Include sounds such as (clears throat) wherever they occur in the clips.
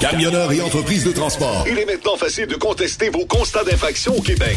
Camionneurs et entreprises de transport. Il est maintenant facile de contester vos constats d'infraction au Québec.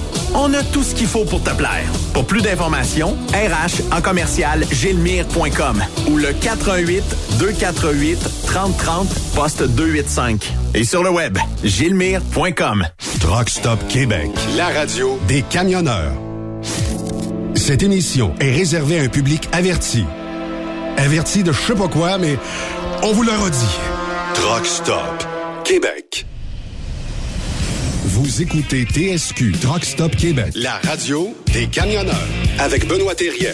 On a tout ce qu'il faut pour te plaire. Pour plus d'informations, RH en commercial gilmire.com ou le 418 248 3030 poste 285. Et sur le web, gilmire.com. Truck Stop Québec, la radio des camionneurs. Cette émission est réservée à un public averti. Averti de je sais pas quoi, mais on vous le redit. Truck Stop Québec. Vous écoutez TSQ Truck Stop Québec. La radio des camionneurs avec Benoît Thérien.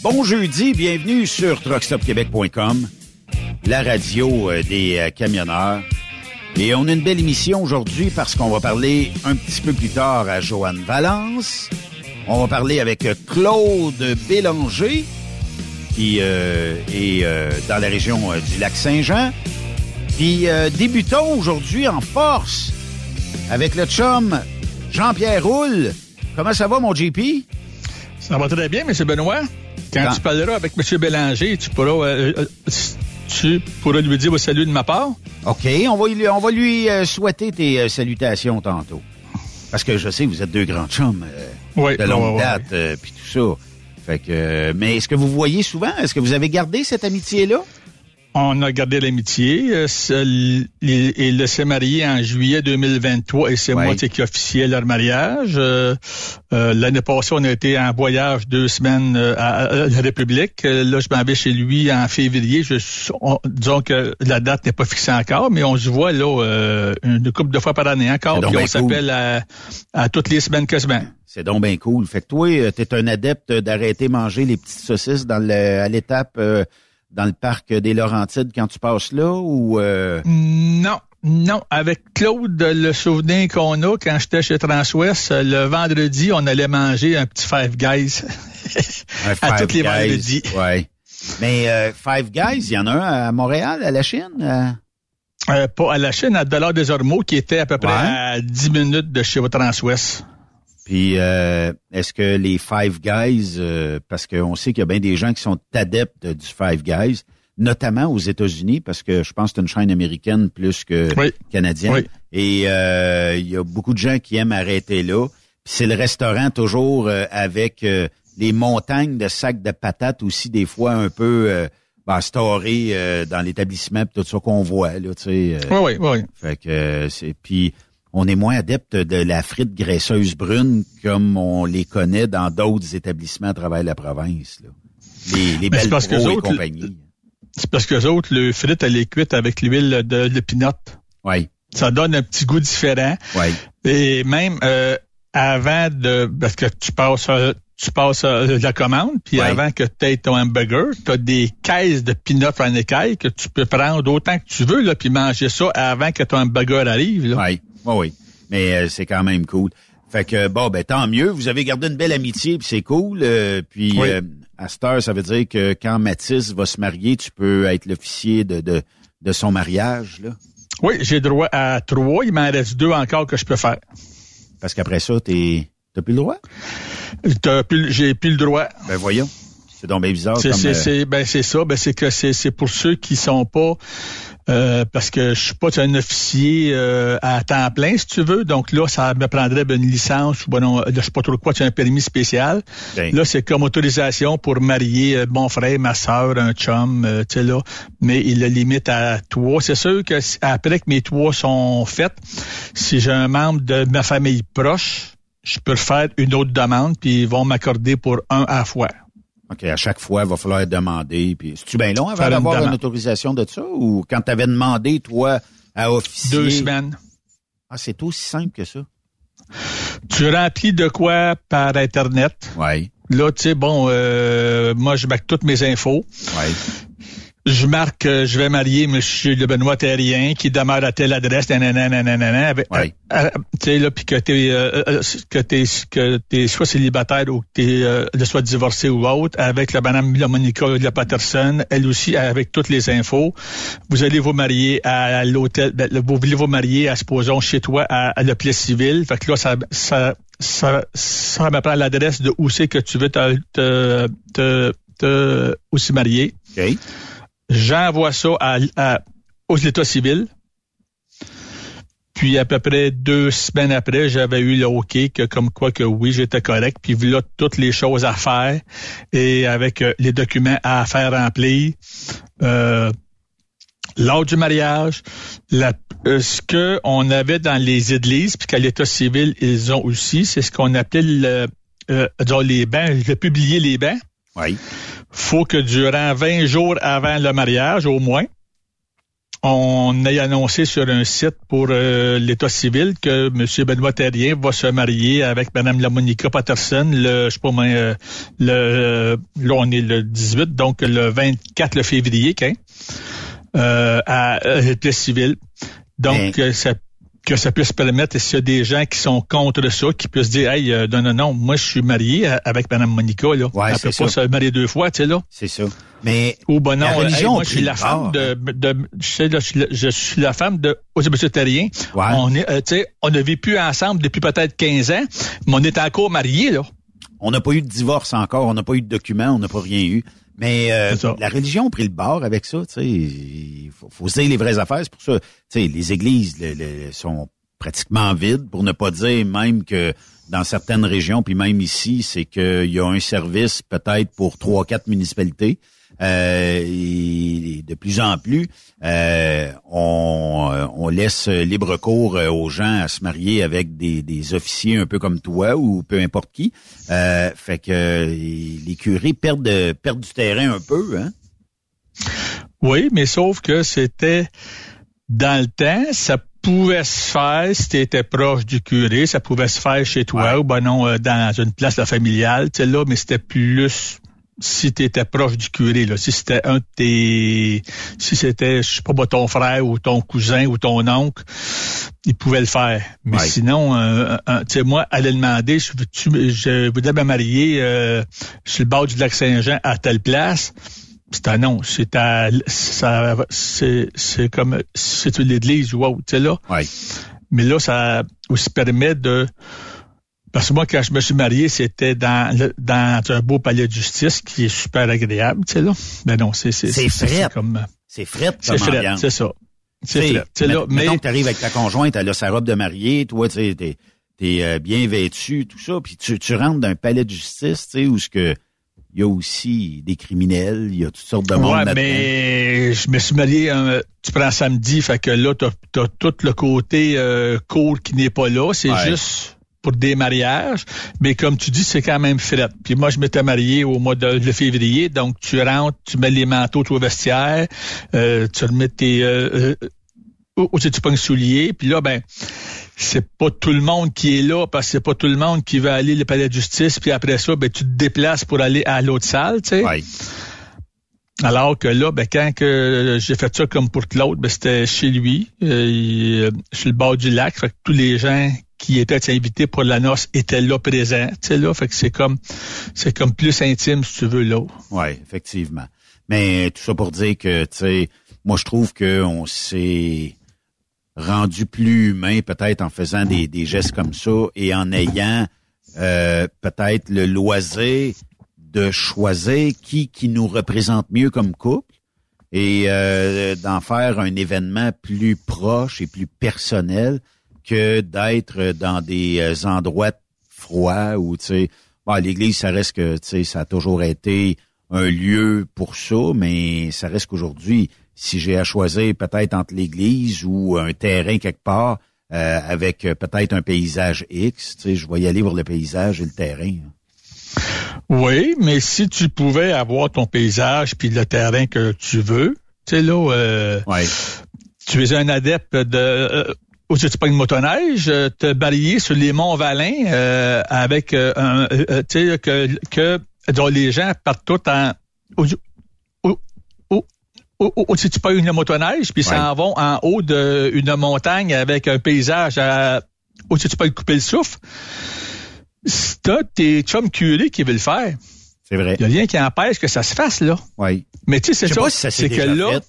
Bon jeudi, bienvenue sur truckstopquebec.com, la radio euh, des euh, camionneurs. Et on a une belle émission aujourd'hui parce qu'on va parler un petit peu plus tard à Joanne Valence. On va parler avec euh, Claude Bélanger, qui est dans la région du lac Saint-Jean. Puis débutons aujourd'hui en force avec le chum Jean-Pierre Roule. Comment ça va, mon JP? Ça va très bien, M. Benoît. Quand, tu parleras avec M. Bélanger, tu pourras, euh, euh, tu pourras lui dire salut de ma part. OK, on va lui, on va lui euh, souhaiter tes salutations tantôt. Parce que je sais, vous êtes deux grands chums de longue date, puis tout ça. Fait que, mais est-ce que vous voyez souvent? Est-ce que vous avez gardé cette amitié-là? On a gardé l'amitié. Euh, il, s'est marié en juillet 2023 et c'est moi qui officiais leur mariage. Euh, euh, l'année passée, on a été en voyage deux semaines à, la République. Là, je m'en vais chez lui en février. Je, disons que la date n'est pas fixée encore, mais on se voit là une couple de fois par année encore. Puis on s'appelle à, toutes les semaines quasiment. C'est donc bien cool. Fait que toi, tu es un adepte d'arrêter manger les petites saucisses dans le, à l'étape dans le parc des Laurentides quand tu passes là ou euh? Non. Non, avec Claude, le souvenir qu'on a quand j'étais chez Transwest, le vendredi, on allait manger un petit Five Guys. un (laughs) à tous les vendredis. Ouais. Mais euh, Five Guys, il y en a un à Montréal, à la Chine? Euh? Pas à la Chine, à Dollar des Ormeaux, qui était à peu près à 10 minutes de chez Transwest. Puis euh, est-ce que les Five Guys, euh, parce qu'on sait qu'il y a bien des gens qui sont adeptes du Five Guys, notamment aux États-Unis, parce que je pense que c'est une chaîne américaine plus que canadienne. Et euh, il y a beaucoup de gens qui aiment arrêter là. Puis c'est le restaurant toujours avec les montagnes de sacs de patates aussi, des fois un peu ben, dans l'établissement, tout ça qu'on voit là, tu sais. oui, oui, oui. Fait que c'est puis on est moins adepte de la frite graisseuse brune comme on les connaît dans d'autres établissements à travers la province. Là. Les, les belles parce que et compagnie. C'est parce que les autres, le frite, elle est cuite avec l'huile de, de Oui. Ça donne un petit goût différent. Oui. Et même euh, avant de... Parce que tu passes tu passes euh, la commande, puis avant que tu aies ton hamburger, tu as des caisses de peanuts en écaille que tu peux prendre autant que tu veux, là, puis manger ça avant que ton hamburger arrive. Là. Oui. Oui, oui. Mais euh, c'est quand même cool. Fait que bon, ben tant mieux. Vous avez gardé une belle amitié, puis c'est cool. Euh, puis euh, à cette heure, ça veut dire que quand Mathis va se marier, tu peux être l'officier de, de, de son mariage, là. Oui, j'ai droit à trois. Il m'en reste deux encore que je peux faire. Parce qu'après ça, t'es t'as plus le droit? j'ai plus le droit. Ben voyons. C'est donc bien bizarre. C'est, ben c'est ça. Ben c'est que c'est, c'est pour ceux qui sont pas euh, parce que je suis pas un officier euh, à temps plein, si tu veux. Donc là, ça me prendrait ben, une licence ou bon, non, je sais pas trop quoi, tu as un permis spécial. Ben. Là, c'est comme autorisation pour marier euh, mon frère, ma soeur, un chum, tu sais là. Mais il le limite à trois. C'est sûr que après que mes trois sont faites, si j'ai un membre de ma famille proche, je peux faire une autre demande, puis ils vont m'accorder pour un à la fois. OK, à chaque fois, il va falloir demander. Puis, c'est-tu bien long avant d'avoir une, autorisation de ça? Ou quand tu avais demandé, toi, à officier... Deux semaines. Ah, c'est aussi simple que ça? Tu remplis de quoi par Internet? Oui. Là, tu sais, bon, euh, moi, je marque toutes mes infos. Oui je marque que je vais marier M. Le Benoît Terrien qui demeure à telle adresse, nanana, ouais. tu sais là, puis que t'es euh, euh, que t'es que t'es soit célibataire ou que t'es euh, soit divorcé ou autre, avec la madame Monica de la Patterson, elle aussi avec toutes les infos. Vous allez vous marier à, l'hôtel, ben, vous voulez vous marier à supposons chez toi à, à la pièce civile. Fait que là, ça ça ça, ça m'apprend l'adresse de où c'est que tu veux te, te, te, te aussi marier. Okay. J'envoie ça à, à, aux États civils. Puis à peu près deux semaines après, j'avais eu le OK comme quoi que oui, j'étais correct. Puis là, toutes les choses à faire et avec euh, les documents à faire remplir. Euh, lors du mariage, euh, ce que on avait dans les églises, puis qu'à l'état civil, ils ont aussi, c'est ce qu'on appelait le, euh, les bains, je vais publier les bains. Oui. faut que durant 20 jours avant le mariage, au moins, on ait annoncé sur un site pour euh, l'État civil que M. Benoît Terrien va se marier avec Mme la Monica Patterson le, je sais pas euh, le, là on est le 18, donc le 24 le février, hein, euh, à l'État civil. Donc, Mais- ça que ça puisse permettre, s'il y a des gens qui sont contre ça, qui puissent dire, hey, euh, non, non, non, moi, je suis marié avec Mme Monica, là. Ouais, Elle peut pas ça. se marier deux fois, tu sais, là. C'est ça. Mais Ou ben non, La religion hey, moi, je suis la femme de, de, je, sais, là, je, suis la- je suis la femme de M. Terrien. Ouais. On est, euh, tu sais, on a vécu ensemble depuis peut-être 15 ans, mais on est encore mariés, là. on n'a pas eu de divorce encore, on n'a pas eu de document, on n'a pas rien eu. Mais euh, la religion a pris le bord avec ça, tu sais. Il faut, faut se dire les vraies affaires. C'est pour ça, tu sais, les églises le- le- sont pratiquement vides, pour ne pas dire même que dans certaines régions, puis même ici, c'est qu'il y a un service peut-être pour trois, quatre municipalités. Euh, et de plus en plus, euh, on, euh, on laisse libre cours euh, aux gens à se marier avec des, des officiers un peu comme toi ou peu importe qui. Euh, fait que euh, les curés perdent, de- perdent du terrain un peu, hein? Oui, mais sauf que c'était dans le temps, ça pouvait se faire si tu étais proche du curé, ça pouvait se faire chez toi Ouais. ou ben non dans une place familiale, tu sais là, mais c'était plus si tu étais proche du curé là, si c'était un de tes si c'était je sais pas moi, ton frère ou ton cousin ou ton oncle, il pouvait le faire. Mais sinon euh, un- tu sais moi aller demander je, tu, je voudrais me marier euh, sur le bord du lac Saint-Jean à telle place? C'est un non, c'est à, ça, c'est, c'est comme, c'est une église ou autre, tu sais, là. Ouais. Mais là, ça aussi permet de, parce que moi, quand je me suis marié, c'était dans, le- dans un beau palais de justice qui est super agréable, tu sais, là. Mais non, c'est, c'est, C'est comme, C'est fret c'est comme fret, ambiance. c'est ça. C'est T'sais, fret, tu là. Mais, Mettons que t'arrives avec ta conjointe, elle a sa robe de mariée, toi, tu sais, t'es, t'es euh, bien vêtu, tout ça, puis tu, tu rentres d'un palais de justice, tu sais, où ce que il y a aussi des criminels, il y a toutes sortes de monde ouais, mais je me suis marié, euh, tu prends samedi, fait que là, t'as, t'as tout le côté euh, cool qui n'est pas là. C'est Ouais. juste pour des mariages. Mais comme tu dis, c'est quand même fret. Puis moi, je m'étais marié au mois de, de février, donc tu rentres, tu mets les manteaux au vestiaire, euh, tu remets tes... Euh, euh, où où tu pognes souliers, puis là, ben, c'est pas tout le monde qui est là, parce que c'est pas tout le monde qui va aller au palais de justice, puis après ça, ben, tu te déplaces pour aller à l'autre salle, tu sais. Ouais. Alors que là, ben, quand que j'ai fait ça comme pour Claude, ben, c'était chez lui, euh, il- euh, sur le bord du lac. Fait que tous les gens qui étaient invités pour la noce étaient là présents. Tu sais, là, fait que c'est comme c'est comme plus intime, si tu veux, là. Oui, effectivement. Mais tout ça pour dire que, tu sais, moi, je trouve qu'on s'est rendu plus humain peut-être en faisant des, des gestes comme ça et en ayant euh, peut-être le loisir de choisir qui qui nous représente mieux comme couple et euh, d'en faire un événement plus proche et plus personnel que d'être dans des euh, endroits froids où tu sais bon, l'église ça reste que tu sais ça a toujours été un lieu pour ça mais ça reste qu'aujourd'hui si j'ai à choisir peut-être entre l'église ou un terrain quelque part euh, avec peut-être un paysage X tu sais je vais y aller voir le paysage et le terrain. Oui, mais si tu pouvais avoir ton paysage puis le terrain que tu veux, tu sais, là, euh, ouais. tu es un adepte de... Euh, ou si tu prends une motoneige, euh, te balayer sur les monts Valin euh, avec euh, un, euh, euh, tu sais que que dont les gens partent tout en ou, ou, ou, ou- si tu prends une motoneige puis Ouais. s'en vont en haut d'une montagne avec un paysage à ou si tu peux couper le souffle. C'est t'as tes chums curés qui veulent le faire. c'est vrai Il n'y a rien qui empêche que ça se fasse, là. ouais Mais tu sais, c'est ça. pas si c'est que là,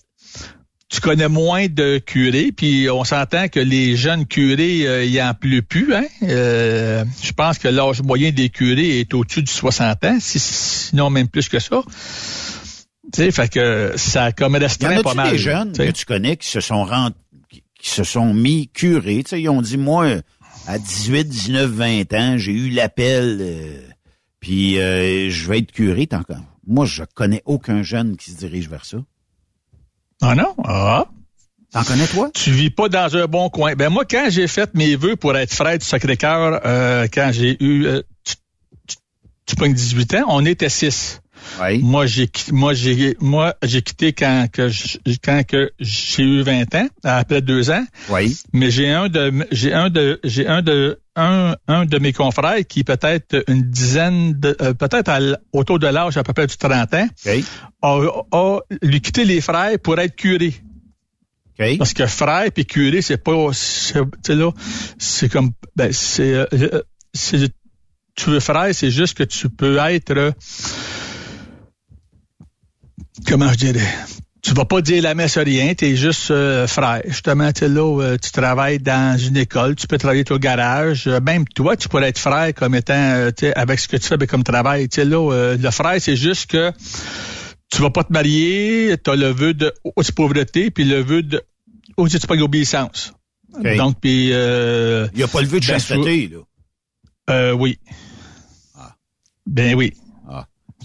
tu connais moins de curés, puis on s'entend que les jeunes curés, euh, il y en pleut plus. Hein? Euh, je pense que l'âge moyen des curés est au-dessus de 60 ans, si- sinon même plus que ça. Tu sais, fait que ça a comme restreint pas mal. des jeunes que tu connais qui se sont rend... qui se sont mis curés? Tu sais, ils ont dit, moi, à 18, 19, 20 ans, j'ai eu l'appel, euh, puis euh, je vais être curé. Que- Moi, je connais aucun jeune qui se dirige vers ça. Ah non? Ah. T'en connais, toi? Tu vis pas dans un bon coin. Ben moi, quand j'ai fait mes vœux pour être frère du Sacré-Cœur, euh, quand j'ai eu... Euh, tu, tu, tu pognes 18 ans, on était six. Oui. Moi, j'ai moi j'ai moi j'ai quitté quand que quand que j'ai eu 20 ans, après deux ans. Oui. Mais j'ai un de j'ai un de j'ai un de un, un de mes confrères qui peut-être une dizaine de euh, peut-être autour de l'âge à peu près du 30 ans a, a lui quitté les frères pour être curé. Parce que frère puis curé, c'est pas, c'est- là, c'est comme, ben c'est, euh, euh, c'est, tu veux frère, c'est juste que tu peux être, euh, comment je dirais, tu vas pas dire la messe rien, t'es juste euh, frère. Justement, tu là, euh, tu travailles dans une école, tu peux travailler au garage, euh, même toi, tu pourrais être frère comme étant, euh, tu avec ce que tu fais ben, comme travail. Tu sais là, euh, le frère, c'est juste que tu vas pas te marier, tu as le vœu de haute pauvreté, puis le vœu de haute tu pas l'obéissance. OK. Donc, puis... Euh, Il n'y a pas le vœu de ben, chasteté, là. euh, oui. Ben oui.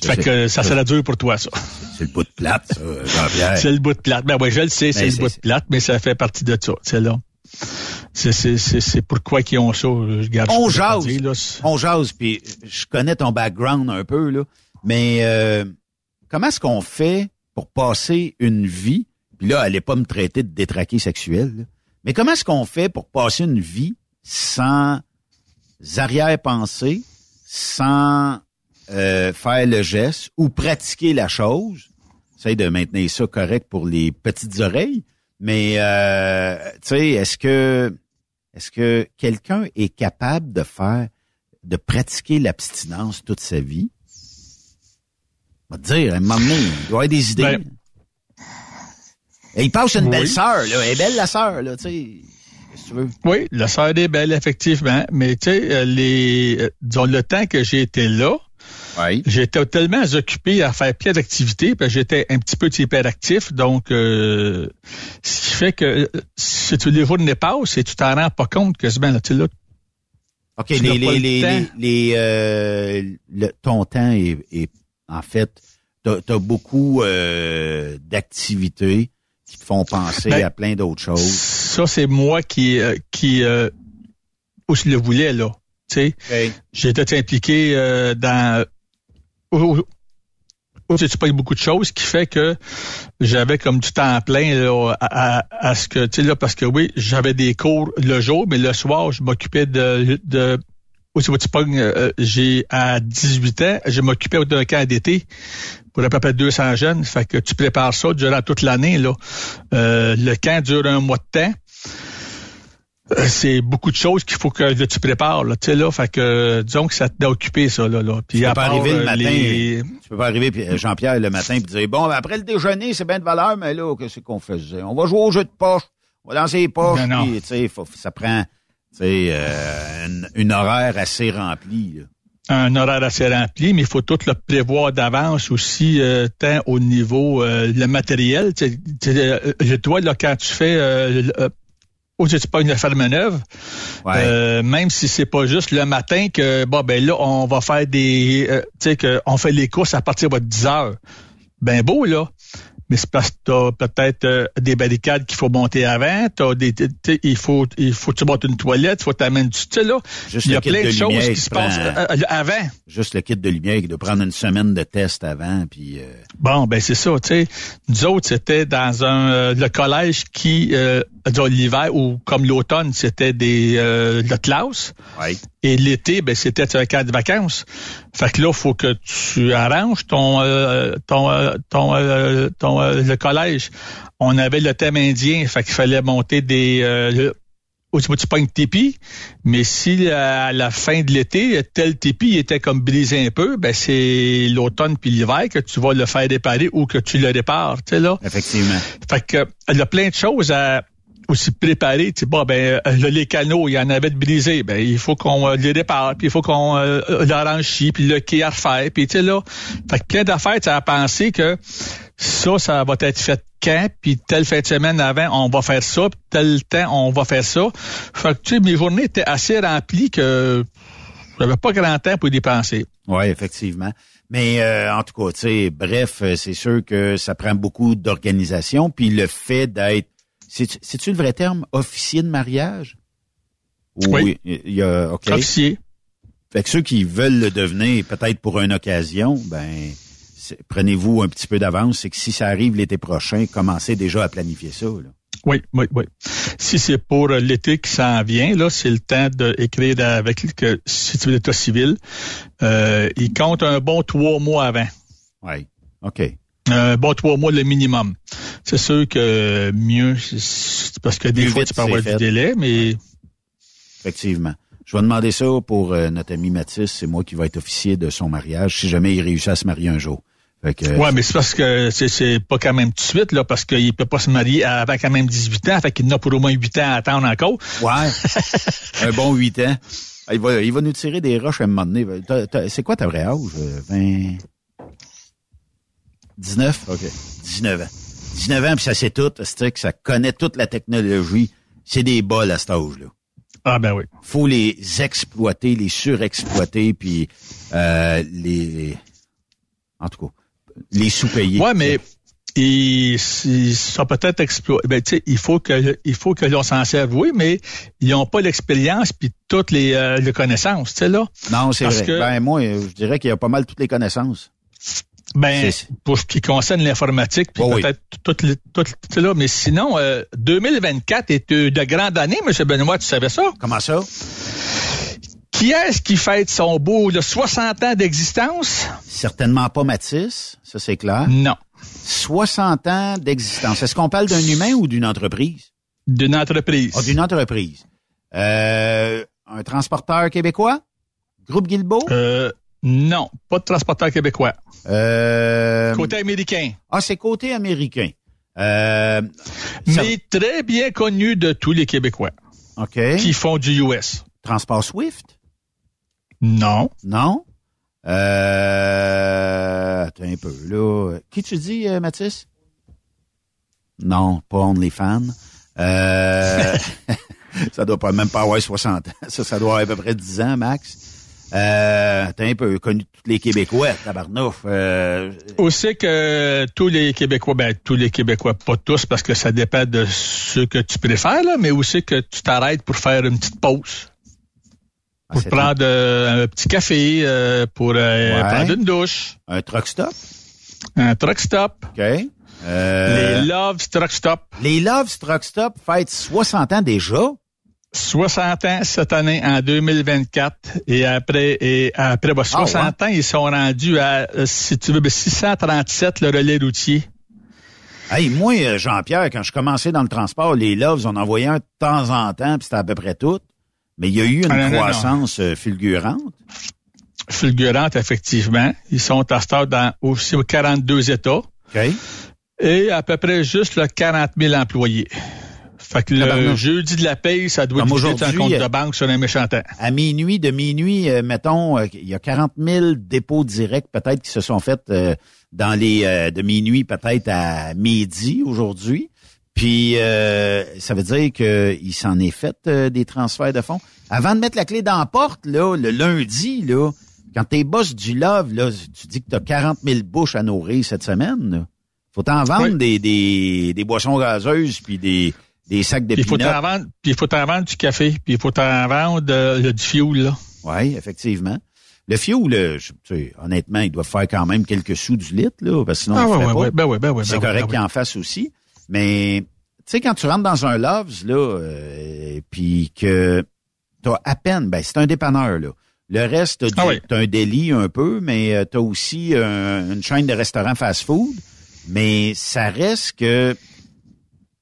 Fait c'est- que ça serait dur pour toi, ça. C'est le bout de plate, ça, Jean-Pierre. C'est le bout de plate. Ben oui, je le sais, c'est Ben, le c'est- bout de plate, mais ça fait partie de ça. C'est là. C'est, c'est, c'est, c'est pourquoi qu'ils ont ça. Je garde On jase. dire, là. C'est- On jase, puis je connais ton background un peu, là. Mais euh, comment est-ce qu'on fait pour passer une vie, puis là, allez pas me traiter de détraqué sexuel, là. mais comment est-ce qu'on fait pour passer une vie sans arrière-pensée, sans euh, faire le geste ou pratiquer la chose? Essaye de maintenir ça correct pour les petites oreilles. Mais euh, tu sais, est-ce que est-ce que quelqu'un est capable de faire de pratiquer l'abstinence toute sa vie? On va te dire, à un moment donné, il doit y avoir des idées. Ben, Et il passe une oui. belle sœur, là. Elle est belle la sœur, là, tu sais. Oui, la sœur est belle, effectivement. Mais tu sais, euh, les, euh, disons, le temps que j'ai été là, Oui. J'étais tellement occupé à faire plein d'activités, parce que j'étais un petit peu hyperactif, donc euh, ce qui fait que euh, si tu les journées passent et tu t'en rends pas compte quasiment, là, tu sais, là, OK, Tu les, les, le les, temps. les, les, euh, le- ton temps est, est- en fait, t'as as beaucoup euh, d'activités qui te font penser Ben, à plein d'autres choses. ça c'est moi qui euh, qui euh, aussi le voulais là, tu sais. J'étais impliqué euh, dans où, où tu pas beaucoup de choses qui fait que j'avais comme du temps plein là, à, ce que tu sais là parce que oui j'avais des cours le jour mais le soir je m'occupais de de euh, j'ai à 18 ans je m'occupais d'un camp d'été pour à peu près 200 jeunes. Fait que tu prépares ça durant toute l'année Euh, le camp dure un mois de temps c'est beaucoup de choses qu'il faut que là, tu prépares là, tu sais là, fait que disons que ça t'a occupé ça là là. Puis Tu peux pas arriver le euh, matin, les- tu peux pas arriver, puis, euh, Jean-Pierre, le matin, puis dire, bon, après le déjeuner, c'est bien de valeur, mais là, qu'est-ce qu'on faisait? On va jouer au jeu de poche, on va lancer les poches, Non, non. puis, tu sais, ça prend, tu sais, euh, une, une horaire assez remplie, là. un horaire assez rempli, mais il faut tout le prévoir d'avance aussi, euh, tant au niveau euh, le matériel. Tu sais, tu euh, toi, là, quand tu fais euh, euh, ou tu pas une ferme neuve, Ouais. euh, même si c'est pas juste le matin que bon ben là on va faire des euh, tu sais que on fait les courses à partir de 10 heures. Ben beau là. Mais c'est parce que t'as peut-être euh, des barricades qu'il faut monter avant, t'as des, il faut, il faut que tu montes une toilette, il faut t'amener du, tu là, Juste il y a plein de de choses qui se prend- passent avant. Juste le kit de lumière, de prendre une semaine de test avant, puis, Bon, ben c'est ça, tu sais. Nous autres, c'était dans un le collège qui, l'hiver ou comme l'automne, c'était des euh, classe. Et l'été, ben c'était un camp de vacances. Fait que là, faut que tu arranges ton euh, ton euh, ton, euh, ton euh, le collège. On avait le thème indien, fait qu'il fallait monter des euh, le- où tu, pognes tipi, mais si à la fin de l'été, tel tipi était comme brisé un peu, ben c'est l'automne puis l'hiver que tu vas le faire réparer ou que tu le répares, tu sais là. Effectivement. Fait que il y a plein de choses à aussi préparer. Tu sais, bon, ben euh, là, les canaux, il y en avait de brisés. Ben il faut qu'on euh, les répare, puis il faut qu'on euh, l'arrange puis le quai à refaire, puis tu sais là. Fait plein d'affaires, tu as à penser que ça, ça va être fait quand, puis telle fin de semaine avant, on va faire ça, puis tel temps, on va faire ça. Fait que tu sais, mes journées étaient assez remplies que j'avais pas grand temps pour y dépenser. Oui, effectivement. Mais euh, en tout cas, tu sais, bref, euh, c'est sûr que ça prend beaucoup d'organisation. Puis le fait d'être C'est-tu le vrai terme, officier de mariage? Oui. Il y a, OK. Officier. Fait que ceux qui veulent le devenir, peut-être pour une occasion, ben, prenez-vous un petit peu d'avance. C'est que si ça arrive l'été prochain, commencez déjà à planifier ça. Là. Oui, oui, oui. Si c'est pour l'été qui s'en vient, là, c'est le temps d'écrire avec que si l'état civil, euh, il compte un bon trois mois avant. Oui. OK. Un bon trois mois le minimum. C'est sûr que mieux, parce que des fois, tu peux avoir du délai, mais. Effectivement. Je vais demander ça pour euh, notre ami Mathis. C'est moi qui vais être officier de son mariage si jamais il réussit à se marier un jour. Fait ouais, mais c'est parce que c'est pas quand même tout de suite, là, parce qu'il peut pas se marier avant quand même 18 ans, fait qu'il n'a pour au moins 8 ans à attendre encore. Ouais. (laughs) un bon 8 ans. Il va, il va nous tirer des roches à un moment donné. C'est quoi ta vraie âge? 20... 19? OK. 19 ans. 19 ans, puis ça sait tout, c'est que ça connaît toute la technologie. C'est des bols à cet âge-là. Ah ben oui. Faut les exploiter, les surexploiter, puis euh, les... En tout cas, les sous-payés. Ouais, mais ils, sont peut-être exploités. Ben, il faut que il faut que l'on s'en serve, oui, mais ils n'ont pas l'expérience puis toutes les, euh, connaissances, tu sais là. Non, c'est vrai. Ben moi, je dirais qu'il y a pas mal toutes les connaissances. Ben, pour ce qui concerne l'informatique, puis peut-être toutes les, toutes, là, mais sinon, 2024 euh, est de grande année, M. Benoît, tu savais ça? Comment ça? Qui est-ce qui fête son beau de 60 ans d'existence? Certainement pas Matisse, ça c'est clair. Non. 60 ans d'existence. Est-ce qu'on parle d'un humain ou d'une entreprise? D'une entreprise. Oh, d'une entreprise. Euh, un transporteur québécois? Groupe Guilbeault? Euh, non, pas de transporteur québécois. Euh... Côté américain. Ah, c'est côté américain. Euh... Mais très bien connu de tous les Québécois. OK. Qui font du US. Transport Swift? Non. Non? Euh, attends un peu, là. Qui tu dis, euh, Mathis? Non, pas OnlyFans. Euh, (laughs) ça doit pas même pas avoir 60 ans. Ça, ça doit avoir à peu près 10 ans, max. Euh, t'as un peu connu tous les Québécois, tabarnouf. Euh... Aussi que tous les Québécois, ben tous les Québécois, pas tous, parce que ça dépend de ce que tu préfères, là, mais aussi que tu t'arrêtes pour faire une petite pause. Ah, pour prendre euh, un petit café, euh, pour euh, prendre une douche. Un truck stop? Un truck stop. OK. les Loves Truck Stop. Les Loves Truck Stop fêtent 60 ans déjà. 60 ans cette année en 2024 et après et après 60 bah, ah, ans ils sont rendus à si tu veux 637 ben, le relais routier. Hey, moi Jean-Pierre quand je commençais dans le transport les Loves on en voyait un de temps en temps puis c'était à peu près tout. Mais il y a eu une ah, croissance euh, fulgurante. Fulgurante, effectivement. Ils sont à stade dans aussi 42 États. OK. Et à peu près juste le 40 000 employés. Fait que le jeudi de la paye, ça doit être un compte de banque sur un méchant À minuit, de minuit, euh, mettons, euh, il y a 40 000 dépôts directs peut-être qui se sont faits dans les de minuit peut-être à midi aujourd'hui. Puis euh, ça veut dire qu'il s'en est fait euh, des transferts de fonds. Avant de mettre la clé dans la porte, là, le lundi, là, quand t'es boss du Love, là, tu dis que tu as 40 000 bouches à nourrir cette semaine. Là. Faut t'en vendre des, des, des, boissons gazeuses puis des, des sacs de il faut t'en vendre, Puis il faut t'en vendre du café, puis il faut t'en vendre euh, du fioul. Là. Oui, effectivement. Le fioul, tu sais, honnêtement, il doit faire quand même quelques sous du litre, là, parce que sinon, ah, ouais, ouais, ouais, ben ouais, ben ouais, c'est ben correct qu'il en fasse aussi. Mais tu sais, quand tu rentres dans un Loves, là, euh, puis que t'as à peine, ben c'est un dépanneur, là. Le reste, t'as ah un délit un peu, mais euh, t'as aussi une chaîne de restaurants fast-food. Mais ça reste que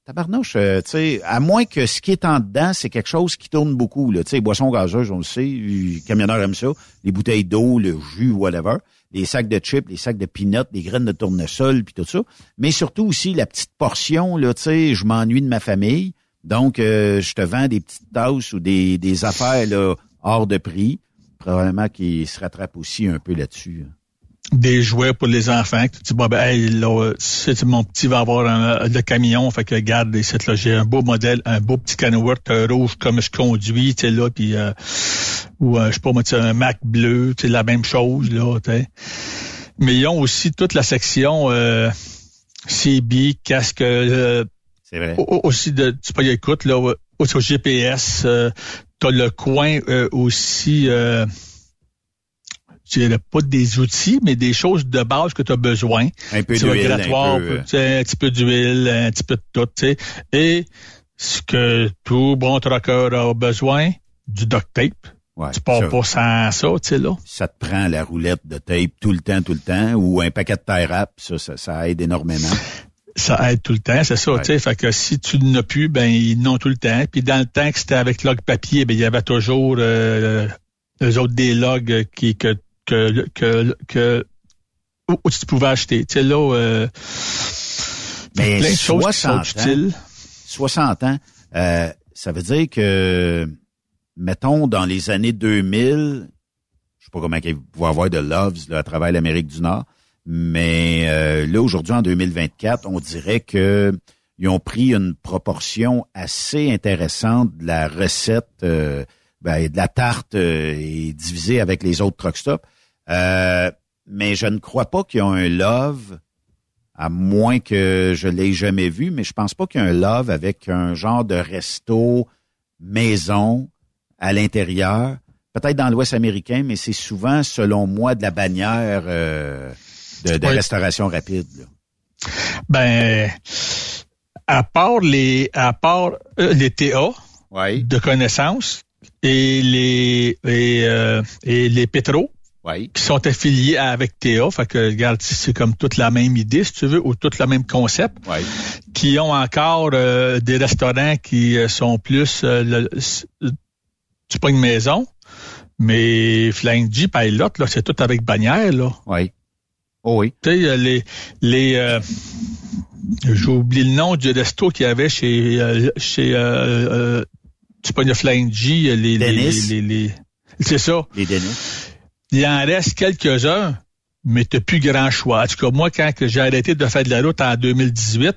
tabarnouche, euh, tu sais, à moins que ce qui est en dedans, c'est quelque chose qui tourne beaucoup. Tu sais, boissons gazeuses, on le sait, les camionneurs aiment ça, les bouteilles d'eau, le jus, whatever les sacs de chips, les sacs de peanuts, les graines de tournesol, puis tout ça. Mais surtout aussi la petite portion, là, tu sais, je m'ennuie de ma famille. Donc, euh, je te vends des petites tasses ou des, des affaires là, hors de prix. Probablement qu'ils se rattrapent aussi un peu là-dessus. Hein des jouets pour les enfants. Tu dis, bon, ben, hey, là, mon petit va avoir un, le camion, fait que regarde, là, j'ai un beau modèle, un beau petit Kenworth rouge comme je conduis, tu sais, là, puis euh, ou euh, je sais pas moi, un Mac bleu, c'est la même chose, là, tu Mais ils ont aussi toute la section euh, CB, casque euh, C'est vrai. Au- Aussi, de, tu peux y écoute, là, au, au GPS, euh, t'as le coin euh, aussi, euh, je dirais pas des outils, mais des choses de base que tu as besoin. Un peu Tu d'huile, un peu, euh, tu un petit peu d'huile, un petit peu de tout, tu sais. Et ce que tout bon trucker a besoin, du duct tape. Ouais, tu pars ça. pas sans ça, tu sais, là. ça te prend la roulette de tape tout le temps, tout le temps, ou un paquet de tie wrap, ça, ça, ça aide énormément. Ça aide tout le temps, c'est ça, Ouais. tu sais. Fait que si tu n'as plus, ben, ils n'ont tout le temps. Puis dans le temps que c'était avec log papier, ben, il y avait toujours, euh, eux autres des logs qui, que, que, que, que, où, tu pouvais acheter. Tu sais, là, euh, Mais plein de choses qui 60 sont ans, utiles. 60 ans, euh, ça veut dire que, mettons, dans les années 2000, je sais pas comment il va y avoir de loves là, à travers l'Amérique du Nord, mais euh, là, aujourd'hui, en 2024, on dirait que ils ont pris une proportion assez intéressante de la recette, euh, ben, de la tarte euh, et divisée avec les autres truck stops. Euh, mais je ne crois pas qu'ils ont un love à moins que je l'ai jamais vu, mais je pense pas qu'il y a un love avec un genre de resto maison à l'intérieur. Peut-être dans l'Ouest américain, mais c'est souvent, selon moi, de la bannière euh, de, de Oui. restauration rapide. là. Ben, à part les, à part euh, les TA Oui, de connaissances et les, et, euh, et les pétros, oui. qui sont affiliés avec TA, fait que regarde, c'est comme toute la même idée, si tu veux, ou tout le même concept, Oui. qui ont encore euh, des restaurants qui euh, sont plus euh, le, tu pas une maison, mais Flying G, Pilot, là, c'est tout avec bannière, là. Oui. Oh oui. Tu sais, les, les, euh, j'ai oublié le nom du resto qu'il y avait chez, euh, chez, euh, tu pognes le Flying G, les, les, Dennis. les, les- c'est ça. Les Denis. Il en reste quelques-uns, mais t'as plus grand choix. En tout cas, moi, quand j'ai arrêté de faire de la route en 2018,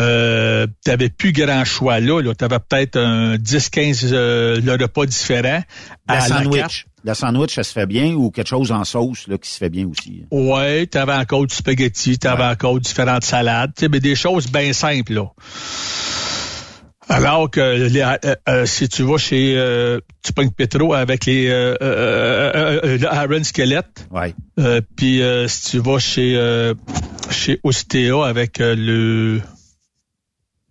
euh, t'avais plus grand choix là. là. T'avais peut-être un 10-15 euh, le repas différent. La à la carte. sandwich. La sandwich, ça se fait bien ou quelque chose en sauce là, qui se fait bien aussi? Ouais, t'avais encore du spaghetti, t'avais Ouais. encore différentes salades, tu mais des choses bien simples, là. Alors que les, euh, euh, si tu vas chez euh, tu pognes Petro avec les euh, euh, euh, euh, Iron Skelett, euh, puis euh, si tu vas chez euh, chez Ostea avec euh, le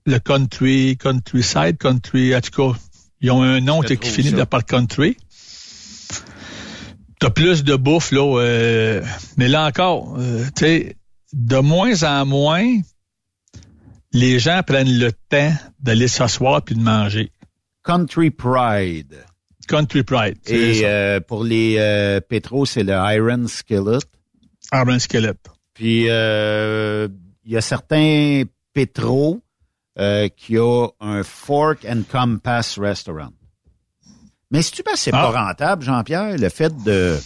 le country countryside country en tout cas ils ont un nom qui finit ça. par country. T'as plus de bouffe là euh, mais là encore euh, tu sais de moins en moins les gens prennent le temps d'aller s'asseoir puis de manger Country Pride. country pride Et ça. euh, pour les euh, pétros, c'est le Iron Skillet. Iron Skelett Puis euh, il y a certains pétros euh, qui ont un Fork and Compass Restaurant. Mais si tu penses que c'est Ah. pas rentable, Jean-Pierre, le fait de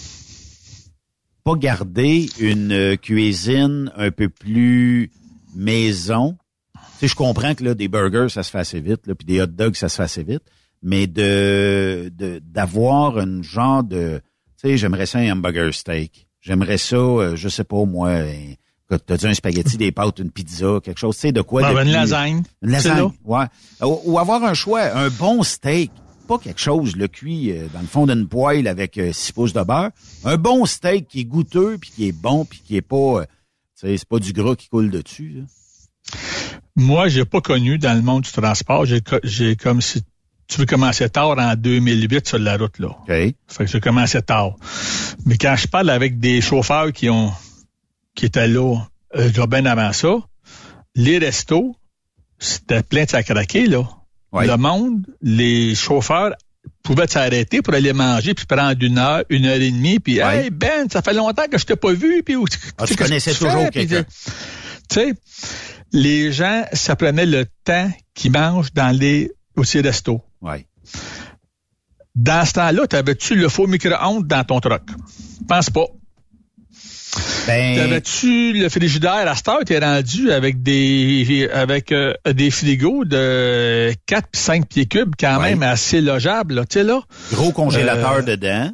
pas garder une cuisine un peu plus maison? Tu sais, je comprends que là, des burgers, ça se fait assez vite, là, puis des hot dogs, ça se fait assez vite. Mais de de- d'avoir un genre de tu sais, j'aimerais ça un hamburger steak. J'aimerais ça, euh, je sais pas moi, écoute, t'as dit un spaghetti, (laughs) des pâtes, une pizza, quelque chose, tu sais, de quoi de une plus- lasagne Une lasagne, ouais. Ou, ou avoir un choix, un bon steak, pas quelque chose le cuit euh, dans le fond d'une poêle avec 6 pouces de beurre. Un bon steak qui est goûteux puis qui est bon puis qui est pas, euh, tu sais, c'est pas du gras qui coule dessus. là. Moi, j'ai pas connu dans le monde du transport. J'ai, co- j'ai comme si tu veux commencer tard en 2008 sur la route là. OK. Fait que j'ai commencé tard. Mais quand je parle avec des chauffeurs qui ont qui étaient là, euh, déjà bien avant ça, les restos, c'était plein de sacraqués là. Ouais. Le monde, les chauffeurs pouvaient s'arrêter pour aller manger puis prendre une heure, une heure et demie puis Ouais. hey Ben, ça fait longtemps que je t'ai pas vu puis où- Ah, tu que connaissais toujours quelqu'un. Tu sais, les gens, ça prenait le temps qu'ils mangent dans les aussi restos. Ouais. Dans ce temps-là, t'avais-tu le faux micro-ondes dans ton truck? Pense pas. Ben, T'avais-tu le frigidaire à cette heure, t'es rendu avec des avec euh, des frigos de 4 puis 5 pieds cubes quand Ouais. même assez logeables, là, tu sais là. gros congélateur euh, dedans.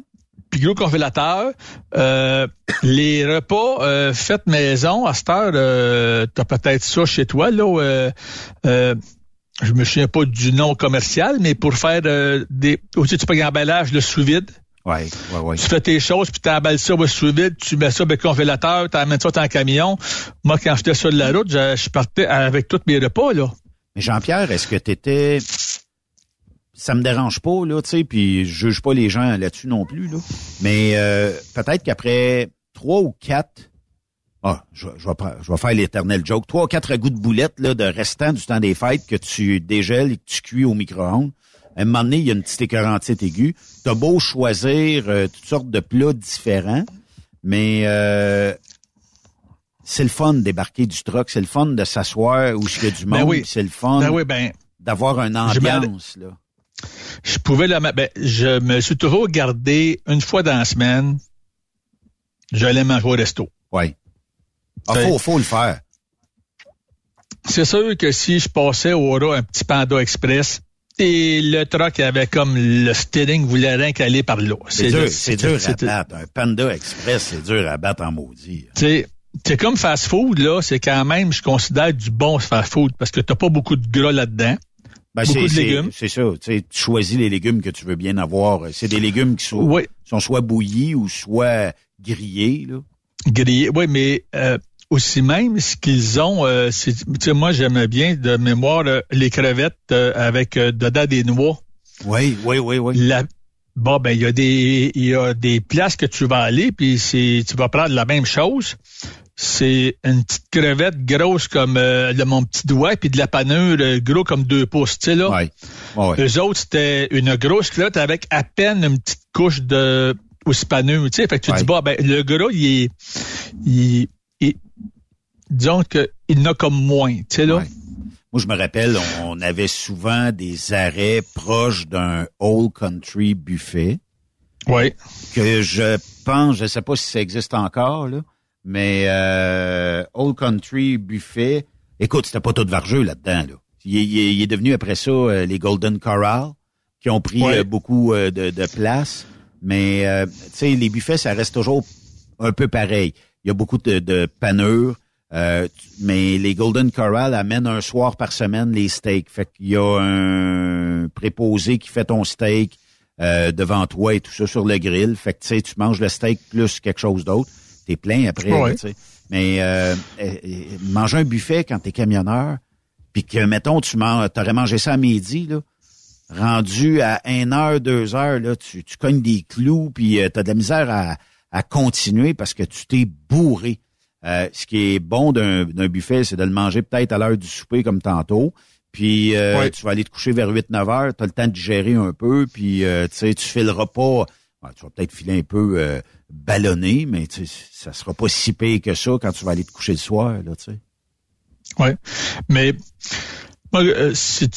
Puis gros congélateur. Euh, les repas euh, faits maison, à cette heure, euh, t'as peut-être ça chez toi, là. Euh, je me souviens pas du nom commercial, mais pour faire des... Aussi, tu peux l'emballage, le sous-vide. Ouais, ouais, ouais. Tu fais tes choses, puis tu emballes ça au sous-vide, tu mets ça le congélateur, tu amènes ça dans le camion. Moi, quand j'étais sur la route, je, je partais avec tous mes repas, là. Mais Jean-Pierre, est-ce que tu étais ça me dérange pas, là, tu sais, puis je juge pas les gens là-dessus non plus, là. Mais euh, peut-être qu'après trois ou quatre, ah, je, je, vais, je vais faire l'éternel joke, trois ou quatre goûts de boulettes là, de restant du temps des fêtes que tu dégèles et que tu cuis au micro-ondes. À un moment donné, il y a une petite écœurantite aiguë. T'as beau choisir euh, toutes sortes de plats différents, mais euh, c'est le fun de débarquer du truck, c'est le fun de s'asseoir où il y a du monde, Ben oui. puis c'est le fun Ben oui, ben, d'avoir une ambiance, là. Je pouvais la, ben, je me suis toujours gardé une fois dans la semaine, j'allais manger au resto. Oui. Ah, faut, faut le faire. C'est sûr que si je passais au Aura un petit Panda Express, et le truck avait comme le steering voulait rien qu'aller par là. C'est dur, le- c'est dur à battre. Un Panda Express, c'est dur à battre en maudit. C'est c'est comme fast food, là, c'est quand même, je considère du bon fast food parce que t'as pas beaucoup de gras là-dedans. Ben, beaucoup c'est- de légumes. C'est ça. Tu choisis les légumes que tu veux bien avoir. C'est des légumes qui sont, Oui. sont soit bouillis ou soit grillés. Là. Grillé. Oui, mais euh, aussi même, ce qu'ils ont, euh, c'est, tu sais, moi, j'aimais bien de mémoire euh, les crevettes euh, avec dedans des noix. Oui, oui, oui, oui. La, bon, ben, il y a des, il y a des places que tu vas aller, puis c'est, tu vas prendre la même chose. C'est une petite crevette grosse comme euh, le- mon petit doigt, puis de la panure euh, gros comme deux pouces, tu sais, là. Ouais. Ouais. Eux autres, c'était une grosse crevette avec à peine une petite couche de aussi panure, tu sais. Fait que tu Ouais. dis, bah, ben, le gras, il est, il, il- disons que il en a comme moins, tu sais, là. Moi, je me rappelle, on, avait souvent des arrêts proches d'un Old Country buffet Oui. que je pense, je sais pas si ça existe encore, là, mais euh, Old Country buffet, écoute, c'était pas tout vargeux là-dedans. Là. Il, est- il est- il est devenu après ça euh, les Golden Corral qui ont pris Ouais. euh, beaucoup euh, de, de place. Mais euh, tu sais, les buffets, ça reste toujours un peu pareil. Il y a beaucoup de, de panure, euh, mais les Golden Corral amènent un soir par semaine les steaks. Fait qu'il y a un préposé qui fait ton steak euh, devant toi et tout ça sur le grill. Fait que tu sais, tu manges le steak plus quelque chose d'autre. T'es plein après, Ouais. là, tu sais. Mais euh, euh, euh, manger un buffet quand t'es camionneur, puis que, mettons, tu man- t'aurais mangé ça à midi, là, rendu à 1 heure, 2 heures, là, tu, tu cognes des clous, puis euh, t'as de la misère à, à continuer parce que tu t'es bourré. Euh, ce qui est bon d'un d'un buffet, c'est de le manger peut-être à l'heure du souper comme tantôt. Puis euh, Ouais. tu vas aller te coucher vers 8-9 heures, tu as le temps de digérer un peu, puis euh, tu sais, tu fileras pas. tu vas peut-être filer un peu euh, ballonné, mais tu sais, ça sera pas si pire que ça quand tu vas aller te coucher le soir, là, tu sais. Oui. Mais moi, euh, si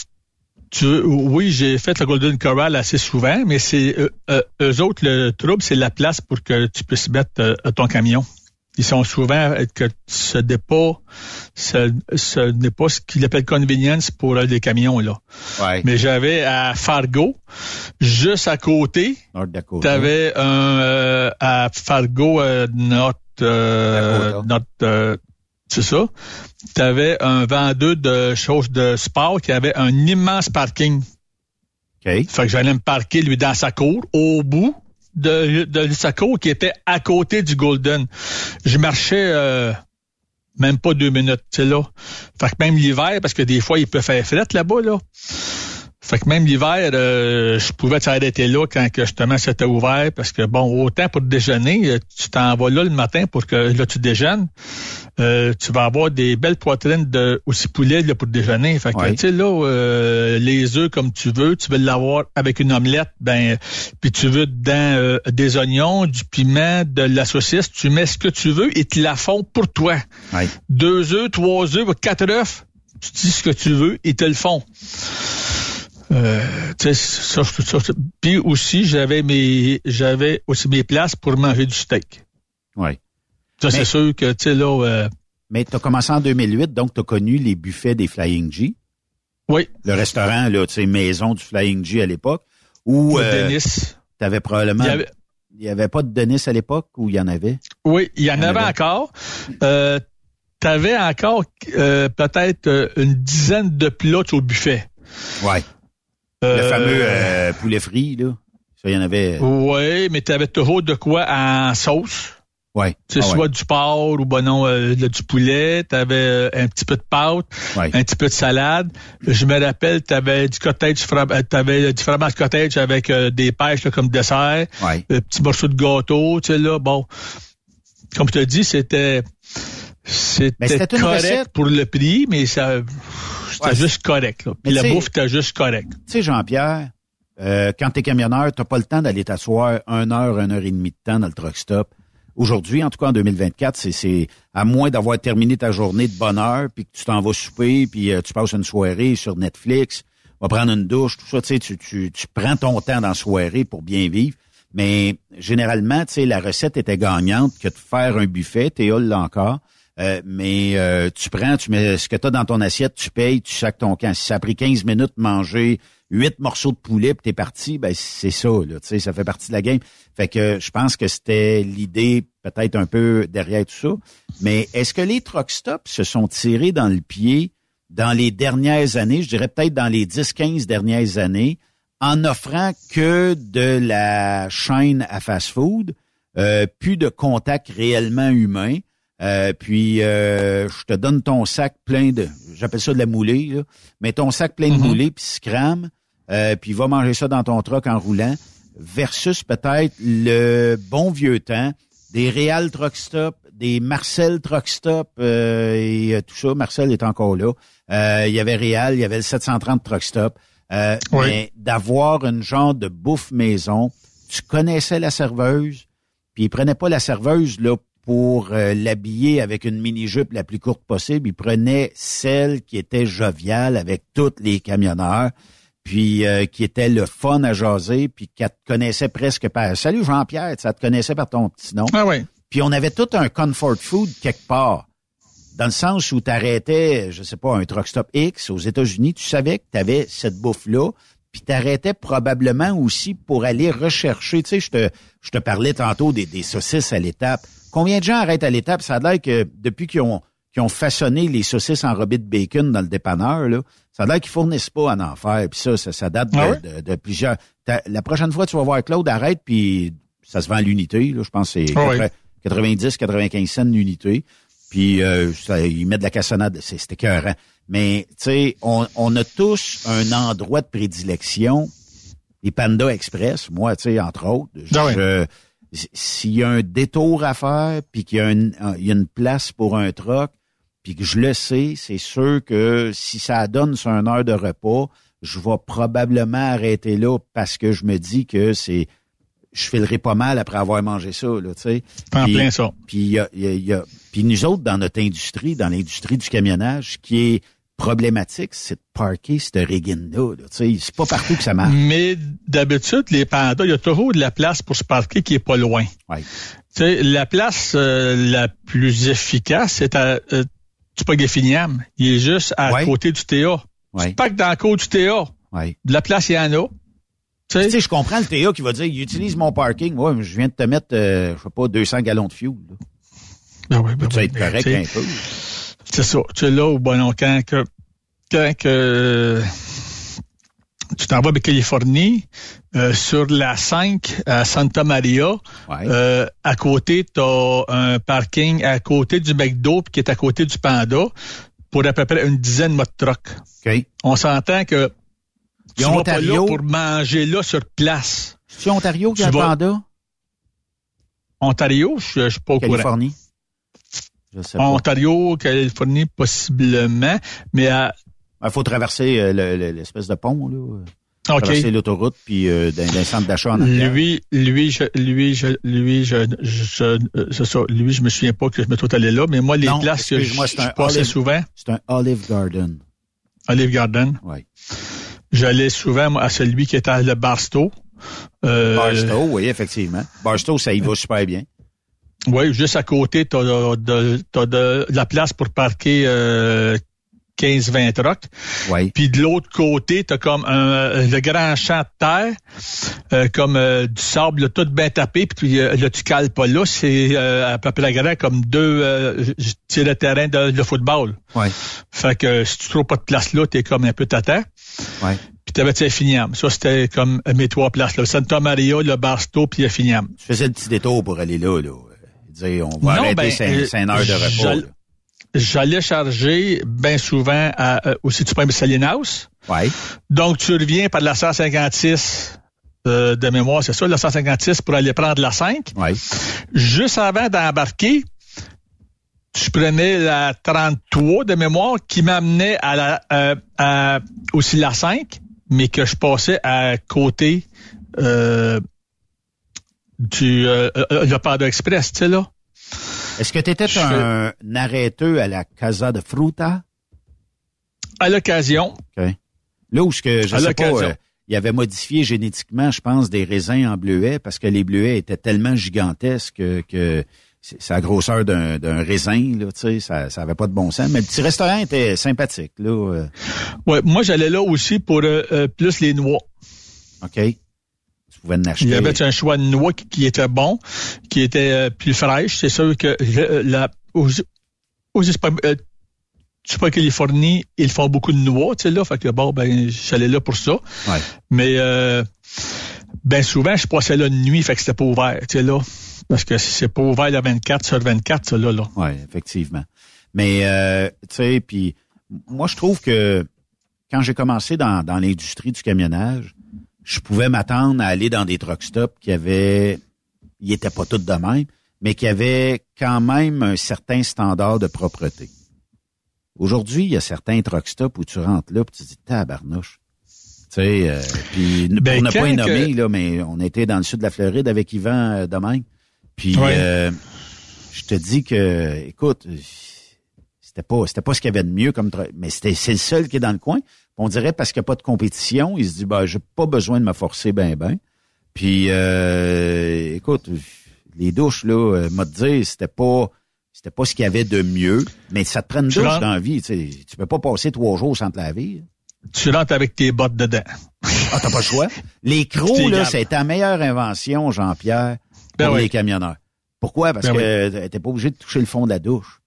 tu, oui, j'ai fait le Golden Corral assez souvent, mais c'est euh, euh, eux autres, le trouble, c'est la place pour que tu puisses mettre euh, ton camion. Ils sont souvent euh, que ce pas ce, ce n'est pas ce qu'ils appellent convenience pour euh, les camions là. Ouais. Mais j'avais à Fargo, juste à côté, Dakota. T'avais un euh, à Fargo, euh, notre, euh, notre euh, c'est ça. T'avais un vendeur de choses de sport qui avait un immense parking. OK. Fait que j'allais me parquer lui dans sa cour, au bout de, de qui était à côté du Golden. Je marchais euh, même pas deux minutes, tu sais là. Fait que même l'hiver, parce que des fois il peut faire fret là-bas là. Fait que même l'hiver, euh, je pouvais t'arrêter là quand que justement c'était ouvert parce que bon, autant pour déjeuner, euh, tu t'en vas là le matin pour que là tu déjeunes. Euh, tu vas avoir des belles poitrines de aussi poulet là, pour déjeuner. Fait que tu sais là, euh, les œufs comme tu veux, tu veux l'avoir avec une omelette, ben puis tu veux dedans euh, des oignons, du piment, de la saucisse, tu mets ce que tu veux et tu la font pour toi. Ouais. Deux œufs, trois œufs, quatre œufs, tu dis ce que tu veux et te le font. Euh, tu sais, ça, ça, ça. Puis aussi, j'avais mes, j'avais aussi mes places pour manger du steak. Ouais. Ça, c'est sûr que, tu sais, là, euh, Mais tu as commencé en 2008, donc tu as connu les buffets des Flying G. oui, Le restaurant, là, tu sais, maison du Flying G à l'époque, le euh, Dennis. tu avais probablement Il y avait- il n'y avait pas de Denis à l'époque ou il y en avait? Oui, il y en, avait, encore. Euh, tu avais encore euh, peut-être euh, une dizaine de plats au buffet. Ouais. Le fameux poulet frit, là. Ça, il y en avait. Oui, mais tu avais toujours de quoi en sauce. Ouais. C'est ah soit du porc ou ben non, euh, du poulet, tu avais euh, un petit peu de pâte, un petit peu de salade. Je me rappelle, tu avais du cottage, euh, t'avais du fromage cottage avec des pêches comme dessert, un petit morceau de gâteau, tu sais là, bon. Comme je te dis, c'était c'était correct pour le prix, mais ça c'était juste correct. Là. Puis la bouffe était juste correct. Tu sais, Jean-Pierre, euh, quand t'es camionneur, t'as pas le temps d'aller t'asseoir une heure, une heure et demie de temps dans le truck stop. Aujourd'hui, en tout cas en 2024, c'est à moins d'avoir terminé ta journée de bonne heure, puis que tu t'en vas souper, puis euh, tu passes une soirée sur Netflix, va prendre une douche, tout ça, tu sais, tu, tu, tu prends ton temps dans la soirée pour bien vivre. Mais généralement, tu sais, la recette était gagnante que de faire un buffet, Théo là encore. Euh, mais euh, tu prends, tu mets ce que tu as dans ton assiette, tu payes, tu sacs ton camp. Si ça a pris 15 minutes de manger huit morceaux de poulet puis t'es parti, ben c'est ça, là, tu sais, ça fait partie de la game. Fait que je pense que c'était l'idée peut-être un peu derrière tout ça. Mais est-ce que les truck stops se sont tirés dans le pied dans les dernières années, je dirais peut-être dans les 10-15 dernières années, en offrant que de la chaîne à fast-food, euh, plus de contact réellement humain. Euh, puis euh, je te donne ton sac plein de, j'appelle ça de la moulée, là, mais ton sac plein de mm moulée puis scram, euh, puis va manger ça dans ton truck en roulant, versus peut-être le bon vieux temps des Real Truck Stop, des Marcel Truck Stop euh, et euh, tout ça. Marcel est encore là. il y avait Real, il y avait le 730 Truck Stop. Mais d'avoir une genre de bouffe maison, tu connaissais la serveuse, puis il prenait pas la serveuse là pour l'habiller avec une mini-jupe la plus courte possible. Il prenait celle qui était joviale avec tous les camionneurs puis euh, qui était le fun à jaser, puis qui te connaissait presque par... Salut Jean-Pierre, ça te connaissait par ton petit nom. Ah oui. Puis on avait tout un comfort food quelque part. Dans le sens où tu arrêtais, je sais pas, un truck stop X aux États-Unis, tu savais que tu avais cette bouffe-là, puis tu arrêtais probablement aussi pour aller rechercher. Tu sais, je te, je te parlais tantôt des, des saucisses à l'étape. Combien de gens arrêtent à l'étape? Ça a l'air que depuis qu'ils ont qui ont façonné les saucisses enrobées de bacon dans le dépanneur, là, ça a l'air qu'ils fournissent pas en enfer. Puis ça, ça, date de, ah plusieurs. La prochaine fois, tu vas voir Claude, arrête, puis ça se vend à l'unité. Je pense que c'est 90, 95 cents l'unité. Puis euh, ça, ils mettent de la cassonade, c'est écœurant. Mais tu sais, on, on, a tous un endroit de prédilection. Les Panda Express, moi, tu sais, entre autres. Ah s'il y a un détour à faire, puis qu'il y, a une, y a une place pour un truck, puis que je le sais, c'est sûr que si ça donne sur une heure de repas, je vais probablement arrêter là parce que je me dis que c'est je filerai pas mal après avoir mangé ça, là, tu sais. En plein ça. Puis, y a, y a, puis nous autres, dans notre industrie, dans l'industrie du camionnage, qui est problématique, c'est de parker cette rigging-là. Là, c'est pas partout que ça marche. Mais d'habitude, les pandas, il y a toujours de la place pour se parquer qui est pas loin. Ouais. la place euh, la plus efficace, c'est à, euh, tu pas Finiam. Il est juste à côté du TA. Ouais. Tu dans le côté du TA. De la place, il y en a. Tu sais, je comprends le TA qui va dire, il utilise mon parking. Ouais, mais je viens de te mettre, euh, je sais pas, 200 gallons de fuel. Là. Ben oui, ben ça être correct un peu. C'est ça. Tu es là au bon quand que, quand que tu t'en vas de Californie, euh, sur la 5 à Santa Maria, euh, à côté, tu as un parking à côté du McDo qui est à côté du Panda pour à peu près une dizaine de trucks. Okay. On s'entend que tu vas pas là pour manger là sur place. C'est Ontario qui a Panda? Ontario, je, ne suis pas au Californie. Ontario, Californie, possiblement, mais à, il faut traverser euh, l'espèce de pont, là. Okay. Traverser l'autoroute, puis euh, d'un centre d'achat en arrière. Lui, lui, je, lui, je, lui, je, je, c'est ça. Lui, je me souviens pas que je me tout allé là, mais moi, les places que je, je passais souvent. C'est un Olive Garden. Olive Garden. Oui. J'allais souvent à celui qui était à le Barstow. Euh, Barstow, oui, effectivement. Barstow, ça y va super bien. Oui, juste à côté, tu as, de, de, la place pour parquer euh, 15-20 trucks. Oui. Puis de l'autre côté, t'as comme un, le grand champ de terre, euh, comme euh, du sable, là, tout bien tapé, puis euh, là, tu cales pas là. C'est euh, à peu près grand comme deux euh, c'est le terrain de, de football. Oui. Fait que si tu trouves pas de place là, t'es comme un peu tata. Oui. Puis t'avais Finiam. Ça, c'était comme mes trois places. Là. Santa Maria, le Barstow, puis Finiam. Tu faisais le petit détour pour aller là, là. Dire, on va Non, arrêter ben, cinq, euh, cinq heures de repos. J'allais charger bien souvent à, euh, aussi tu prends. Ouais. Donc, tu reviens par la 156 euh, de mémoire, c'est ça, la 156 pour aller prendre la 5. Ouais. Juste avant d'embarquer, tu prenais la 33 de mémoire qui m'amenait à la euh, à aussi la 5, mais que je passais à côté euh, du euh, euh, le Pado Express, tu sais là? Est-ce que tu étais Je un, arrêteux à la Casa de Fruta? À l'occasion, OK. Là où ce que, je À sais pas, euh, il avait modifié génétiquement, je pense, des raisins en bleuet parce que les bleuets étaient tellement gigantesques que, que c'est la grosseur d'un raisin, là, tu sais, ça, ça avait pas de bon sens. Mais le petit restaurant était sympathique, là. euh, ouais, moi j'allais là aussi pour euh, euh, plus les noix. OK. Tu pouvais en acheter. Il y avait un choix de noix qui, qui était bon, qui était euh, plus fraîche. C'est sûr que euh, la, aux, aux euh, Californie, ils font beaucoup de noix, tu sais, là. Fait que bon, ben, j'allais là pour ça. Ouais. Mais euh, ben souvent, je passais là de nuit, fait que c'était pas ouvert, tu sais, là. Parce que c'est pas ouvert le 24 sur 24, ça, là, là. Oui, effectivement. Mais, euh, tu sais, puis moi, je trouve que quand j'ai commencé dans, dans l'industrie du camionnage, je pouvais m'attendre à aller dans des truck stops qui avaient, ils étaient pas tous de même, mais qui avaient quand même un certain standard de propreté. Aujourd'hui, il y a certains truck stops où tu rentres là, puis tu te dis, tabarnouche. Tu sais, euh, puis Ben, pour ne pas que- là, mais on était dans le sud de la Floride avec Yvan euh, demain. Puis Ouais. euh, je te dis que, écoute, c'était pas, c'était pas ce qu'il y avait de mieux comme, mais c'était, c'est le seul qui est dans le coin. On dirait parce qu'il n'y a pas de compétition, il se dit, ben, j'ai pas besoin de me forcer ben ben. Puis, euh, écoute, les douches là, euh, m'a dit, c'était pas, c'était pas ce qu'il y avait de mieux, mais ça te prend une Tu douche dans la vie, tu sais. Tu peux pas passer trois jours sans te laver. Tu rentres avec tes bottes dedans. Ah, t'as pas le choix. Les crocs, là, c'est ta meilleure invention, Jean-Pierre, pour Ben oui. les camionneurs. Pourquoi? Parce Ben que t'es pas obligé de toucher le fond de la douche.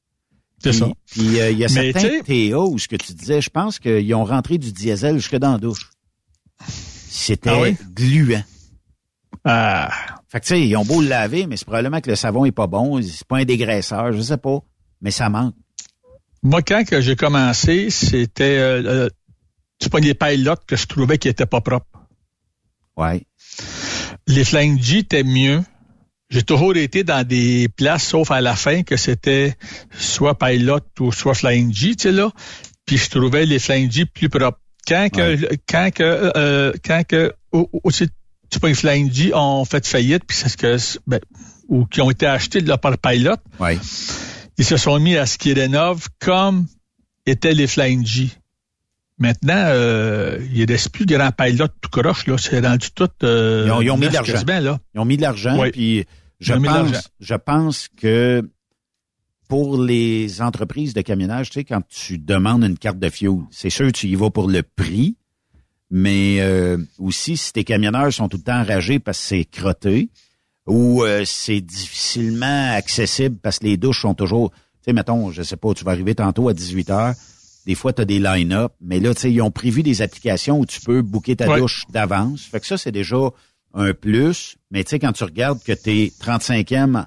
C'est ça. Puis euh, il y a Mais certains où ce que tu disais, je pense qu'ils ont rentré du diesel jusque dans la douche. C'était Ah oui? gluant. Ah. Fait que tu sais, ils ont beau le laver, mais c'est probablement que le savon est pas bon, c'est pas un dégraisseur, je sais pas, mais ça manque. Moi, quand que j'ai commencé, c'était euh, tu prends des pilotes que je trouvais qui étaient pas propres. Ouais. Les Flying G étaient mieux. J'ai toujours été dans des places, sauf à la fin, que c'était soit Pilot ou soit Flying G, tu sais là. Puis je trouvais les Flying G plus propres. Quand que, quand que, euh, quand que, tu les Flying G ont fait faillite, puis c'est ce que, ben, ou qui ont été achetés de par Pilot, Ouais. ils se sont mis à ce qu'ils rénovent comme étaient les Flying G. Maintenant, euh, il reste plus de grands pilotes tout croche, là. C'est rendu tout, euh, Ils ont, ils ont mis de l'argent. Ils ont mis de l'argent, Oui. puis je pense, l'argent. je pense que pour les entreprises de camionnage, tu sais, quand tu demandes une carte de fuel, c'est sûr tu y vas pour le prix, mais euh, aussi si tes camionneurs sont tout le temps enragés parce que c'est crotté ou euh, c'est difficilement accessible parce que les douches sont toujours, tu sais, mettons, je sais pas, tu vas arriver tantôt à 18 heures, des fois tu as des line-up, mais là, tu sais, ils ont prévu des applications où tu peux booker ta Ouais. douche d'avance. Fait que ça, c'est déjà un plus, mais tu sais, quand tu regardes que tu es 35e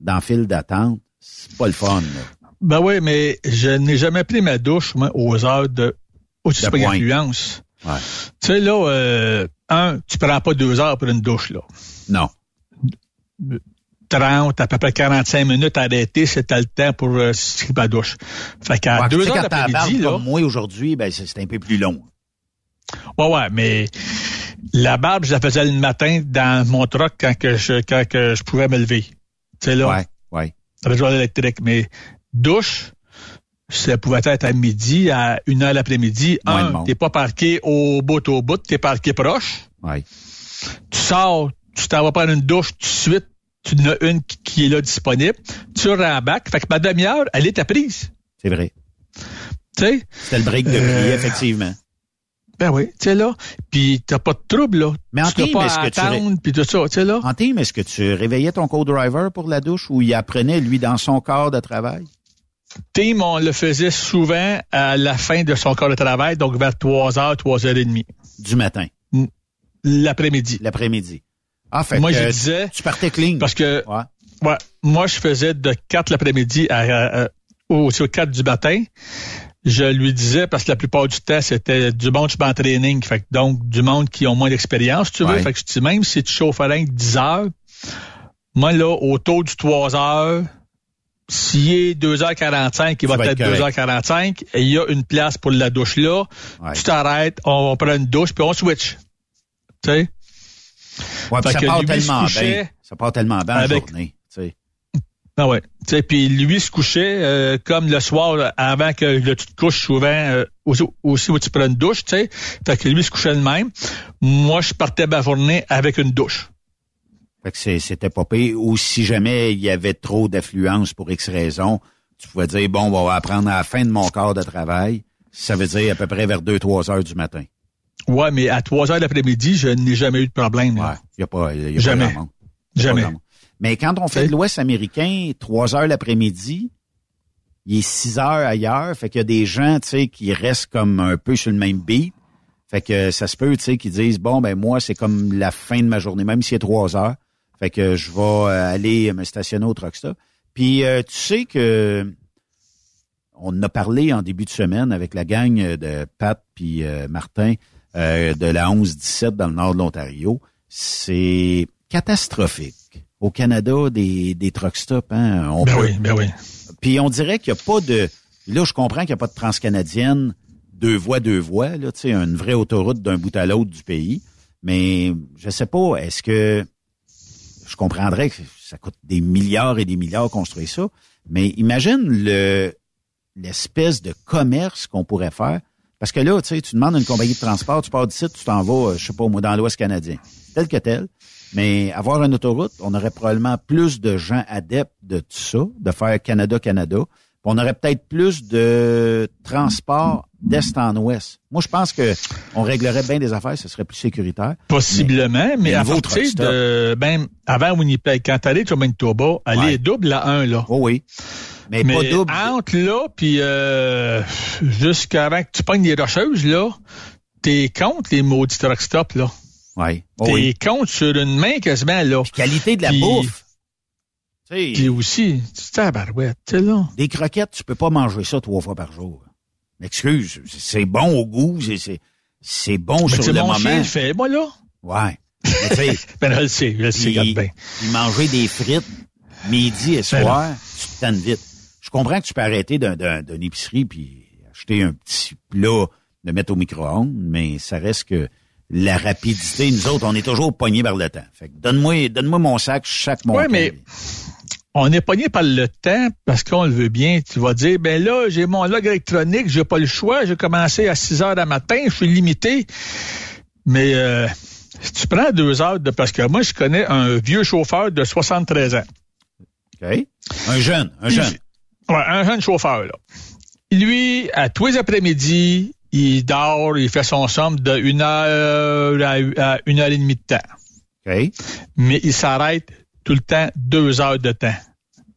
dans le file d'attente, c'est pas le fun. là. Ben oui, mais je n'ai jamais pris ma douche, moi, aux heures de haute influence. Ouais. Tu sais, là, euh, un, tu prends pas deux heures pour une douche, là. Non. 30, à peu près 45 minutes arrêté, c'est t'as le temps pour euh, la douche. Fait qu'à Ouais, deux heures d'après-midi, là. comme moi aujourd'hui, ben c'est un peu plus long. Ouais, ouais, mais la barbe, je la faisais le matin dans mon truck quand que je, quand que je pouvais me lever. Tu sais, là. Ouais, ouais. électrique. Mais douche, ça pouvait être à midi, à une heure l'après-midi. Un, t'es pas parqué au bout au bout, t'es parqué proche. Ouais. Tu sors, tu t'en vas prendre une douche tout de suite. Tu en as une qui, est là disponible. Tu rembaques. Fait que ma demi-heure, elle est à prise. C'est vrai. Tu sais? C'était le break de prier, effectivement. Ben oui, tu sais là. Puis t'as pas de trouble, là. Mais en tu team, pas est-ce que tu puis tout ça, tu sais là. En team, est-ce que tu réveillais ton co-driver pour la douche ou il apprenait, lui, dans son corps de travail? Team, on le faisait souvent à la fin de son corps de travail, donc vers 3h, 3h30. Du matin? L'après-midi. L'après-midi. Ah, fait Moi, que je disais... Tu partais clean. Parce que... Ouais. Ouais, moi, je faisais de 4 l'après-midi à, à, à, au, au 4 du matin. Je lui disais, parce que la plupart du temps, c'était du monde qui en training, fait que donc du monde qui ont moins d'expérience, tu veux. Ouais. Fait que je dis, même si tu chauffes à 10 heures, moi, là, autour du 3 heures, s'il est 2h45, il va vas être être 2h45, et il y a une place pour la douche là, Ouais. tu t'arrêtes, on, on prend une douche, puis on switch. Tu sais? Ouais, ça part lui, tellement bien. Ça part tellement bien en avec- journée. Ah ouais. Tu sais, puis lui se couchait euh, comme le soir là, avant que là, tu te couches souvent euh, aussi, aussi où tu prends une douche, tu sais. Fait que lui se couchait le même. Moi, je partais ma journée avec une douche. Fait que c'était pas pire. Ou si jamais il y avait trop d'affluence pour X raisons, tu pouvais dire, bon, on va apprendre à la fin de mon quart de travail. Ça veut dire à peu près vers 2-3 heures du matin. Ouais, mais à 3 heures l'après-midi, je n'ai jamais eu de problème. là. Ouais. A pas, y a Jamais. pas. Y a pas Jamais. Mais quand on fait de l'Ouest américain, 3 heures l'après-midi, il est 6 heures ailleurs. Fait qu'il y a des gens, tu sais, qui restent comme un peu sur le même beat. Fait que ça se peut, tu sais, qu'ils disent, bon, ben moi, c'est comme la fin de ma journée, même s'il est 3 heures. Fait que je vais euh, aller me stationner au truck stop. Puis euh, tu sais que on en a parlé en début de semaine avec la gang de Pat puis euh, Martin euh, de la 11-17 dans le nord de l'Ontario. C'est catastrophique. Au Canada, des, des truck stops, hein, on Ben peut- oui, ben oui. puis on dirait qu'il n'y a pas de. Là, je comprends qu'il n'y a pas de transcanadienne, deux voies, deux voies, là, tu sais, une vraie autoroute d'un bout à l'autre du pays. Mais je sais pas, est-ce que je comprendrais que ça coûte des milliards et des milliards construire ça, mais imagine le l'espèce de commerce qu'on pourrait faire. Parce que là, tu sais, tu demandes à une compagnie de transport, tu pars d'ici, tu t'en vas, euh, je sais pas, moi, dans l'Ouest canadien. Tel que tel. Mais avoir une autoroute, on aurait probablement plus de gens adeptes de tout ça, de faire Canada-Canada. On aurait peut-être plus de transport d'est en ouest. Moi, je pense que on réglerait bien des affaires, ce serait plus sécuritaire. Possiblement, mais, mais à partir stop. de, ben, avant Winnipeg, quand t'allais sur Manitoba, aller Ouais. double à un, là. Oh oui. Mais, Mais pas double. entre là, puis euh, jusqu'avant que tu pognes les rocheuses, là, t'es contre les maudits truck stops, là. Ouais. Oh T'es oui. contre sur une main quasiment, là. Qualité de la Puis- bouffe. Tu sais, Puis aussi, tu tabarouette, tu sais, là. Des croquettes, tu peux pas manger ça trois fois par jour. M'excuse, c'est bon au goût, c'est- c'est c'est bon Mais sur c'est le mon moment. chien le fait, moi, là. Ouais. Mais (laughs) Ben, je le sais, je le sais, regarde bien. puis manger des frites midi et Ben soir, tu te tannes vite. Je comprends que tu peux arrêter d'un- d'un- d'une épicerie puis acheter un petit plat de mettre au micro-ondes, mais ça reste que la rapidité, nous autres, on est toujours pognés par le temps. Fait que donne-moi donne-moi mon sac, chaque mon Ouais, mais on est pogné par le temps parce qu'on le veut bien. Tu vas dire, ben là, j'ai mon log électronique, j'ai pas le choix, j'ai commencé à 6 heures du matin, je suis limité. Mais euh, si tu prends deux heures de... Parce que moi, je connais un vieux chauffeur de 73 ans. OK? Un jeune, un jeune. Ouais, un jeune chauffeur, là. Lui, à tous les après-midi, il dort, il fait son somme de une heure à une heure et demie de temps. Mais il s'arrête tout le temps deux heures de temps.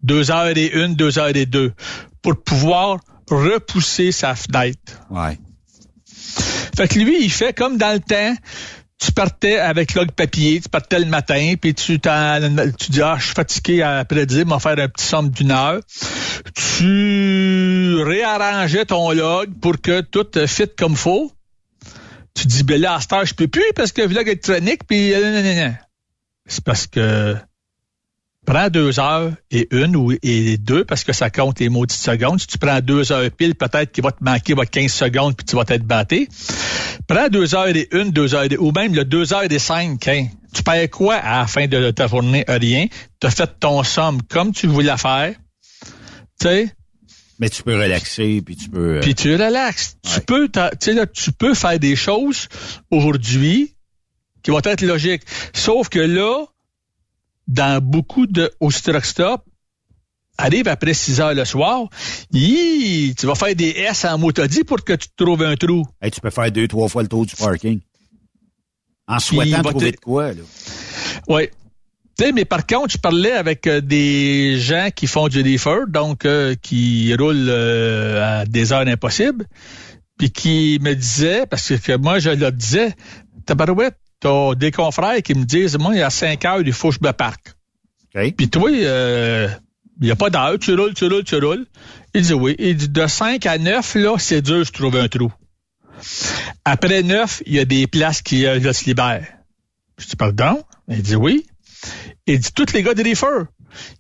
Deux heures et une, deux heures et deux, pour pouvoir repousser sa fenêtre. Ouais. Fait que lui, il fait comme dans le temps, tu partais avec log papier, tu partais le matin, puis tu tu dis, ah, je suis fatigué après-midi, m'en faire un petit somme d'une heure. Tu réarrangeais ton log pour que tout fit comme faut. Tu dis, ben là, à cette heure, je peux plus parce que vlog électronique, puis euh. C'est parce que prends deux heures et une ou et deux parce que ça compte les maudites secondes. Si tu prends deux heures pile, peut-être qu'il va te manquer va 15 secondes puis tu vas t'être batté. Prends deux heures et une, deux heures et ou même le deux heures et cinq. Hein. Tu perds quoi à la fin de ta journée? Rien. Tu as fait ton somme comme tu voulais faire. Tu sais? Mais tu peux relaxer, puis tu peux... euh, Puis tu relaxes. Tu Ouais. peux, tu sais là, tu peux faire des choses aujourd'hui qui vont être logiques. Sauf que là, dans beaucoup de au truck stop, arrive après 6 heures le soir, tu vas faire des S en motodie pour que tu te trouves un trou. Hey, tu peux faire deux, trois fois le tour du parking. En souhaitant trouver de quoi, là. Oui. Tu sais, mais par contre, je parlais avec euh, des gens qui font du reefer, donc euh, qui roulent euh, à des heures impossibles, puis qui me disaient, parce que moi, je leur disais, tabarouette, t'as des confrères qui me disent, moi, il y a 5 heures, il faut que je me parque. OK. Puis toi, il n'y a pas d'heure, tu roules, tu roules, tu roules. Il dit oui. Il dit de 5 à 9, là, c'est dur de trouver un trou. Après 9, il y a des places qui euh, là, se libèrent. Je dis, pardon? Il dit oui. Il dit, tous les gars de reefer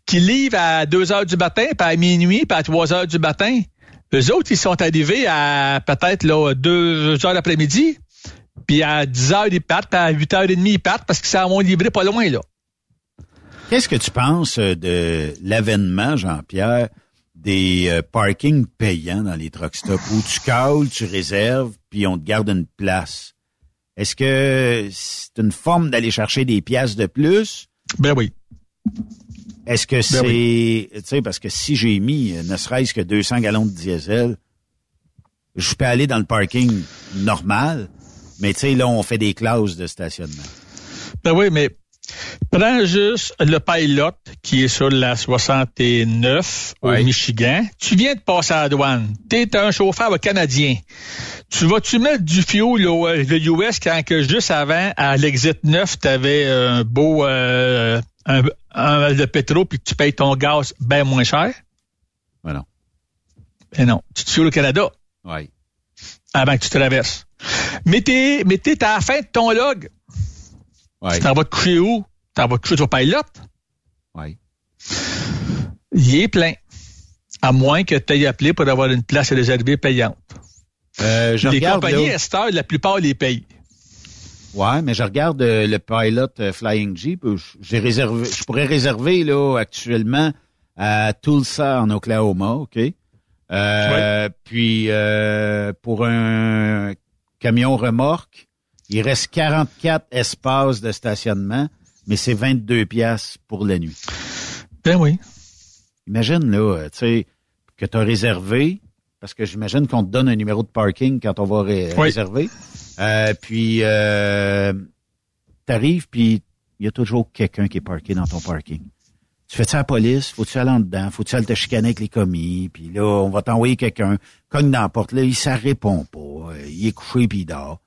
qui livrent à 2 heures du matin, puis à minuit, puis à 3 heures du matin, eux autres, ils sont arrivés à peut-être là 2 heures l'après-midi, puis à 10 heures, ils partent, puis à 8 heures et demie, ils partent parce qu'ils s'en vont livrer pas loin, là. Qu'est-ce que tu penses euh, de l'avènement, Jean-Pierre, des euh, parkings payants dans les truck stops où tu cales, tu réserves, puis on te garde une place? Est-ce que c'est une forme d'aller chercher des pièces de plus? Ben oui. Est-ce que c'est, tu sais, parce que si j'ai mis euh, ne serait-ce que 200 gallons de diesel, je peux aller dans le parking normal, mais tu sais, là, on fait des clauses de stationnement. Ben oui, mais prends juste le pilot qui est sur la 69 au Michigan. Tu viens de passer à la douane. Tu es un chauffeur canadien. Tu vas-tu mettre du fuel au le US quand que juste avant, à l'exit 9, tu avais un beau euh, un, un, de pétrole puis que tu payes ton gaz bien moins cher? Ben non. Ben non. Tu te fuel au Canada. Oui. Avant que tu traverses. Mais t'es à la fin de ton log. Ouais. Tu t'en vas te coucher où? T'en vas te coucher au pilot? Oui. Il est plein. À moins que tu aies appelé pour avoir une place réservée payante. Euh, je les regarde, compagnies Esther, la plupart les payent. Ouais, mais je regarde euh, le pilot euh, Flying Jeep. J'ai réservé, je pourrais réserver là actuellement à Tulsa en Oklahoma, ok? Euh, Puis pour un camion remorque, il reste 44 espaces de stationnement, mais c'est 22 pièces pour la nuit. Ben oui. Imagine là, euh, tu sais, que tu as réservé, parce que j'imagine qu'on te donne un numéro de parking quand on va ré- Oui. réserver. Euh, puis euh, t'arrives, puis il y a toujours quelqu'un qui est parké dans ton parking. Tu fais ça à la police, faut-tu aller en dedans, faut-tu aller te chicaner avec les commis, puis là, on va t'envoyer quelqu'un, cogne dans la porte, là, il ça répond pas, euh, il est couché puis il dort.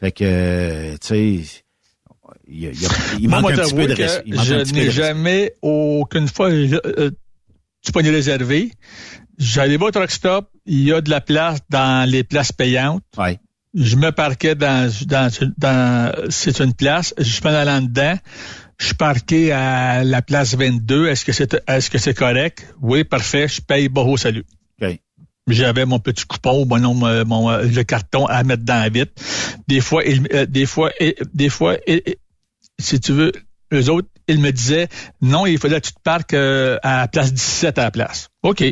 Fait que, euh, tu sais, il, il il manque un petit peu de respect. Je n'ai jamais, aucune fois, euh, euh, tu pas réservé. J'allais au truck stop, il y a de la place dans les places payantes. Ouais. Je me parquais dans, dans, dans c'est une place, je suis allé en dedans. Je suis parqué à la place 22. Est-ce que c'est est-ce que c'est correct? Oui, parfait. Je paye bon salut. OK. J'avais mon petit coupon, mon euh, mon, euh, le carton à mettre dans la vitre. Des fois, il, euh, des fois, et- des fois, et- et- si tu veux, eux autres, ils me disaient, non, il fallait que tu te parques euh, à la place 17 à la place. OK.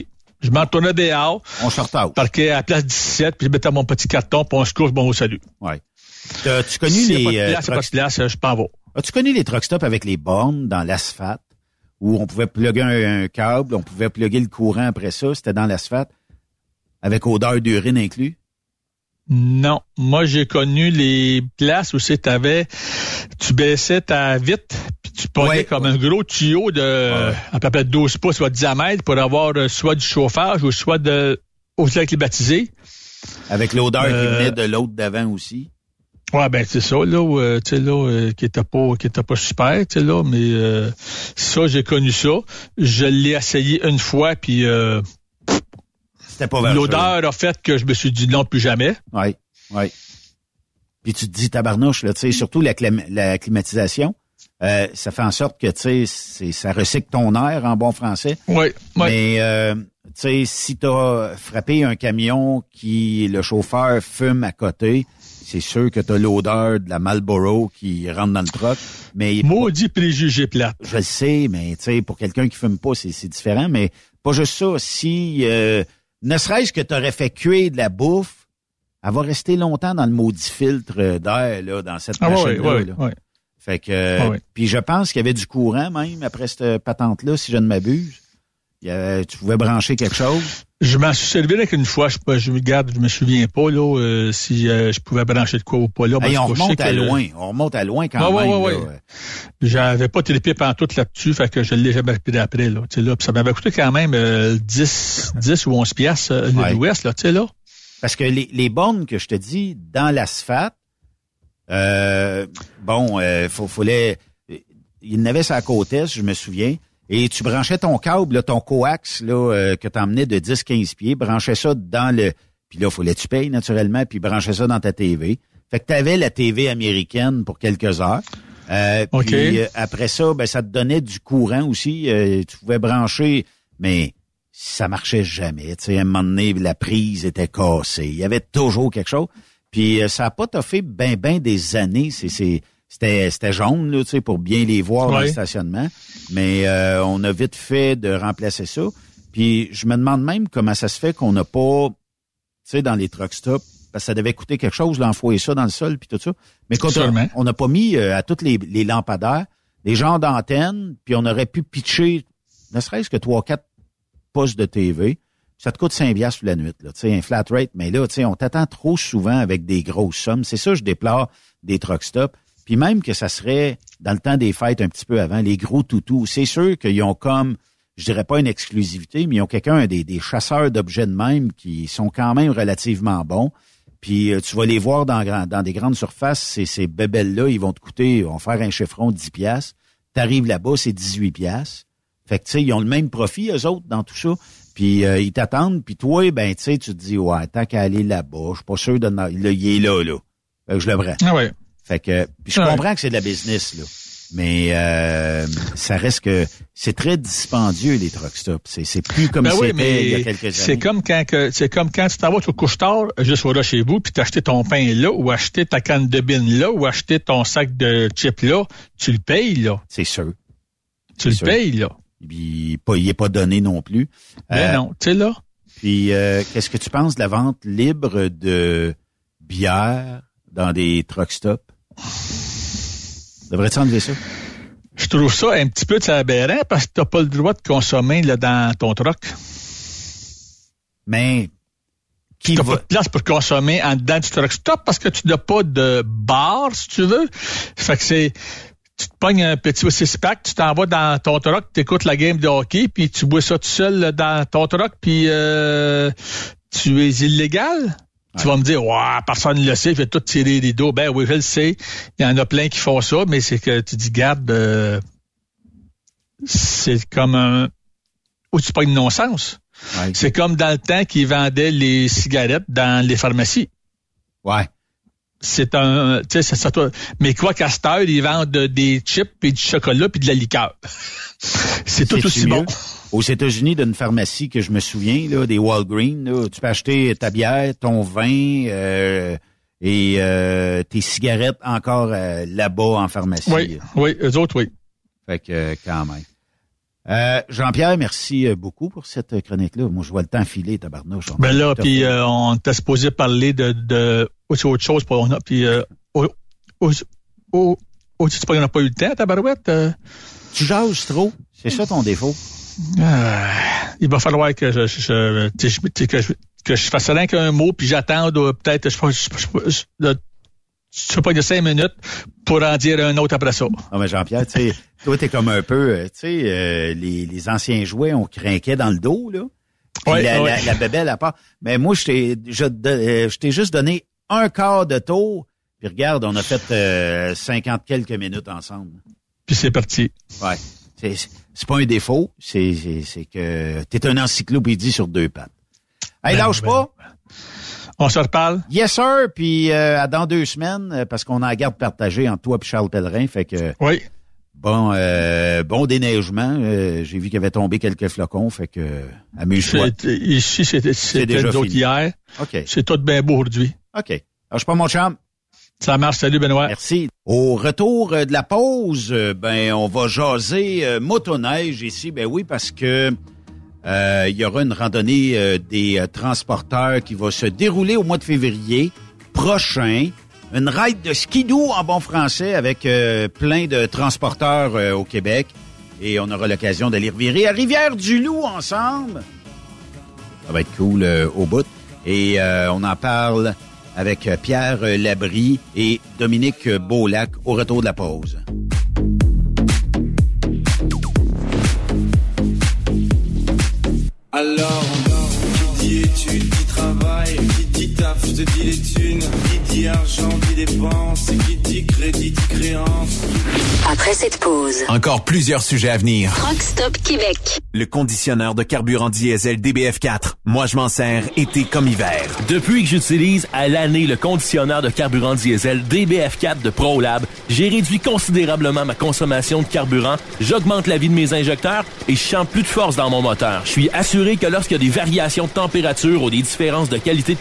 Je m'en retournais dehors. On sort out. Parquais à la place 17, puis je mettais mon petit carton, puis on se couche, bon salut. Ouais. Connu y a les pas de euh, place, a pas de place, euh, je m'en vais. As-tu connu les truck stops avec les bornes dans l'asphalte où on pouvait plugger un, un câble, on pouvait plugger le courant après ça, c'était dans l'asphalte avec odeur d'urine inclus? Non. Moi, j'ai connu les places où t'avais, tu baissais ta vitre, puis tu prenais Ouais, comme un gros tuyau de à peu près 12 pouces de diamètre pour avoir euh, soit du chauffage ou soit de au air climatisé. Avec l'odeur qui Euh, venait de l'autre d'avant aussi? Ouais, ben c'est ça, là, où, euh, tu sais, là, euh, qui était pas qui était pas super, tu sais, là, mais euh, ça, j'ai connu ça. Je l'ai essayé une fois, puis euh, C'était pas vers l'odeur a fait que je me suis dit non, plus jamais. Oui, oui. Puis tu te dis tabarnouche, là, tu sais, surtout la, clim- la climatisation, ça fait en sorte que, tu sais, ça recycle ton air en bon français. Oui, oui. Mais, euh, tu sais, si tu as frappé un camion qui, le chauffeur fume à côté, c'est sûr que tu as l'odeur de la Marlboro qui rentre dans le truck. Mais Maudit préjugé plate. je le sais, mais tu pour quelqu'un qui fume pas, c'est différent. Mais pas juste ça. Si euh, ne serait-ce que tu aurais fait cuire de la bouffe, elle va rester longtemps dans le maudit filtre euh, d'air là, dans cette Ah machine là. ouais. Fait que euh, Ah ouais. puis je pense qu'il y avait du courant même après cette patente là, si je ne m'abuse. Il y avait- tu pouvais brancher quelque chose? Je m'en suis servi avec une fois, je, je regarde, je me souviens pas là euh, si euh, je pouvais brancher de quoi ou pas là. Hey, on que remonte à loin. On remonte à loin quand Ouais, même. ouais, ouais, ouais. J'avais pas trippé pendant tout là-dessus, fait que je l'ai jamais repris après, là. Là, ça m'avait coûté quand même euh, 10, 10 ou 11 piastres euh, Ouais. de l'Ouest, là, tu sais, là. Parce que les, les bornes que je te dis, dans l'asphalte, euh, bon, euh, faut, fallait, il y en avait sa côte est, je me souviens, et tu branchais ton câble, là, ton coax là, euh, que tu emmenais de 10-15 pieds, branchais ça dans le... Puis là, fallait que tu payes naturellement, puis branchais ça dans ta TV. Fait que tu avais la TV américaine pour quelques heures. Euh. Puis euh, après ça, ben, ça te donnait du courant aussi. Euh, tu pouvais brancher, mais ça marchait jamais. Tu sais, à un moment donné, la prise était cassée. Il y avait toujours quelque chose. Puis ça a pas toffé ben ben des années. C'est, c'est, c'était, c'était jaune, là, tu sais, pour bien les voir dans Ouais. le stationnement. Mais euh, on a vite fait de remplacer ça. Puis je me demande même comment ça se fait qu'on n'a pas, tu sais, dans les truck stops, parce que ça devait coûter quelque chose d'enfoyer ça dans le sol puis tout ça. Mais quand on n'a pas mis euh, à toutes les, les lampadaires des genres d'antennes, puis on aurait pu pitcher ne serait-ce que trois, quatre postes de TV. Ça te coûte 5 piastres la nuit, là, tu sais, un flat rate. Mais là, tu sais, on t'attend trop souvent avec des grosses sommes. C'est ça, je déplore des truck stops. Puis même que ça serait, dans le temps des fêtes un petit peu avant, les gros toutous. C'est sûr qu'ils ont comme, je dirais pas une exclusivité, mais ils ont quelqu'un, des, des chasseurs d'objets de même qui sont quand même relativement bons. Puis euh, tu vas les voir dans, dans des grandes surfaces, ces, ces bébelles-là, ils vont te coûter, ils vont faire un chiffron de 10 piastres. T'arrives là-bas, c'est 18 piastres. Fait que, tu sais, ils ont le même profit, eux autres, dans tout ça. Puis euh, ils t'attendent, puis toi, ben, tu sais, tu te dis, ouais, tant qu'à aller là-bas, je suis pas sûr de... Là, il est là, là. Je le prends. Ah ouais. Fait que, je Ouais. comprends que c'est de la business, là. Mais euh, ça reste que c'est très dispendieux, les truck stops. C'est, c'est plus comme Ben oui, c'était il y a quelques c'est années. comme quand que c'est comme quand tu t'en vas au couche-tard, juste là chez vous, puis t'as acheté ton pain là, ou acheté ta canne de bine là, ou acheté ton sac de chips là, tu le payes là. C'est sûr. Tu le sûr. payes là. Puis pas, il est pas donné non plus. Ben Euh, non, tu sais là. Puis euh, qu'est-ce que tu penses de la vente libre de bière dans des truck stops? Devrais-tu enlever ça? Je trouve ça un petit peu de aberrant parce que t'as pas le droit de consommer là, dans ton truck. Mais qui T'as va... pas de place pour consommer en dedans du truck stop parce que tu n'as pas de bar, si tu veux. Fait que c'est tu te pognes un petit six-pack, tu t'en vas dans ton truck, tu écoutes la game de hockey, puis tu bois ça tout seul dans ton truck, puis euh, tu es illégal? Tu vas me dire, ouais, personne ne le sait, il fait tout tirer les dos. Ben oui, je le sais. Il y en a plein qui font ça, mais c'est que tu dis, garde, euh, c'est comme un... Ou tu pognes non-sens. Ouais. C'est comme dans le temps qu'ils vendaient les cigarettes dans les pharmacies. Ouais. C'est un, tu sais, ça, toi. Mais quoi qu'à cette heure, ils vendent des chips puis du chocolat puis de la liqueur. (laughs) c'est tout aussi mieux? bon. Aux États-Unis, d'une pharmacie que je me souviens, là, des Walgreens, là, tu peux acheter ta bière, ton vin euh, et euh, tes cigarettes encore euh, là-bas en pharmacie. Oui, oui, eux autres, oui. Fait que euh, quand même. Euh, Jean-Pierre, merci euh, beaucoup pour cette euh, chronique-là. Moi, je vois le temps filer, tabarnouche. Ben là, puis euh, on était supposé parler de, de aussi autre chose pour on a, puis euh, au- au- pas qu'on n'a pas eu le temps, tabarouette. euh, Tu jases trop. C'est ça ton défaut. euh, il va falloir que je, je, je- tu tu que je, que je fasse rien qu'un mot, puis j'attende euh, peut-être, je sais pas, je, je, je sais pas, de cinq minutes pour en dire un autre après ça. Non, mais Jean-Pierre, tu sais, (laughs) toi, t'es comme un peu, euh, tu sais, euh, les, les anciens jouets, on craquait dans le dos, là. Ouais, la, ouais. la, la bébelle à part. Mais moi, je t'ai je, euh, je t'ai juste donné un quart de tour. Puis regarde, on a fait euh, 50 quelques minutes ensemble. Puis c'est parti. Ouais. C'est, c'est pas un défaut, c'est, c'est, c'est que t'es un encyclopédie sur deux pattes. Hey, Ben, lâche ben, pas. On se reparle? Yes, sir. Puis euh, à dans deux semaines, euh, parce qu'on a la garde partagée entre toi et Charles Pellerin. Fait que Oui. bon euh, bon déneigement. Euh, j'ai vu qu'il avait tombé quelques flocons. Fait que amuse-toi. C'est- Ici, c'était c'était déjà nous autres fini. hier. OK. C'est tout bien beau aujourd'hui. OK. Lâche pas mon chum. Ça marche. Salut, Benoît. Merci. Au retour euh, de la pause, euh, ben on va jaser euh, motoneige ici. Ben oui, parce que euh, il y aura une randonnée euh, des euh, transporteurs qui va se dérouler au mois de février prochain. Une ride de skidoo en bon français avec euh, plein de transporteurs euh, au Québec. Et on aura l'occasion d'aller revirer à Rivière-du-Loup ensemble. Ça va être cool euh, au bout. Et on en parle avec Pierre Labrie et Dominique Beaulac au retour de la pause. Alors, qui dit études, dit travail, dit taf, je te dis les thunes, qui dit argent, dit dépenses, qui dit crédit, dit créance. Après cette pause, Encore plusieurs sujets à venir. Rockstop Québec. Le conditionneur de carburant diesel DBF4. Moi, je m'en sers été comme hiver. Depuis que j'utilise à l'année le conditionneur de carburant diesel DBF4 de ProLab, j'ai réduit considérablement ma consommation de carburant, j'augmente la vie de mes injecteurs et je sens plus de force dans mon moteur. Je suis assuré que lorsqu'il y a des variations de température ou des différences de qualité de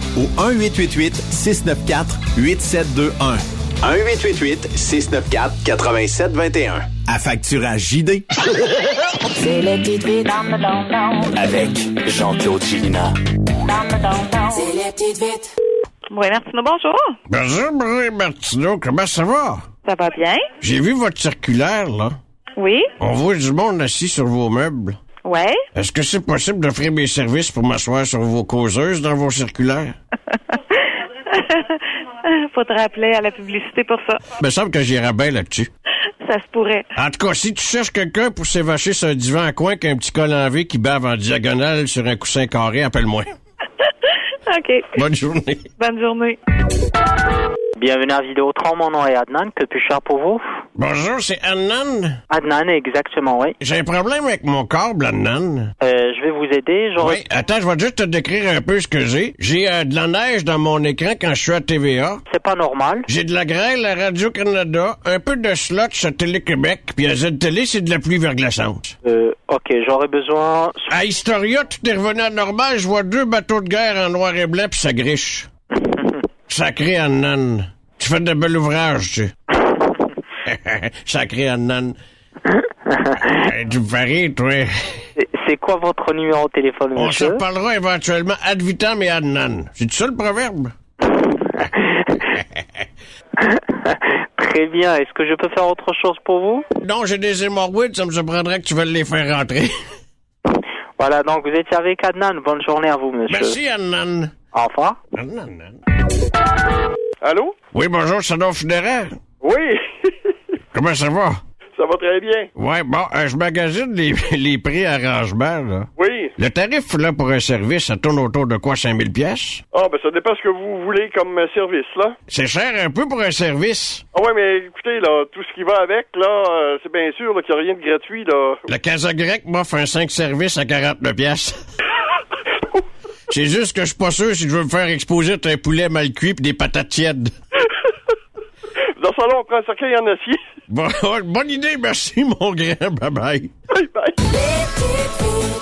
au 1-888-694-8721. 1-888-694-8721. À facturage JD. (laughs) C'est le vite. Avec Jean-Claude Gilina. C'est les petites vites. Oui, Martino, bonjour. Bonjour, Marie Martineau, comment ça va? Ça va bien? J'ai vu votre circulaire, là. Oui? On voit du monde assis sur vos meubles. Ouais? Est-ce que c'est possible d'offrir mes services pour m'asseoir sur vos causeuses dans vos circulaires? (laughs) Faut te rappeler à la publicité pour ça. Il me semble que j'irai bien là-dessus. Ça se pourrait. En tout cas, si tu cherches quelqu'un pour s'évacher sur un divan à coin avec un petit col en V qui bave en diagonale sur un coussin carré, appelle-moi. (laughs) OK. Bonne journée. Bonne journée. Bienvenue à Vidéotron, mon nom est Adnan, que puis-je faire pour vous? Bonjour, c'est Annan. Adnan, exactement, oui. J'ai un problème avec mon câble, Annan. Euh, je vais vous aider, j'aurais... Oui, attends, je vais juste te décrire un peu ce que j'ai. J'ai euh, de la neige dans mon écran quand je suis à TVA. C'est pas normal. J'ai de la grêle à Radio-Canada, un peu de slotch à Télé-Québec, puis à Z-Télé, c'est de la pluie verglaçante. Euh, ok, j'aurais besoin... À Historia, tout est revenu à normal. Je vois deux bateaux de guerre en noir et blanc, puis ça griche. Sacré Annan. Tu fais de bel ouvrage, tu. (laughs) Sacré Annan. Euh, tu me fais rire, toi. C'est- quoi votre numéro de téléphone, On se monsieur? parlera éventuellement ad vitam et ad nan. C'est ça le proverbe? (laughs) Très bien, est-ce que je peux faire autre chose pour vous? Non, j'ai des hémorroïdes, ça me surprendrait que tu veuilles les faire rentrer. Voilà, donc vous étiez avec Adnan. Bonne journée à vous, monsieur. Merci, Annan. Au revoir. Allô? Oui, bonjour, c'est Adolphe Funéraire. Oui, (laughs) Comment ça va? ça va très bien. Ouais, bon, euh, je magasine les, (laughs) les prix arrangement, là. Oui. Le tarif, là, pour un service, ça tourne autour de quoi, 5000 pièces? Ah, ben ça dépend ce que vous voulez comme euh, service, là. C'est cher un peu pour un service. Ah ouais, mais écoutez, là, tout ce qui va avec, là, euh, c'est bien sûr qu'il n'y a rien de gratuit, là. Le Casa Grec m'offre un 5 services à 49 pièces. (laughs) C'est juste que je suis pas sûr si je veux me faire exposer un poulet mal cuit pis des patates tièdes. (laughs) Dans ce salon, on prend un cercueil en acier. Bon, (laughs) bonne idée, merci, mon grand. Bye-bye. Bye bye.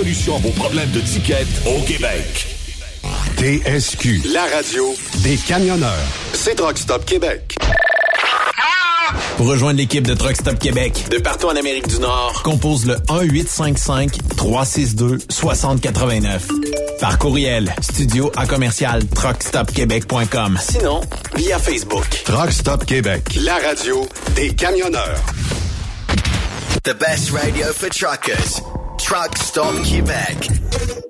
à vos problèmes de ticket au Québec. TSQ, la radio des camionneurs. C'est Truck Stop Québec. Pour rejoindre l'équipe de Truck Stop Québec, de partout en Amérique du Nord, compose le 1-855-362-6089. Par courriel, studio à commercial truckstopquebec.com. Sinon, via Facebook. Truck Stop Québec, la radio des camionneurs. The best radio for truckers. Truck Stop Québec.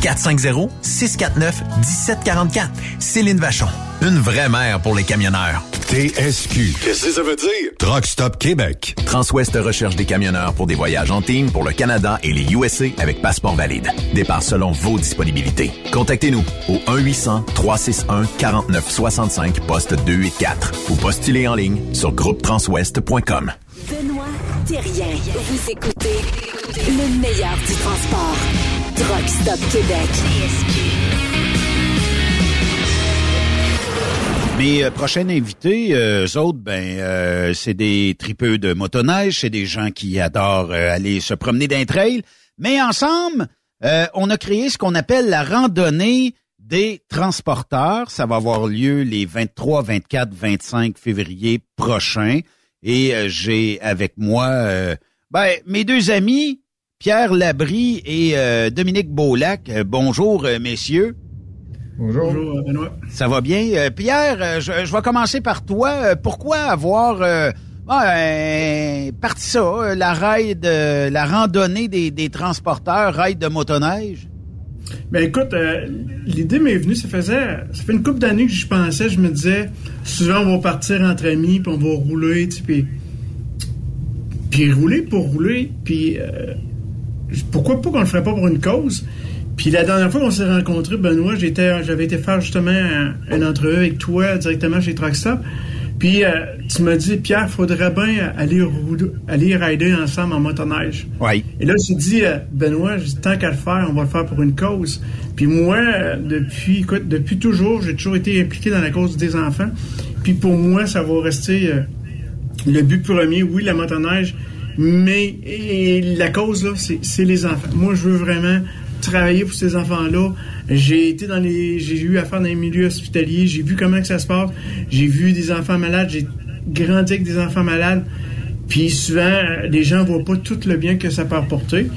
450-649-1744. Céline Vachon. Une vraie mère pour les camionneurs. TSQ. Qu'est-ce que ça veut dire? Truck Stop Québec. Transwest recherche des camionneurs pour des voyages en team pour le Canada et les USA avec passeport valide. Départ selon vos disponibilités. Contactez-nous au 1-800-361-4965, poste 284 ou postulez en ligne sur groupetranswest.com. Benoît Thérien. Vous écoutez le meilleur du transport. Truck Stop Québec. Mes euh, prochains invités, euh, autres, ben, euh, c'est des tripeux de motoneige, c'est des gens qui adorent euh, aller se promener d'un trail. Mais ensemble, on a créé ce qu'on appelle la randonnée des transporteurs. Ça va avoir lieu les 23, 24, 25 février prochains. Et euh, j'ai avec moi euh, ben, mes deux amis, Pierre Labrie et euh, Dominique Beaulac. Euh, bonjour, euh, messieurs. Bonjour. Bonjour, Benoît. Ça va bien? Euh, Pierre, euh, je, je vais commencer par toi. Euh, Pourquoi avoir euh, ouais, parti ça, euh, la raid, euh, la randonnée des, des transporteurs, raid de motoneige? Ben écoute, euh, l'idée m'est venue, ça faisait, ça fait une couple d'années que j'y pensais, je me disais, souvent on va partir entre amis, puis on va rouler, tu puis, puis rouler pour rouler, puis euh, pourquoi pas qu'on le ferait pas pour une cause? Puis la dernière fois qu'on s'est rencontrés, Benoît, j'étais, j'avais été faire justement un- une entrevue avec toi directement chez Truckstop. Puis euh, tu m'as dit, Pierre, faudrait bien aller, aller rider ensemble en motoneige. Oui. Et là, j'ai dit, euh, Benoît, tant qu'à le faire, on va le faire pour une cause. Puis moi, euh, depuis, écoute, depuis toujours, j'ai toujours été impliqué dans la cause des enfants. Puis pour moi, ça va rester euh, le but premier, oui, la motoneige, mais et la cause, là, c'est les enfants. Moi, je veux vraiment travailler pour ces enfants-là. J'ai été dans les, j'ai eu affaire dans les milieux hospitaliers, j'ai vu comment que ça se passe, j'ai vu des enfants malades, j'ai grandi avec des enfants malades. Puis souvent, euh, les gens voient pas tout le bien que ça peut apporter.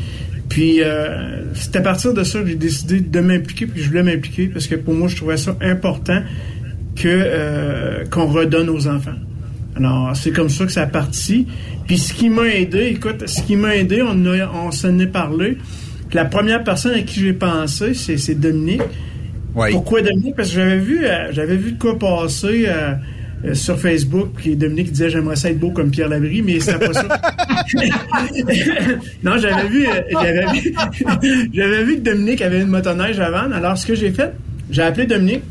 Puis euh, c'est à partir de ça que j'ai décidé de m'impliquer, puis je voulais m'impliquer parce que pour moi, je trouvais ça important que euh, qu'on redonne aux enfants. Alors, c'est comme ça que ça a parti. Puis ce qui m'a aidé, écoute, ce qui m'a aidé, on, on s'en est parlé. La première personne à qui j'ai pensé, c'est, Dominique. Pourquoi Dominique? Parce que j'avais vu, euh, j'avais vu de quoi passer euh, euh, sur Facebook, puis Dominique disait j'aimerais ça être beau comme Pierre Labrie, mais c'était pas ça. (laughs) non, j'avais vu, j'avais vu, (laughs) j'avais vu que Dominique avait une motoneige vendre. Alors, ce que j'ai fait, j'ai appelé Dominique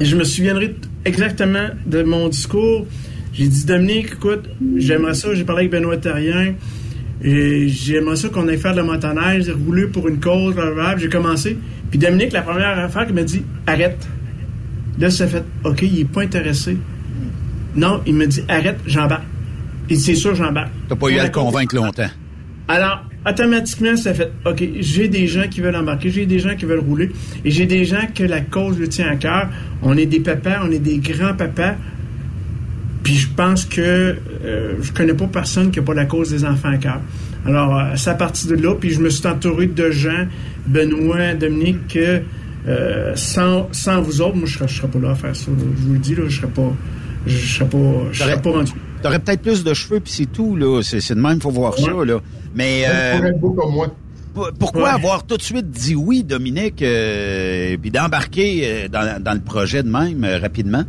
et je me souviendrai exactement de mon discours. J'ai dit, Dominique, écoute, j'aimerais ça, j'ai parlé avec Benoît Terrien, j'aimerais ça qu'on aille faire de la motoneige, rouler pour une cause. J'ai commencé. Puis Dominique, la première affaire, il m'a dit, arrête. Là, ça fait, OK, il est pas intéressé. Non, il me dit, arrête, j'embarque. Et c'est sûr, j'embarque. T'as pas eu à le convaincre longtemps. Alors, automatiquement, ça fait OK, j'ai des gens qui veulent embarquer, j'ai des gens qui veulent rouler, et j'ai des gens que la cause le tient à cœur. On est des papas, on est des grands-papas. Puis je pense que euh, je connais pas personne qui n'a pas la cause des enfants à cœur. Alors, euh, c'est à partir de là, puis je me suis entouré de gens, Benoît, Dominique, que euh, sans, sans vous autres, moi, je serais, je serais pas là à faire ça. là. Je vous le dis, là, je serais pas, je serais pas, je serais pas rendu. T'aurais peut-être plus de cheveux, puis c'est tout, là. C'est, c'est de même, faut voir ça, là. Mais... Euh, beau comme moi. Pourquoi avoir tout de suite dit oui, Dominique, euh, puis d'embarquer euh, dans, dans, le projet de même euh, rapidement?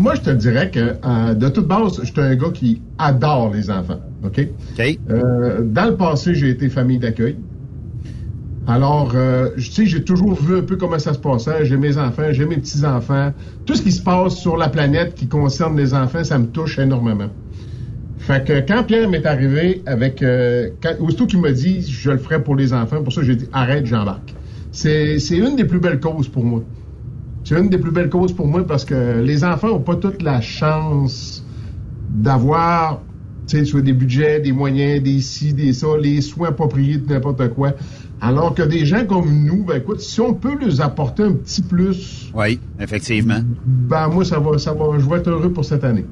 Moi, je te dirais que euh, de toute base, je suis un gars qui adore les enfants. OK? OK. dans le passé, j'ai été famille d'accueil. Alors, euh, tu sais, j'ai toujours vu un peu comment ça se passait. J'ai mes enfants, j'ai mes petits-enfants. Tout ce qui se passe sur la planète qui concerne les enfants, ça me touche énormément. Fait que quand Pierre m'est arrivé avec... Euh, quand, aussitôt qu'il m'a dit « je le ferai pour les enfants », pour ça j'ai dit « arrête, j'embarque ». C'est une des plus belles causes pour moi. C'est une des plus belles causes pour moi parce que les enfants n'ont pas toute la chance d'avoir soit des budgets, des moyens, des ci, des ça, les soins appropriés de n'importe quoi. Alors que des gens comme nous, ben écoute, si on peut leur apporter un petit plus. Oui, effectivement. Ben moi, ça va, ça va, je vais être heureux pour cette année.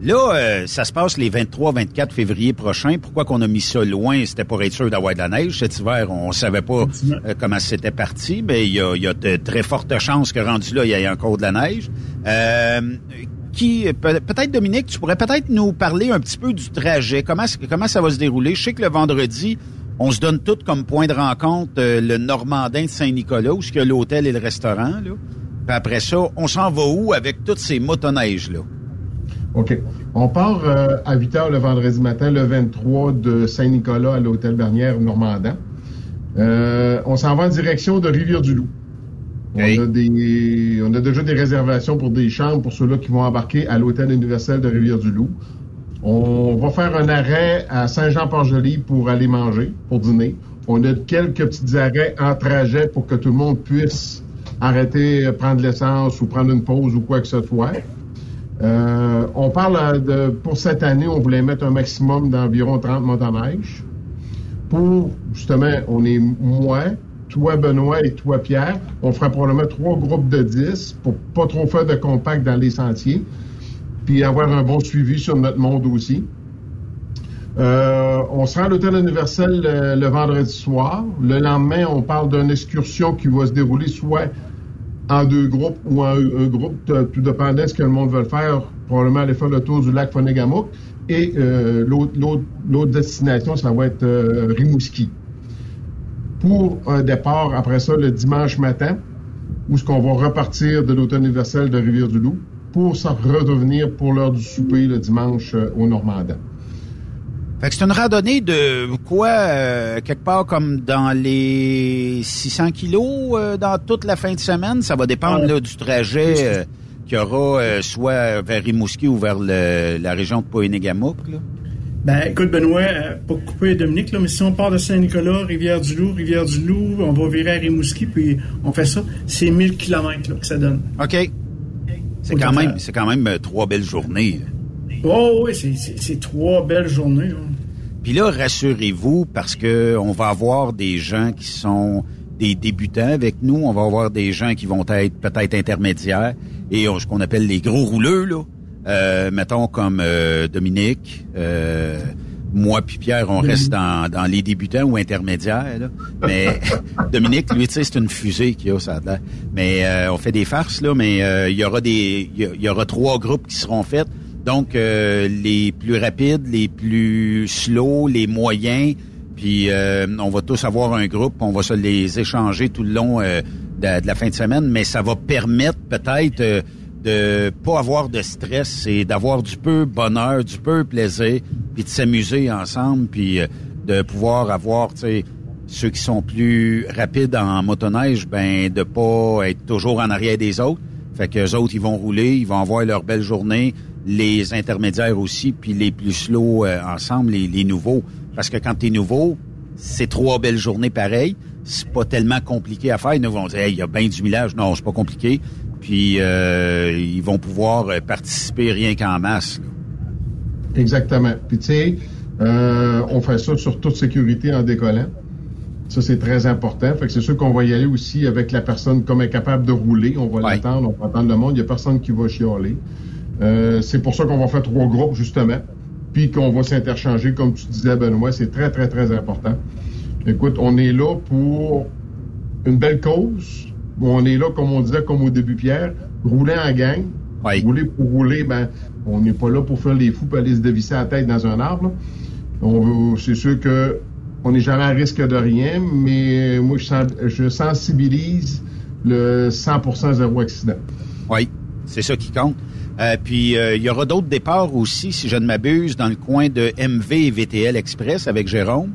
Là, euh, ça se passe les 23-24 février prochains. Pourquoi qu'on a mis ça loin? C'était pour être sûr d'avoir de la neige. Cet hiver, on savait pas euh, comment c'était parti, mais il y a, y a, de très fortes chances que rendu là, il y ait encore de la neige. Euh, qui, peut-être Dominique, tu pourrais peut-être nous parler un petit peu du trajet. Comment, comment ça va se dérouler? Je sais que le vendredi, on se donne tout comme point de rencontre le Normandin de Saint-Nicolas, où il y a l'hôtel et le restaurant. Là. Puis après ça, on s'en va où avec toutes ces motoneiges-là? OK. On part euh, à 8 heures le vendredi matin, le 23 de Saint-Nicolas à l'hôtel Bernière Normandin. Euh, on s'en va en direction de Rivière-du-Loup. On, a des, on a déjà des réservations pour des chambres pour ceux-là qui vont embarquer à l'hôtel universel de Rivière-du-Loup. On va faire un arrêt à Saint-Jean-Port-Joli pour aller manger, pour dîner. On a quelques petits arrêts en trajet pour que tout le monde puisse arrêter, euh, prendre l'essence ou prendre une pause ou quoi que ce soit. Euh, on parle de, pour cette année, on voulait mettre un maximum d'environ 30 motoneiges. Pour, justement, on est moi, toi Benoît et toi Pierre. On fera probablement trois groupes de 10 pour pas trop faire de compact dans les sentiers puis avoir un bon suivi sur notre monde aussi. Euh, on sera à l'hôtel universel le, vendredi soir. Le lendemain, on parle d'une excursion qui va se dérouler soit en deux groupes ou en un, groupe, tout dépendant de ce que le monde veut faire. Probablement aller faire le tour du lac Fonégamouk. Et euh, l'autre destination, ça va être euh, Rimouski. Pour un départ, après ça, le dimanche matin, où ce qu'on va repartir de l'hôtel universel de Rivière-du-Loup pour s'en redevenir pour l'heure du souper le dimanche euh, au Normandin. Fait que c'est une randonnée de quoi, euh, quelque part comme dans les 600 kilos euh, dans toute la fin de semaine. Ça va dépendre là, du trajet qu'il y aura soit vers Rimouski ou vers la région de Poénégamouk. Ben, écoute, Benoît, pour couper Dominique, là, mais si on part de Saint-Nicolas, Rivière-du-Loup, Rivière-du-Loup, on va virer à Rimouski, puis on fait ça, c'est 1000 km que ça donne. OK. C'est quand, même, c'est quand même euh, trois belles journées. Oh oui, c'est trois belles journées. Puis là, rassurez-vous, parce que on va avoir des gens qui sont des débutants avec nous, on va avoir des gens qui vont être peut-être intermédiaires et ce qu'on appelle les gros rouleux, là. Euh, mettons comme euh, Dominique, moi puis Pierre, on reste dans, dans les débutants ou intermédiaires. Mais (laughs) Dominique, lui, tu sais, c'est une fusée qui a ça. Là. Mais euh, on fait des farces là, mais euh, il y aura des, il y, aura trois groupes qui seront faits. Donc euh, les plus rapides, les plus slow, les moyens. Puis on va tous avoir un groupe, on va se les échanger tout le long de, de, la fin de semaine, mais ça va permettre peut-être de pas avoir de stress, c'est d'avoir du peu bonheur, du peu plaisir, puis de s'amuser ensemble, puis euh, de pouvoir avoir, tu sais, ceux qui sont plus rapides en motoneige, ben de pas être toujours en arrière des autres. Fait que les autres, ils vont rouler, ils vont avoir leur belle journée, les intermédiaires aussi, puis les plus slow euh, ensemble, les, les, nouveaux. Parce que quand t'es nouveau, c'est trois belles journées pareilles. C'est pas tellement compliqué à faire. Ils nous vont dire, il y a bien du millage. Non, c'est pas compliqué. Puis euh, ils vont pouvoir euh, participer rien qu'en masse. Exactement. Puis tu sais, euh, on fait ça sur toute sécurité en décollant. Ça, c'est très important. Fait que c'est sûr qu'on va y aller aussi avec la personne comme est capable de rouler. On va l'attendre, on va attendre le monde. Il n'y a personne qui va chialer. C'est pour ça qu'on va faire trois groupes, justement. Puis qu'on va s'interchanger, comme tu disais, Benoît. C'est très, très, très important. Écoute, on est là pour une belle cause on est là, comme on disait, comme au début, Pierre, rouler en gang. Rouler pour rouler, ben, On n'est pas là pour faire les fous pour aller se dévisser la tête dans un arbre. On c'est sûr que on n'est jamais à risque de rien, mais moi, je, je sensibilise le 100% zéro accident. Oui, c'est ça qui compte. Euh, puis euh, il y aura d'autres départs aussi, si je ne m'abuse, dans le coin de MV et VTL Express avec Jérôme.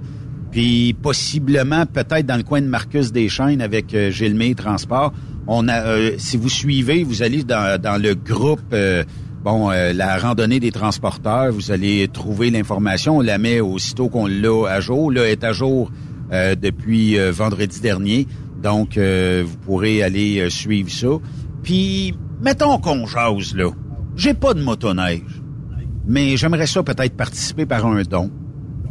Puis possiblement peut-être dans le coin de Marcus Deschaines avec euh, Gilmé Transport. On a, euh, si vous suivez, vous allez dans, dans le groupe, bon, la randonnée des transporteurs, vous allez trouver l'information. On la met aussitôt qu'on l'a à jour. Là, est à jour depuis vendredi dernier. Donc, vous pourrez aller suivre ça. Puis, mettons qu'on jase, là. J'ai pas de motoneige, mais j'aimerais ça peut-être participer par un don.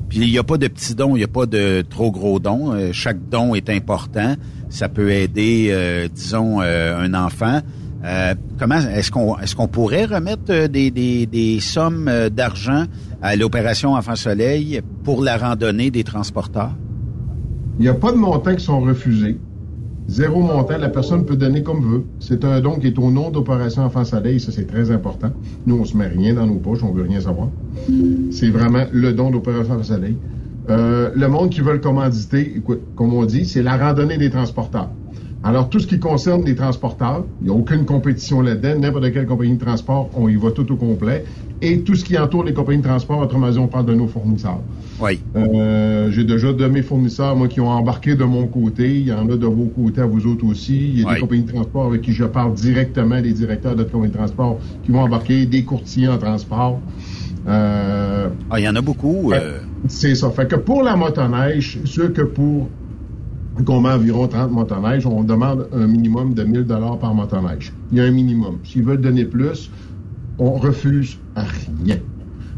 Puis il n'y a pas de petits dons, il n'y a pas de trop gros dons. Euh, chaque don est important. Ça peut aider, euh, disons, euh, un enfant. comment est-ce qu'on est-ce qu'on pourrait remettre des, des, des sommes d'argent à l'opération Enfant Soleil pour la randonnée des transporteurs? Il n'y a pas de montants qui sont refusés. Zéro montant, la personne peut donner comme veut. C'est un don qui est au nom d'Opération Enfant Soleil, ça c'est très important. Nous, on se met rien dans nos poches, on veut rien savoir. C'est vraiment le don d'Opération Enfant Soleil. Euh, le monde qui veut le commanditer, écoute, comme on dit, c'est la randonnée des transporteurs. Alors, tout ce qui concerne les transporteurs, il n'y a aucune compétition là-dedans. N'importe quelle compagnie de transport, on y va tout au complet. Et tout ce qui entoure les compagnies de transport, autrement dit, on parle de nos fournisseurs. Oui. Euh, J'ai déjà de mes fournisseurs, moi, qui ont embarqué de mon côté. Il y en a de vos côtés à vous autres aussi. Il y a des compagnies de transport avec qui je parle directement, des directeurs de compagnies de transport qui vont embarquer, des courtiers en transport. Euh, ah, il y en a beaucoup. Euh... C'est ça. Fait que pour la motoneige, sûr que pour qu'on met environ 30 motoneiges, on demande un minimum de 1000 dollars par motoneige. Il y a un minimum. S'ils veulent donner plus, on refuse rien.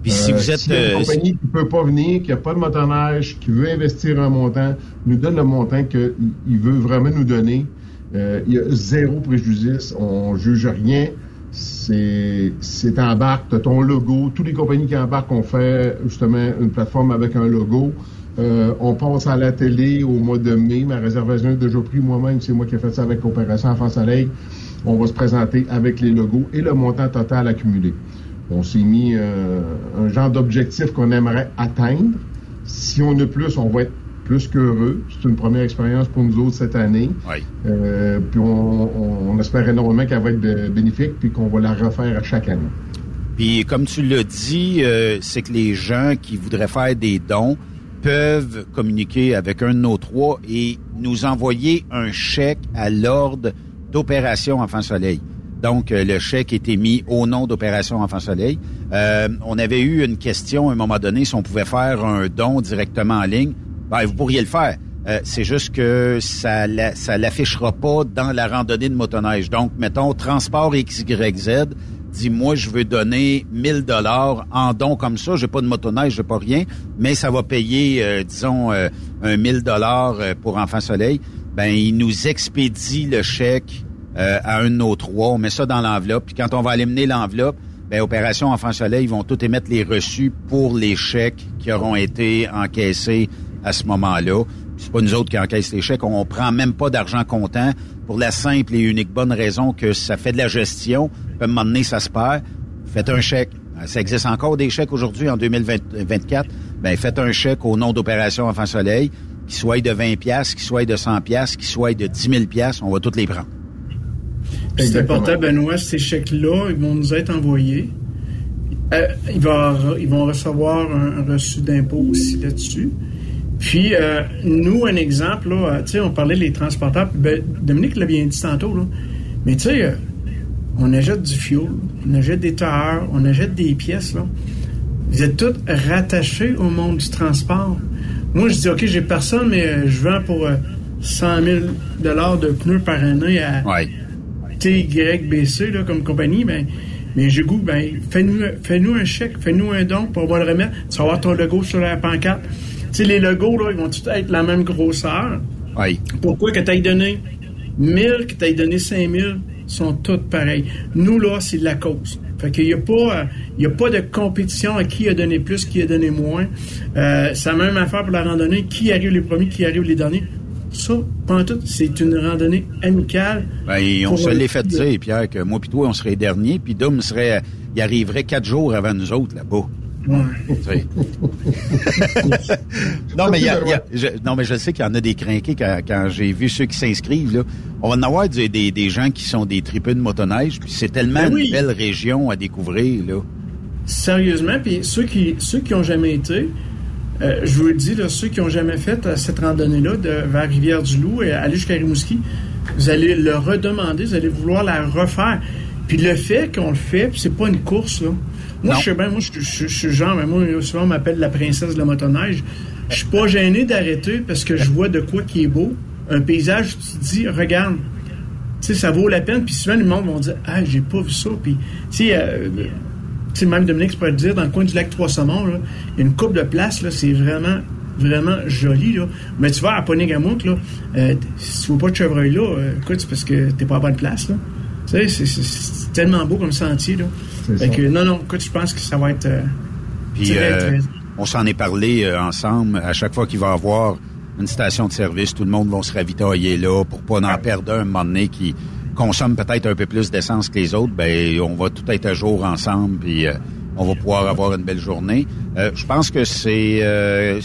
Puis si vous êtes... Si une compagnie qui peut pas venir, qui a pas de motoneige, qui veut investir un montant, nous donne le montant qu'il veut vraiment nous donner. Euh, il y a zéro préjudice, on juge rien. C'est, embarque, ton logo. Toutes les compagnies qui embarquent ont fait justement une plateforme avec un logo. Euh, on passe à la télé au mois de mai. Ma réservation est déjà prise moi-même. C'est moi qui ai fait ça avec Opération Enfant Soleil. On va se présenter avec les logos et le montant total accumulé. On s'est mis euh, un genre d'objectif qu'on aimerait atteindre. Si on a plus, on va être plus qu'heureux. C'est une première expérience pour nous autres cette année. Euh, puis on, on, espère énormément qu'elle va être bénéfique puis qu'on va la refaire à chaque année. Puis comme tu l'as dit, c'est que les gens qui voudraient faire des dons, peuvent communiquer avec un de nos trois et nous envoyer un chèque à l'ordre d'Opération Enfant Soleil. Donc, euh, le chèque est émis au nom d'Opération Enfant Soleil. Euh, on avait eu une question à un moment donné si on pouvait faire un don directement en ligne. Ben, vous pourriez le faire. Euh, c'est juste que ça ça l'affichera pas dans la randonnée de motoneige. Donc, mettons, transport XYZ, dis-moi, je veux donner 1000 dollars en don comme ça, j'ai pas de motoneige, j'ai pas rien, mais ça va payer, euh, disons, euh, un 1000 dollars euh, pour Enfant Soleil. Ben, il nous expédie le chèque à un de nos trois, on met ça dans l'enveloppe, puis quand on va aller mener l'enveloppe, ben, Opération Enfant Soleil, ils vont tout émettre les reçus pour les chèques qui auront été encaissés à ce moment-là. C'est pas nous autres qui encaissent les chèques, on prend même pas d'argent comptant pour la simple et unique bonne raison que ça fait de la gestion. À un moment donné, ça se perd. Faites un chèque. Ça existe encore des chèques aujourd'hui en 2024. Ben, faites un chèque au nom d'Opération Enfant Soleil, qui soit de 20 pièces, qui soit de 100 pièces, qui soit de 10 000 pièces, on va toutes les prendre. C'est important, Benoît, ces chèques-là, ils vont nous être envoyés. Euh, ils, vont, ils, vont, recevoir un, reçu d'impôt aussi là-dessus. Puis, euh, nous, un exemple, là, tu sais, on parlait des transporteurs. Ben, Dominique l'a bien dit tantôt, là. Mais tu sais, euh, on achète du fuel, on achète des tailleurs, on achète des pièces, là. Vous êtes tous rattachés au monde du transport. Moi, je dis, OK, j'ai personne, mais euh, je vends pour 100 000 de pneus par année à TYBC, là, comme compagnie. Ben, mais j'ai goût, ben, fais-nous fais -nous un chèque, fais-nous un don, pour on va le remettre. Tu vas avoir ton logo sur la pancarte. Sais, les logos, là, ils vont tous être la même grosseur. Oui. Pourquoi que tu aies donné 1000, que tu aies donné 5000, sont toutes pareilles. Nous, là, c'est de la cause. Fait qu'il n'y a pas, y a pas de compétition à qui a donné plus, qui a donné moins. Euh, c'est la même affaire pour la randonnée. Qui arrive les premiers, qui arrive les derniers? ça, en tout. C'est une randonnée amicale. Ben, on se l'est fait dire, Pierre, que moi puis toi, on serait dernier, puis Dom serait, il arriverait quatre jours avant nous autres là-bas. (laughs) Non, mais y a- il y a- je, non, mais je sais qu'il y en a des crinqués quand, quand j'ai vu ceux qui s'inscrivent. Là. On va en avoir des, des, des gens qui sont des tripeux de motoneige, puis c'est tellement Ben oui. une belle région à découvrir. Là. Sérieusement, puis ceux qui ceux qui ont jamais été, euh, je vous le dis, là, ceux qui ont jamais fait euh, cette randonnée-là de vers Rivière-du-Loup et aller jusqu'à Rimouski, vous allez le redemander, vous allez vouloir la refaire. Puis le fait qu'on le fait, c'est pas une course, là. Moi, Non. je sais bien, moi, je je- je suis genre, mais moi, souvent, on m'appelle la princesse de la motoneige. Je suis pas gêné d'arrêter parce que je vois de quoi qui est beau. Un paysage, tu te dis, regarde, tu sais, ça vaut la peine. Puis souvent, le monde vont dire, ah, j'ai pas vu ça. Puis, tu sais, euh, tu même Dominique, je pourrais te dire, dans le coin du lac Trois-Saumons, il y a une coupe de place, là, c'est vraiment, vraiment joli, là. Mais tu vas à Ponégamouk, là, euh, si tu vois pas de chevreuil là, euh, écoute, c'est parce que t'es pas à bonne place, là. Tu sais, c'est- tellement beau comme sentier, là. C'est Fait ça. que, non, non, écoute, je pense que ça va être... euh, Puis très, euh, très- on s'en est parlé euh, ensemble. À chaque fois qu'il va y avoir une station de service, tout le monde va se ravitailler là pour pas en perdre un, un moment donné qui consomme peut-être un peu plus d'essence que les autres. Ben, on va tout être à jour ensemble, puis euh, on va pouvoir avoir une belle journée. Euh, je pense que c'est, euh,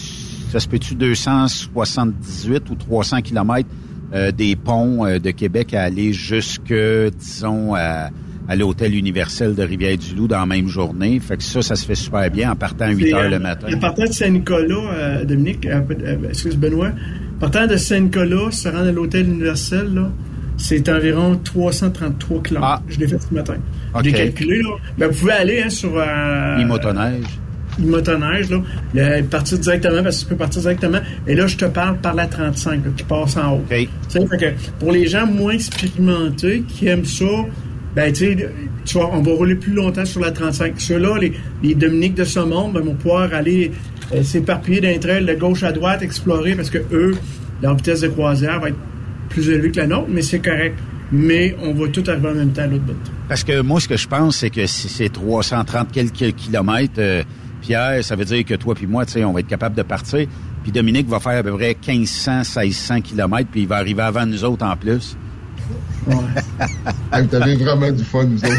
ça se peut-tu 278 ou 300 kilomètres? Euh, des ponts euh, de Québec à aller jusque, disons, à, à l'hôtel universel de Rivière-du-Loup dans la même journée. Fait que ça, ça se fait super bien en partant à 8 C'est, heures euh, le matin. En partant de Saint-Nicolas, Dominique, excuse Benoît, partant de Saint-Nicolas, se rendre à l'hôtel universel, là, c'est environ 333 km. Je l'ai fait ce matin. Ah. OK. J'ai calculé, là. Ben, vous pouvez aller hein, sur... Euh, Les motoneiges, là, le- partir directement, parce que tu peux partir directement. Et là, je te parle par la 35, là, qui passe en haut. Fait que pour les gens moins expérimentés, qui aiment ça, ben, tu sais, on va rouler plus longtemps sur la 35. Ceux-là, les, les Dominiques de ce monde, ben, vont pouvoir aller euh, s'éparpiller d'un trail de gauche à droite, explorer, parce que eux, leur vitesse de croisière va être plus élevée que la nôtre, mais c'est correct. Mais on va tout arriver en même temps à l'autre bout. Parce que moi, ce que je pense, c'est que si c'est 330 quelques kilomètres, euh, Pierre, ça veut dire que toi puis moi, tu sais, on va être capable de partir. Puis Dominique va faire à peu près 1500, 1600 kilomètres, puis il va arriver avant nous autres en plus. (laughs) Hey, Vous avez vraiment du fun, nous autres.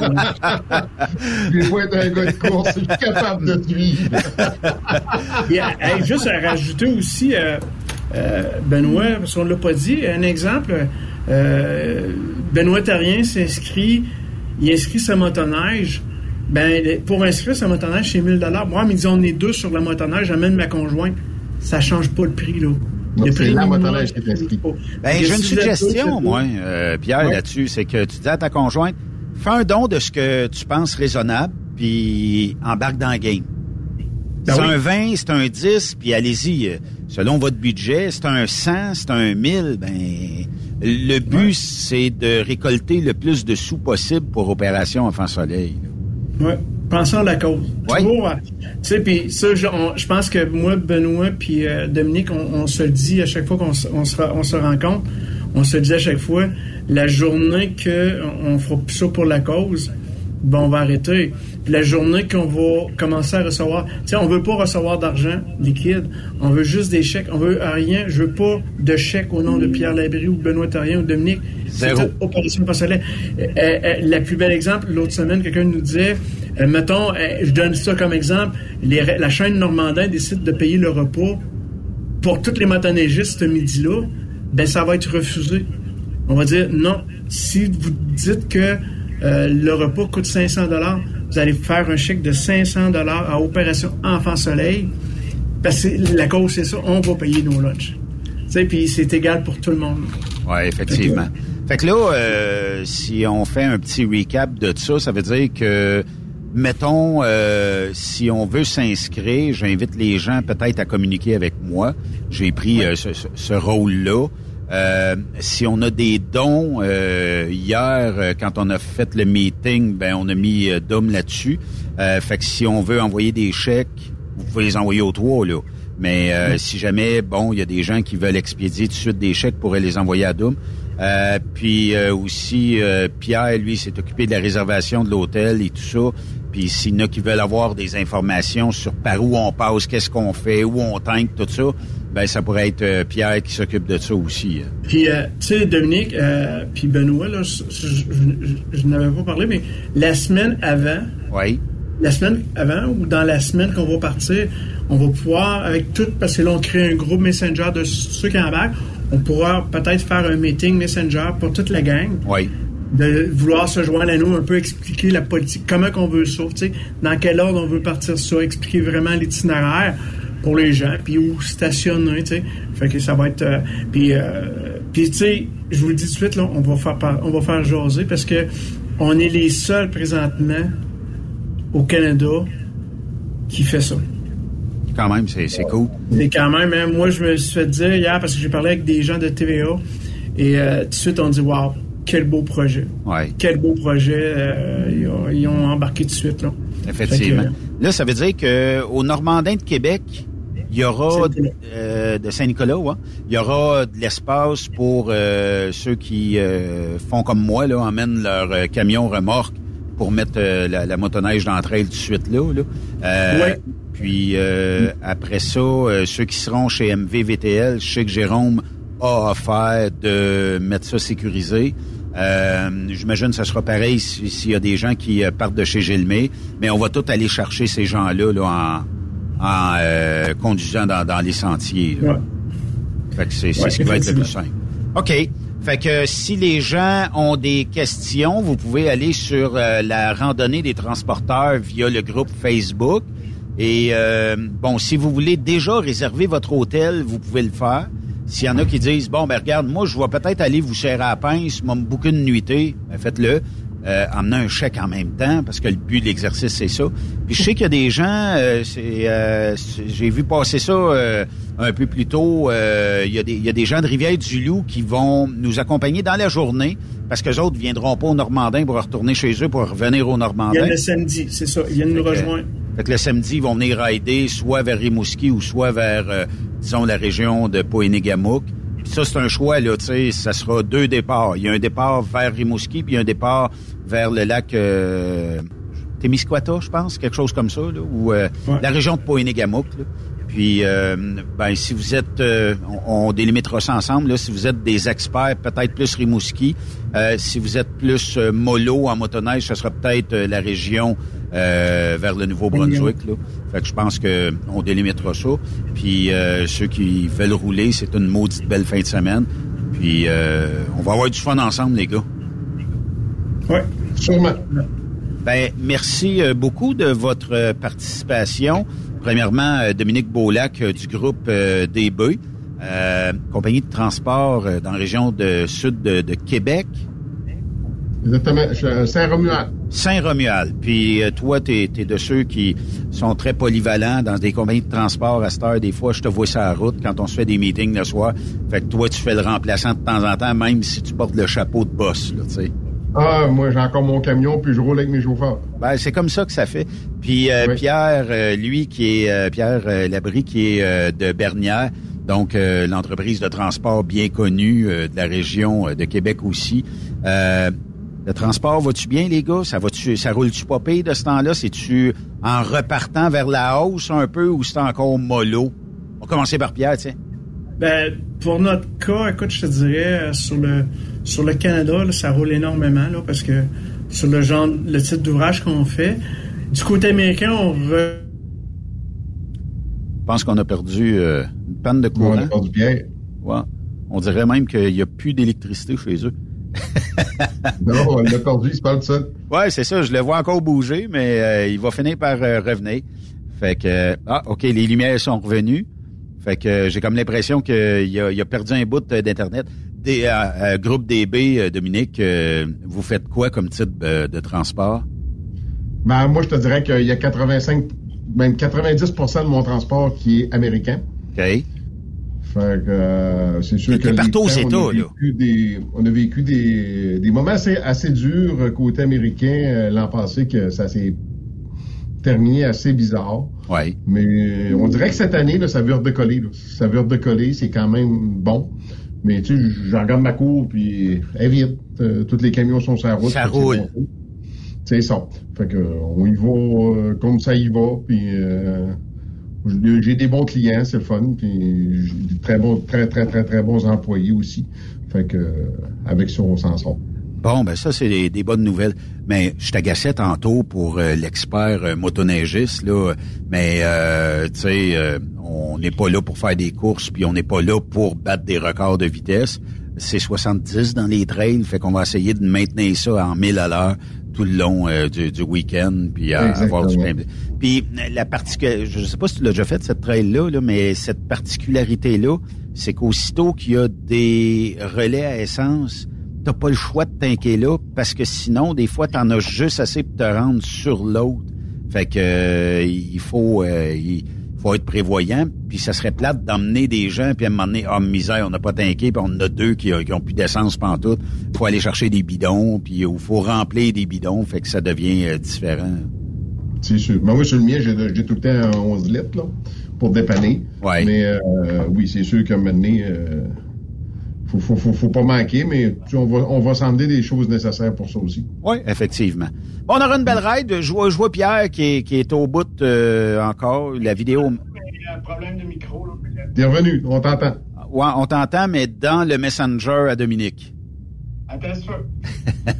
(laughs) Des fois, être un gars de course, je suis capable de suivre. Et, euh, hey, juste à rajouter aussi, euh, euh, Benoît, parce qu'on ne l'a pas dit, un exemple, euh, Benoît Tarien s'inscrit, il inscrit sa motoneige. Ben, pour inscrire sa motoneige, c'est 1000 Moi, mais disons, on est deux sur la motoneige, j'amène ma conjointe. Ça change pas le prix, là. Non, le c'est prix la motoneige qui est. Ben, Que j'ai une suggestion, c'est moi, euh, Pierre, Ouais. là-dessus. C'est que tu dis à ta conjointe, fais un don de ce que tu penses raisonnable, puis embarque dans le game. Ben c'est oui. un 20, c'est un 10, puis allez-y. euh, Selon votre budget, c'est un 100, c'est un 1000, ben... Le but, c'est de récolter le plus de sous possible pour Opération Enfant Soleil. là. Ouais. Pensons à la cause. Tu sais, puis ça, je, on- je pense que moi, Benoît, puis euh, Dominique, on, on se le dit à chaque fois qu'on se, on se, ra- on se rencontre, on se le dit à chaque fois, la journée que on, on fera plus ça pour la cause, ben on va arrêter. Puis la journée qu'on va commencer à recevoir, tu sais, on veut pas recevoir d'argent liquide, on veut juste des chèques, on veut rien, je veux pas de chèque au nom de Pierre Labrie ou Benoît Tarien ou Dominique. C'est Opération. Euh, euh, la plus belle exemple, l'autre semaine, quelqu'un nous disait, euh, mettons, je donne ça comme exemple, les la chaîne Normandin décide de payer le repas pour toutes les motoneigistes ce midi-là, ben ça va être refusé. On va dire non. Si vous dites que euh, le repas coûte 500 dollars, vous allez faire un chèque de 500 dollars à Opération Enfant Soleil. Parce que la cause c'est ça, on va payer nos lunchs. Tu sais, puis c'est égal pour tout le monde. Oui, effectivement. Fait que là, euh, si on fait un petit recap de ça, ça veut dire que, mettons, euh, si on veut s'inscrire, j'invite les gens peut-être à communiquer avec moi. J'ai pris euh, ce rôle-là. Euh, si on a des dons, euh, hier, euh, quand on a fait le meeting, ben on a mis euh, Dom là-dessus. Euh, fait que si on veut envoyer des chèques, vous pouvez les envoyer aux trois, là. Mais euh, si jamais, bon, il y a des gens qui veulent expédier tout de suite des chèques, pourraient les envoyer à. Euh, puis euh, aussi, euh, Pierre, lui, s'est occupé de la réservation de l'hôtel et tout ça. Puis s'il y en a qui veulent avoir des informations sur par où on passe, qu'est-ce qu'on fait, où on tank, tout ça, ben ça pourrait être euh, Pierre qui s'occupe de ça aussi. hein. Puis, euh, tu sais, Dominique, euh, puis Benoît, là, je, je, je- je n'avais pas parlé, mais la semaine avant, Oui. la semaine avant ou dans la semaine qu'on va partir, on va pouvoir, avec tout, parce que là, on crée un groupe Messenger de ceux qui embarquent, on pourra peut-être faire un meeting Messenger pour toute la gang. Oui. De vouloir se joindre à nous, un peu expliquer la politique, comment qu'on veut ça, dans quel ordre on veut partir ça, expliquer vraiment l'itinéraire pour les gens, puis où stationner, tu sais. Fait que ça va être... euh, puis, euh, puis tu sais, je vous le dis tout de suite, là, on va faire, par- on va faire jaser parce que on est les seuls présentement au Canada qui fait ça. Quand même, c'est c'est cool. Et quand même, hein, moi, je me suis fait dire hier, parce que j'ai parlé avec des gens de TVA, et euh, tout de suite, on dit Waouh, quel beau projet. Ouais. Quel beau projet. euh, ils, ont, ils ont embarqué tout de suite. Là. Effectivement. Que, Là, ça veut dire que au Normandin de Québec, il y aura euh, de Saint-Nicolas, ouais, il y aura de l'espace pour euh, ceux qui euh, font comme moi, là, emmènent leur euh, camion remorque pour mettre euh, la, la motoneige dans le trail tout de suite là. là. Euh, Ouais. Puis euh, après ça, ceux qui seront chez MVVTL, je sais que Jérôme a offert de mettre ça sécurisé. Euh, J'imagine que ça sera pareil si- s'il y a des gens qui partent de chez Gilmé, mais on va tout aller chercher ces gens-là là, en, en euh, conduisant dans, dans les sentiers. là. Fait que c'est Ouais, ce qui va être le plus simple. OK. Fait que si les gens ont des questions, vous pouvez aller sur euh, la randonnée des transporteurs via le groupe Facebook. Et euh, bon, si vous voulez déjà réserver votre hôtel, vous pouvez le faire. S'il y en a qui disent bon ben regarde, moi je vais peut-être aller vous serrer à la pince, m'a beaucoup de nuitée, ben faites-le. Euh, emmenez un chèque en même temps parce que le but de l'exercice c'est ça. Puis je sais qu'il y a des gens, euh, c'est, euh, j'ai vu passer ça euh, un peu plus tôt. euh, il, y a des, il y a des gens de Rivière-du-Loup qui vont nous accompagner dans la journée parce que les autres viendront pas au Normandin pour retourner chez eux pour revenir au Il y Normandin. a le samedi, c'est ça. Ils viennent nous rejoindre. Fait que le samedi, ils vont venir rider soit vers Rimouski ou soit vers, euh, disons, la région de Poénégamouk. Ça, c'est un choix, là, tu sais, ça sera deux départs. Il y a un départ vers Rimouski, puis un départ vers le lac euh, Témiscouata, je pense, quelque chose comme ça, là, ou euh, la région de Poénégamouk. Puis, euh, ben, si vous êtes, euh, on, on délimitera ça ensemble, là, si vous êtes des experts, peut-être plus Rimouski. Euh, si vous êtes plus mollo en motoneige, ce sera peut-être la région vers le Nouveau-Brunswick. Là. Fait que je pense que on délimitera ça. Puis ceux qui veulent rouler, c'est une maudite belle fin de semaine. Puis on va avoir du fun ensemble, les gars. Oui, sûrement. Ben, merci beaucoup de votre participation. Premièrement, euh, Dominique Beaulac euh, du groupe euh, DB, euh, compagnie de transport dans la région de sud de, de Québec. Exactement. Saint-Romuald. Saint-Romuald. Puis toi, tu es, de ceux qui sont très polyvalents dans des compagnies de transport à cette heure. Des fois, je te vois sur la route quand on se fait des meetings le soir. Fait que toi, tu fais le remplaçant de temps en temps, même si tu portes le chapeau de boss, là, tu sais. Ah, moi, j'ai encore mon camion, puis je roule avec mes chauffeurs. Ben, c'est comme ça que ça fait. Puis euh, Pierre, euh, lui, qui est euh, Pierre euh, Labrie, qui est euh, de Bernière, donc euh, l'entreprise de transport bien connue euh, de la région euh, de Québec aussi. Euh, le transport, va-tu bien, les gars? Ça va-tu, ça roule-tu pas pire de ce temps-là? C'est-tu en repartant vers la hausse un peu ou c'est encore mollo? On va commencer par Pierre, tiens. Ben, pour notre cas, écoute, je te dirais, sur le, sur le Canada, là, ça roule énormément, là, parce que sur le genre, le type d'ouvrage qu'on fait, du côté américain, on re- Je pense qu'on a perdu euh, une panne de courant. on a perdu Pierre. Ouais. On dirait même qu'il n'y a plus d'électricité chez eux. (laughs) non, on l'a perdu, il se parle de ça. Ouais, c'est ça. Je le vois encore bouger, mais euh, il va finir par euh, revenir. Fait que euh, ah, ok, les lumières sont revenues. Fait que euh, j'ai comme l'impression qu'il a, il a perdu un bout d'internet. Des euh, euh, groupe DB, euh, Dominique, euh, vous faites quoi comme type euh, de transport? Ben, moi, je te dirais qu'il y a 85, même 90% de mon transport qui est américain. OK. Fait que c'est sûr que partout temps, États, on a vécu des, on a vécu des, des moments assez, assez durs côté américain l'an passé que ça s'est terminé assez bizarre. Ouais. Mais on dirait que cette année, là, ça veut redécoller. Là. Ça veut redécoller, c'est quand même bon. Mais tu sais, je regarde ma cour, puis elle vide. Euh, tous les camions sont sur la route. Ça roule. C'est ça. Fait que on y va euh, comme ça y va, puis euh, J'ai des bons clients, c'est le fun, puis j'ai des très bons, très, très, très, très bons employés aussi. Fait que, euh, avec ça, on s'en sort. Bon, ben ça, c'est des, des bonnes nouvelles. Mais je t'agaçais tantôt pour euh, l'expert euh, motoneigiste, là. Mais, euh, tu sais, euh, on n'est pas là pour faire des courses, puis on n'est pas là pour battre des records de vitesse. C'est 70 dans les trails, fait qu'on va essayer de maintenir ça en 1000 à l'heure tout le long euh, du, du week-end, puis à avoir du plein. Puis la particularité, je sais pas si tu l'as déjà fait cette trail-là, là, mais cette particularité-là, c'est qu'aussitôt qu'il y a des relais à essence, t'as pas le choix de t'inquiéter là, parce que sinon, des fois, t'en as juste assez pour te rendre sur l'autre. Fait que euh, il faut euh, il faut être prévoyant, puis ça serait plate d'emmener des gens, puis à un moment donné, ah, misère, on n'a pas t'inquiété, puis on en a deux qui, qui ont plus d'essence pantoute. faut aller chercher des bidons, puis il faut remplir des bidons, fait que ça devient euh, différent. C'est sûr. Mais moi, sur le mien, j'ai tout le temps 11 litres, là, pour dépanner. Mais, euh, oui, c'est sûr qu'à un moment donné, euh, faut, faut, faut, faut pas manquer, mais tu on va, on va s'emmener des choses nécessaires pour ça aussi. Oui, effectivement. Bon, on aura une belle ride. Je vois, je vois Pierre qui est, qui est au bout euh, encore. La vidéo. Il y a un problème de micro, là. T'es revenu, on t'entend. Ouais, on t'entend, mais dans le Messenger à Dominique. Attends ça. (laughs)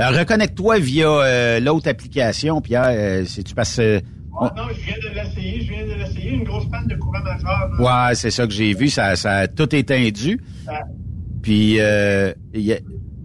Euh, Reconnecte-toi via euh, l'autre application, Pierre. Euh, si tu passes. euh, on- Non, je viens de l'essayer, je viens de l'essayer. Une grosse panne de courant majeur. là. Ouais, c'est ça que j'ai vu. Ça, ça a tout étendu. Ça- Puis euh,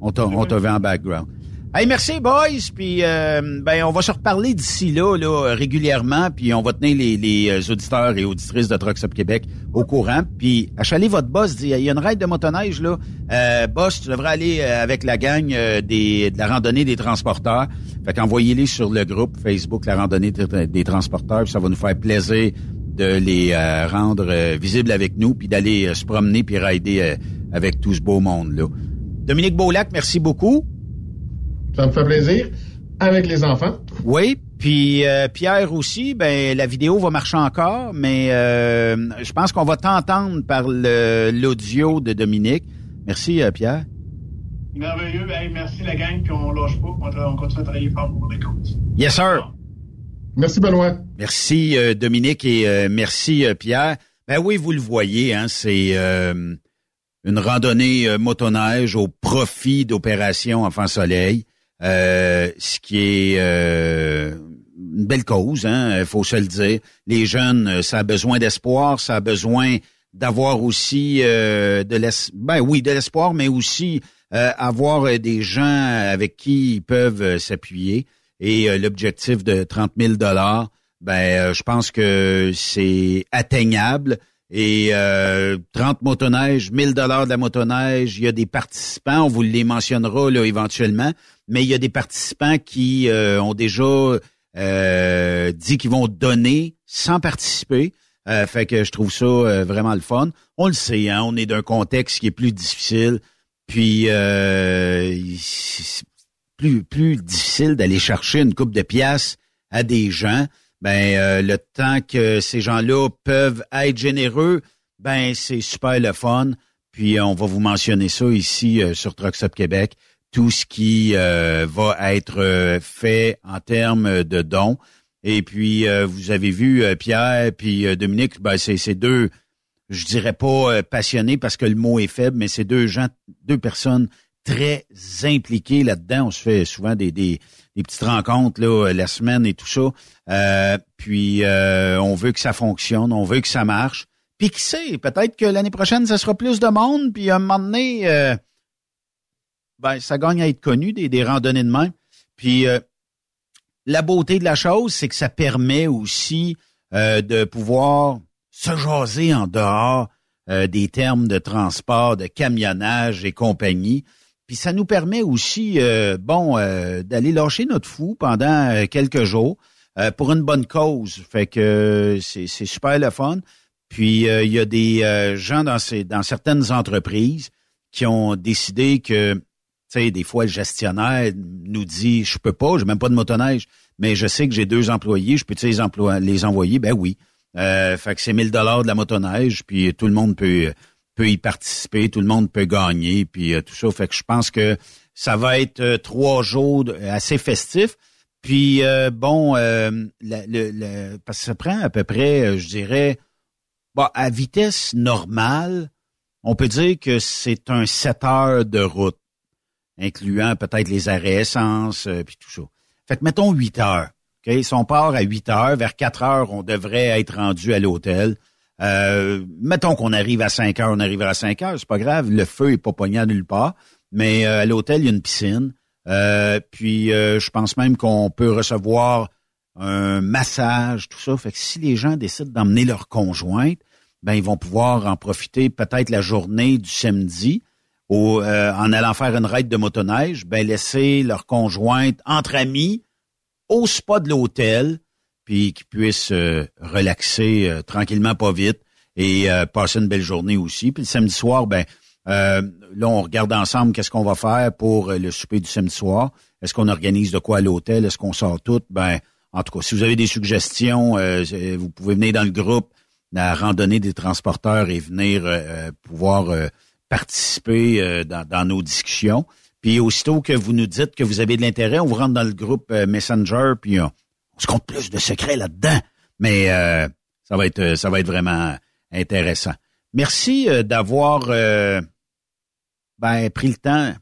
on t'a vu en background. Hey, merci boys. Puis euh, ben on va se reparler d'ici là, là régulièrement. Puis on va tenir les, les euh, auditeurs et auditrices de Trucks Up Québec au courant. Puis achaler votre boss il y a une raide de motoneige là. Euh, boss, tu devrais aller euh, avec la gang euh, des de la randonnée des transporteurs. Fait qu'envoyez-les sur le groupe Facebook la randonnée des, transporteurs. Puis ça va nous faire plaisir de les rendre visibles avec nous, puis d'aller se promener puis rider avec tout ce beau monde-là. Dominique Beaulac, merci beaucoup. Ça me fait plaisir. Avec les enfants. Oui, puis euh, Pierre aussi, ben la vidéo va marcher encore, mais euh, je pense qu'on va t'entendre par l'audio de Dominique. Merci euh, Pierre. Merveilleux. Hey, merci la gang, puis on lâche pas. On, continue à travailler fort pour les causes. Yes sir. Merci Benoît. Merci euh, Dominique et euh, merci euh, Pierre. Ben oui, vous le voyez, hein, c'est euh, une randonnée euh, motoneige au profit d'opération Enfant Soleil, euh, ce qui est euh, une belle cause, hein, faut se le dire. Les jeunes, euh, ça a besoin d'espoir, ça a besoin d'avoir aussi euh, de l'es ben oui, de l'espoir, mais aussi avoir des gens avec qui ils peuvent s'appuyer. Et l'objectif de 30 000 dollars, ben je pense que c'est atteignable. Et euh, 30 motoneiges, 1000 dollars de la motoneige, il y a des participants, on vous les mentionnera là éventuellement, mais il y a des participants qui euh, ont déjà euh, dit qu'ils vont donner sans participer. Euh, fait que je trouve ça euh, vraiment le fun. On le sait, hein, on est d'un contexte qui est plus difficile. Puis euh, c'est plus plus difficile d'aller chercher une coupe de pièces à des gens. Ben euh, le temps que ces gens-là peuvent être généreux, ben c'est super le fun. Puis on va vous mentionner ça ici euh, sur Trucks Up Québec, tout ce qui euh, va être euh, fait en termes de dons. Et puis euh, vous avez vu euh, Pierre puis euh, Dominique, ben c'est c'est deux je dirais pas euh, passionnés parce que le mot est faible, mais c'est deux gens, deux personnes très impliquées là-dedans. On se fait souvent des, des, des petites rencontres là, la semaine et tout ça. Euh, puis euh, on veut que ça fonctionne, on veut que ça marche. Puis qui sait, peut-être que l'année prochaine, ça sera plus de monde, puis à un moment donné, euh, ben, ça gagne à être connu, des, des randonnées de main. Puis euh, la beauté de la chose, c'est que ça permet aussi euh, de pouvoir se jaser en dehors euh, des termes de transport, de camionnage et compagnie. Puis ça nous permet aussi, euh, bon, euh, d'aller lâcher notre fou pendant euh, quelques jours euh, pour une bonne cause. Fait que euh, c'est super le fun. Puis euh, il y a des gens dans ces dans certaines entreprises qui ont décidé que, tu sais, des fois le gestionnaire nous dit, je peux pas, j'ai même pas de motoneige, mais je sais que j'ai deux employés, je peux les, les envoyer, ben oui. Fait que c'est 1000 dollars de la motoneige, puis tout le monde peut peut y participer, tout le monde peut gagner, puis euh, tout ça. Fait que je pense que ça va être euh, trois jours de- assez festifs. Puis euh, bon, euh, parce que ça prend à peu près, euh, je dirais, bon, à vitesse normale, on peut dire que c'est un 7 heures de route, incluant peut-être les arrêts essence, euh, puis tout ça. Fait que mettons 8 heures. OK? Si on part à 8 heures, vers 4 heures, on devrait être rendu à l'hôtel. Euh, mettons qu'on arrive à 5 heures, on arrivera à 5 heures, c'est pas grave, le feu est pas pogné à nulle part. Mais euh, à l'hôtel, il y a une piscine. Euh, puis euh, je pense même qu'on peut recevoir un massage, tout ça. Fait que si les gens décident d'emmener leur conjointe, ben ils vont pouvoir en profiter peut-être la journée du samedi euh, en allant faire une raid de motoneige, ben laisser leur conjointe entre amis au spa de l'hôtel, puis qu'ils puissent euh, relaxer euh, tranquillement, pas vite, et euh, passer une belle journée aussi. Puis le samedi soir, ben euh, là, on regarde ensemble qu'est-ce qu'on va faire pour euh, le souper du samedi soir. Est-ce qu'on organise de quoi à l'hôtel? Est-ce qu'on sort tout? Ben, en tout cas, si vous avez des suggestions, euh, vous pouvez venir dans le groupe la randonnée des transporteurs et venir pouvoir participer dans, dans nos discussions. Puis aussitôt que vous nous dites que vous avez de l'intérêt, on vous rentre dans le groupe Messenger, puis on se compte plus de secrets là-dedans. Mais euh, ça va être euh, ça va être vraiment intéressant. Merci euh, d'avoir ben, pris le temps.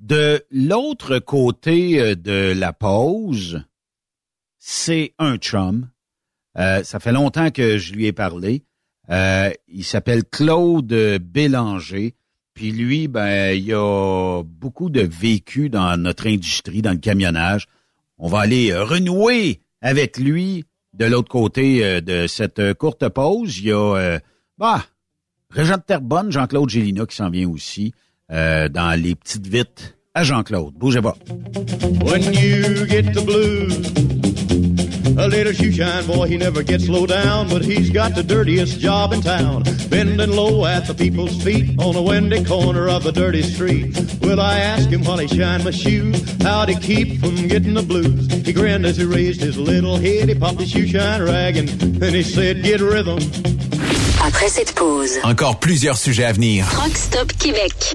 De l'autre côté de la pause, c'est un chum. Ça fait longtemps que je lui ai parlé. Il s'appelle Claude Bélanger. Puis lui, ben, il a beaucoup de vécu dans notre industrie, dans le camionnage. On va aller euh, renouer avec lui de l'autre côté euh, de cette euh, courte pause. Il y a bah, Régent de Terrebonne, Jean-Claude Gélina qui s'en vient aussi euh, dans les petites vites à Jean-Claude. Bougez pas. When you get the a little shoeshine boy, he never gets low down, but he's got the dirtiest job in town. Bending low at the people's feet on a windy corner of a dirty street. Will I ask him while he shine my shoes, how'd he keep from getting the blues? He grinned as he raised his little head, he popped his shoeshine rag and then he said, get rhythm. Après cette pause, Encore plusieurs sujets à venir. Truck Stop Québec.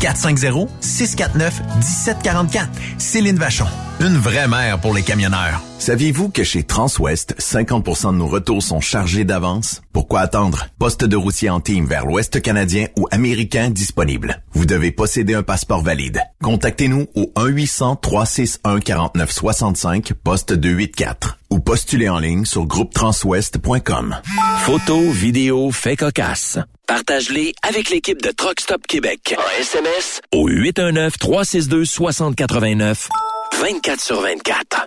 450 649 1744. Céline Vachon. Une vraie mère pour les camionneurs. Saviez-vous que chez Transwest, 50% de nos retours sont chargés d'avance? Pourquoi attendre? Poste de routier en team vers l'Ouest canadien ou américain disponible. Vous devez posséder un passeport valide. Contactez-nous au 1-800-361-4965, poste 284 ou postulez en ligne sur groupetranswest.com. Photos, vidéos, faits cocasse. Partage-les avec l'équipe de Truck Stop Québec. En SMS au 819-362-6089. 24 sur 24.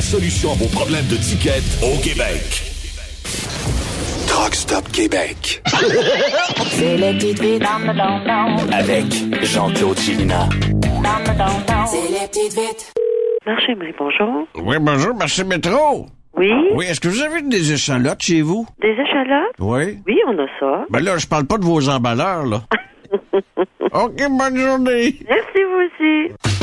solution à vos problèmes de ticket au Québec. Truck Stop Québec. C'est les petites dans le don Avec Jean-Claude Chilina. C'est les petites vites. Marché Marie, bonjour. Oui, bonjour, marché métro. Oui? Oui, est-ce que vous avez des échalotes chez vous? Des échalotes? Oui. Oui, on a ça. Ben là, je parle pas de vos emballeurs, là. (laughs) OK, bonne journée. Merci, vous aussi.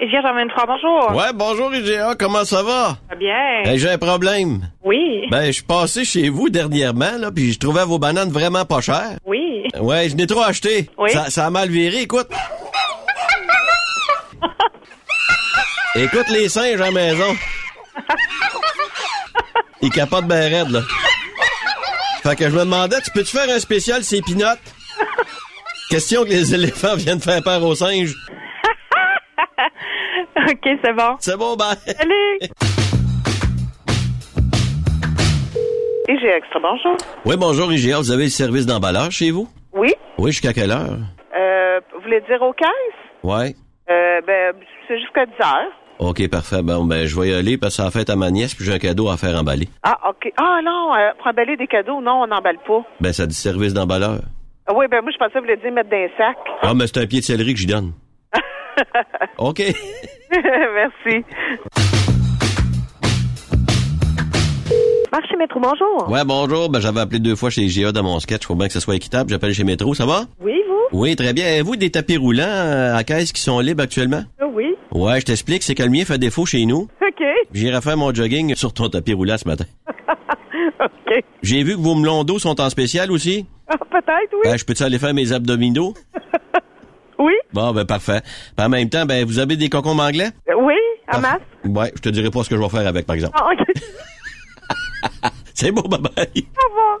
Vierge 23, bonjour. Ouais, bonjour IGA, comment ça va? Très bien. Ben, j'ai un problème. Oui. Ben, je suis passé chez vous dernièrement, là, puis je trouvais vos bananes vraiment pas chères. Oui. Ouais, je n'ai trop acheté. Oui. Ça, ça a mal viré, écoute. (laughs) écoute les singes à la maison. Ils capotent ben raide, là. Fait que je me demandais, tu peux-tu faire un spécial ces pinottes? Question que les (laughs) éléphants viennent faire peur aux singes. (laughs) OK, c'est bon. C'est bon, ben. Salut. IG Extra, bonjour. Oui, bonjour IGA, vous avez le service d'emballage chez vous? Oui? Oui, jusqu'à quelle heure? Euh, vous voulez dire aux caisses? Ouais. Euh, ben, c'est jusqu'à 10 heures. OK, parfait. Bon, ben, je vais y aller parce que ça a fait à ma nièce, puis j'ai un cadeau à faire emballer. Ah, OK. Ah, non, euh, pour emballer des cadeaux, non, on n'emballe pas. Ben, ça dit service d'emballeur. Ah, oui, ben, moi, je pensais que vous voulez dire mettre dans un sac. Ah, mais c'est un pied de céleri que j'y donne. (laughs) OK. (laughs) Merci. Marché Métro, bonjour. Ouais, bonjour. Ben, j'avais appelé deux fois chez IGA dans mon sketch. Faut bien que ça soit équitable. J'appelle chez Métro. Ça va? Oui, vous? Oui, très bien. Avez-vous des tapis roulants euh, à caisse qui sont libres actuellement? Ah Oui. Ouais, je t'explique. C'est que le mien fait défaut chez nous. OK. J'irai faire mon jogging sur ton tapis roulant ce matin. (laughs) OK. J'ai vu que vos melons d'eau sont en spécial aussi. Ah, peut-être, oui. Ben, je peux-tu aller faire mes abdominaux? Oui. Bon, ben, parfait. En même temps, ben, vous avez des concombres anglais? Euh, oui, à masse. Ouais, je te dirai pas ce que je vais faire avec, par exemple. Ah, OK. (laughs) C'est beau, bye bye. Au revoir.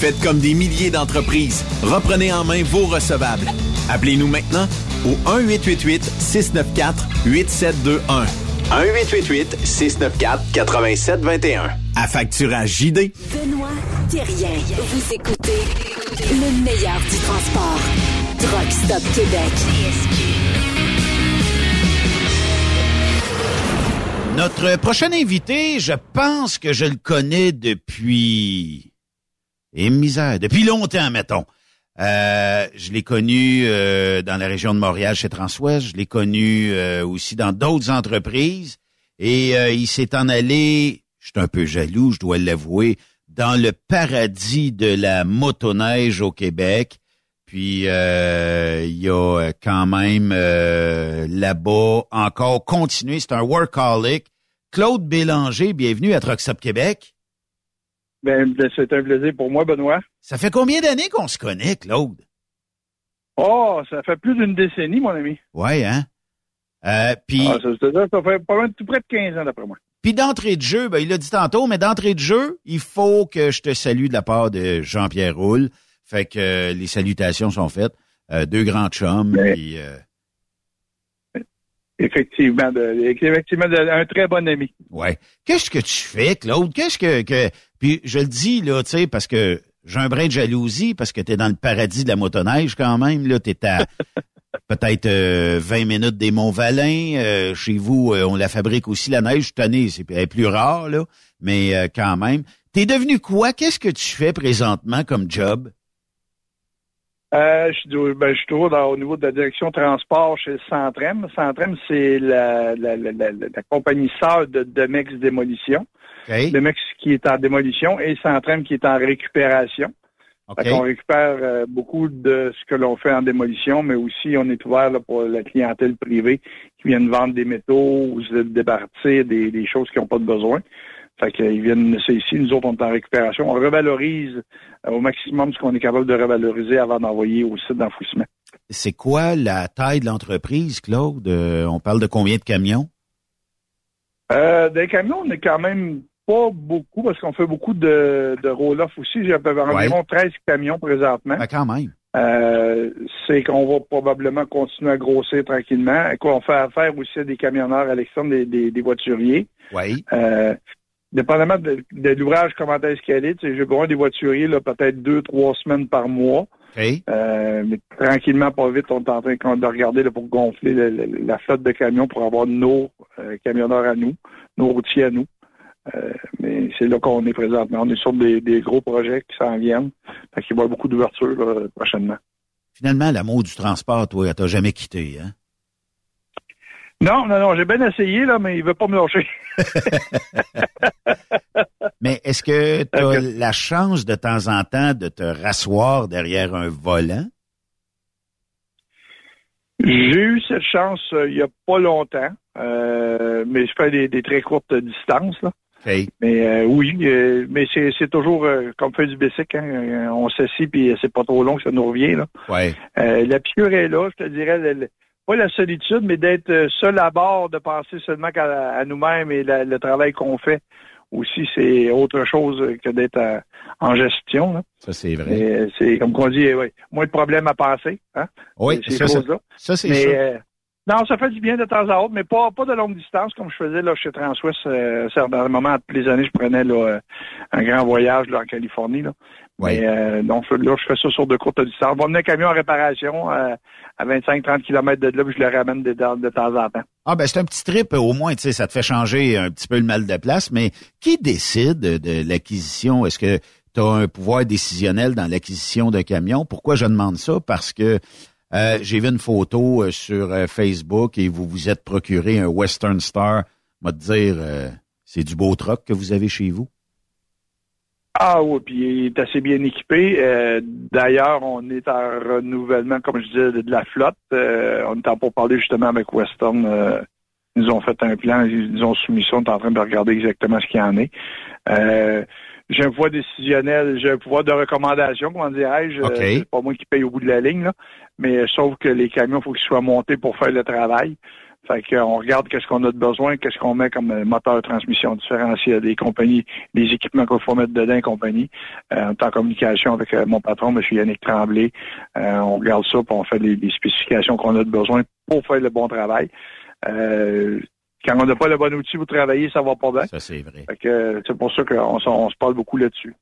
Faites comme des milliers d'entreprises. Reprenez en main vos recevables. Appelez-nous maintenant au 1-888-694-8721. 1-888-694-8721. À facturage JD. Benoît Thérien. Vous écoutez le meilleur du transport. Truck Stop Québec. Notre prochain invité, je pense que je le connais depuis... Et misère, depuis longtemps, mettons. Euh, je l'ai connu euh, dans la région de Montréal chez Transwest. Je l'ai connu euh, aussi dans d'autres entreprises. Et euh, il s'est en allé, je suis un peu jaloux, je dois l'avouer, dans le paradis de la motoneige au Québec. Puis euh, il a quand même euh, là-bas encore continué. C'est un workaholic. Claude Bélanger, bienvenue à Stop Québec. Ben, c'est un plaisir pour moi, Benoît. Ça fait combien d'années qu'on se connaît, Claude? Oh, ça fait plus d'une décennie, mon ami. Ouais, hein? Euh, puis, Ah, ça, ça, ça fait pas loin tout près de 15 ans, d'après moi. puis d'entrée de jeu, ben, il l'a dit tantôt, mais d'entrée de jeu, il faut que je te salue de la part de Jean-Pierre Roule. Fait que euh, les salutations sont faites. euh, deux grands chums. euh, Effectivement, de, effectivement, de- un très bon ami. Ouais. Qu'est-ce que tu fais, Claude? Qu'est-ce que, que. Puis je le dis, là, tu sais, parce que j'ai un brin de jalousie, parce que tu es dans le paradis de la motoneige quand même. Là, tu à (laughs) peut-être euh, 20 minutes des Monts-Valin. Euh, chez vous, euh, on la fabrique aussi, la neige. Cette année, c'est elle est plus rare, là, mais euh, quand même. T'es devenu quoi? Qu'est-ce que tu fais présentement comme job? Euh, je, ben, je suis toujours au niveau de la direction transport chez Centrem. Centrem, c'est la, la, la, la, la compagnie sœur de Demex Démolition. Demex qui est en démolition et Centrem qui est en récupération. On récupère euh, beaucoup de ce que l'on fait en démolition, mais aussi on est ouvert là, pour la clientèle privée qui viennent vendre des métaux ou se débarrasser des, des choses qui n'ont pas de besoin. Fait qu'ils viennent laisser ici. Nous autres, on est en récupération. On revalorise euh, au maximum ce qu'on est capable de revaloriser avant d'envoyer au site d'enfouissement. C'est quoi la taille de l'entreprise, Claude? Euh, on parle de combien de camions? Euh, des camions, on est quand même pas beaucoup parce qu'on fait beaucoup de, de roll-off aussi. J'ai à peu près environ 13 camions présentement. quand même. Euh, c'est qu'on va probablement continuer à grossir tranquillement. On fait affaire aussi à des camionneurs à l'externe des, des, des voituriers. Oui. Euh, dépendamment de, de l'ouvrage, comment est-ce qu'elle est, j'ai besoin des voituriers là, peut-être deux, trois semaines par mois. Euh, mais tranquillement, pas vite, on est en train de regarder là, pour gonfler le- le- la flotte de camions pour avoir nos camionneurs à nous, nos routiers à nous. Euh, mais c'est là qu'on est présentement. On est sur des, des gros projets qui s'en viennent. Fait qu'il va y avoir beaucoup d'ouverture prochainement. Finalement, l'amour du transport, toi, elle t'a jamais quitté, hein? Non, non, non, j'ai bien essayé, là, mais il veut pas me lâcher. (laughs) Mais est-ce que tu as la chance de temps en temps de te rasseoir derrière un volant? J'ai eu cette chance euh, il y a pas longtemps, euh, mais je fais des, des très courtes distances. Là. Mais euh, oui, euh, mais c'est toujours euh, comme faire du bicycle. Hein, euh, on s'assit puis c'est pas trop long que ça nous revient. Là. Ouais. Euh, la piqûre est là, je te dirais, le- pas la solitude, mais d'être euh, seul à bord, de penser seulement à nous-mêmes et la- le travail qu'on fait aussi, c'est autre chose que d'être en gestion. Là. Ça, c'est vrai. Euh, c'est comme qu'on dit, ouais, moins de problèmes à passer. Hein? Oui, Ces ça, ça- choses-là. ça, c'est sûr. Euh, non, ça fait du bien de temps à autre, mais pas, pas de longue distance comme je faisais là, chez Transwest. Euh, dans le moment, toutes les années, je prenais là, euh, un grand voyage là, en Californie. Là. Mais euh, donc là, je fais ça sur de courtes distances. On un camion en réparation euh, à 25-30 km de là, puis je le ramène de, de, de temps en temps. Ah ben c'est un petit trip au moins, tu sais, ça te fait changer un petit peu le mal de place, mais qui décide de l'acquisition? Est-ce que tu as un pouvoir décisionnel dans l'acquisition d'un camion? Pourquoi je demande ça? Parce que euh, j'ai vu une photo euh, sur euh, Facebook et vous vous êtes procuré un Western Star. Moi te dire, c'est du beau truck que vous avez chez vous. Ah oui, puis il est assez bien équipé. D'ailleurs, on est en renouvellement, comme je disais, de, la flotte. On est en pour parler justement avec Western. euh, ils ont fait un plan, ils ont soumis ça, on est en train de regarder exactement ce qu'il y en est. Euh, j'ai un pouvoir décisionnel, j'ai un pouvoir de recommandation, comment dirais-je. OK. Euh, C'est pas moi qui paye au bout de la ligne, là. mais euh, sauf que les camions, il faut qu'ils soient montés pour faire le travail. Fait qu'on regarde qu'est-ce qu'on a de besoin, qu'est-ce qu'on met comme euh, moteur, transmission différentielle, des compagnies, les équipements qu'il faut mettre dedans, compagnie. Euh, on est en communication avec euh, mon patron, M. Yannick Tremblay. Euh, on regarde ça, puis on fait les, les spécifications qu'on a de besoin pour faire le bon travail. Euh, quand on n'a pas le bon outil pour travailler, ça va pas bien. Ça, c'est vrai. Euh, c'est pour ça qu'on on se parle beaucoup là-dessus.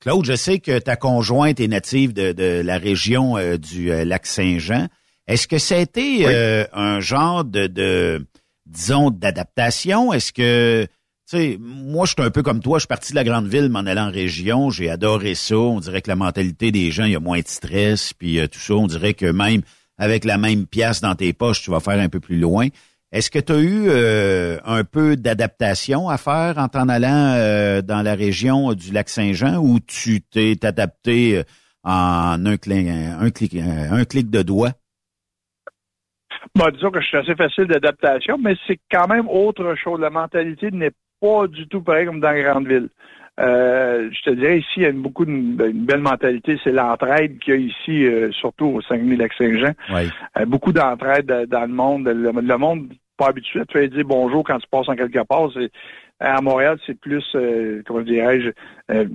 Claude, je sais que ta conjointe est native de, de la région euh, du euh, lac Saint-Jean. Est-ce que ça a été euh, un genre de, de disons, d'adaptation? Est-ce que, tu sais, moi, je suis un peu comme toi, je suis parti de la grande ville, m'en allant en région, j'ai adoré ça. On dirait que la mentalité des gens, il y a moins de stress, puis tout ça. On dirait que même avec la même pièce dans tes poches, tu vas faire un peu plus loin. Est-ce que tu as eu euh, un peu d'adaptation à faire en t'en allant euh, dans la région du lac Saint-Jean ou tu t'es adapté euh, en un clic, un clic, un clic de doigt? Bon, disons que je suis assez facile d'adaptation, mais c'est quand même autre chose. La mentalité n'est pas du tout pareille comme dans les grandes villes. Euh, je te dirais ici, il y a une, beaucoup de, une belle mentalité, c'est l'entraide qu'il y a ici, euh, surtout au Saguenay-Lac-Saint-Jean. Oui. Euh, beaucoup d'entraide dans le monde. Le, le monde pas habitué à te faire dire bonjour quand tu passes en quelque part. C'est, à Montréal, c'est plus, euh, comment dirais-je, euh,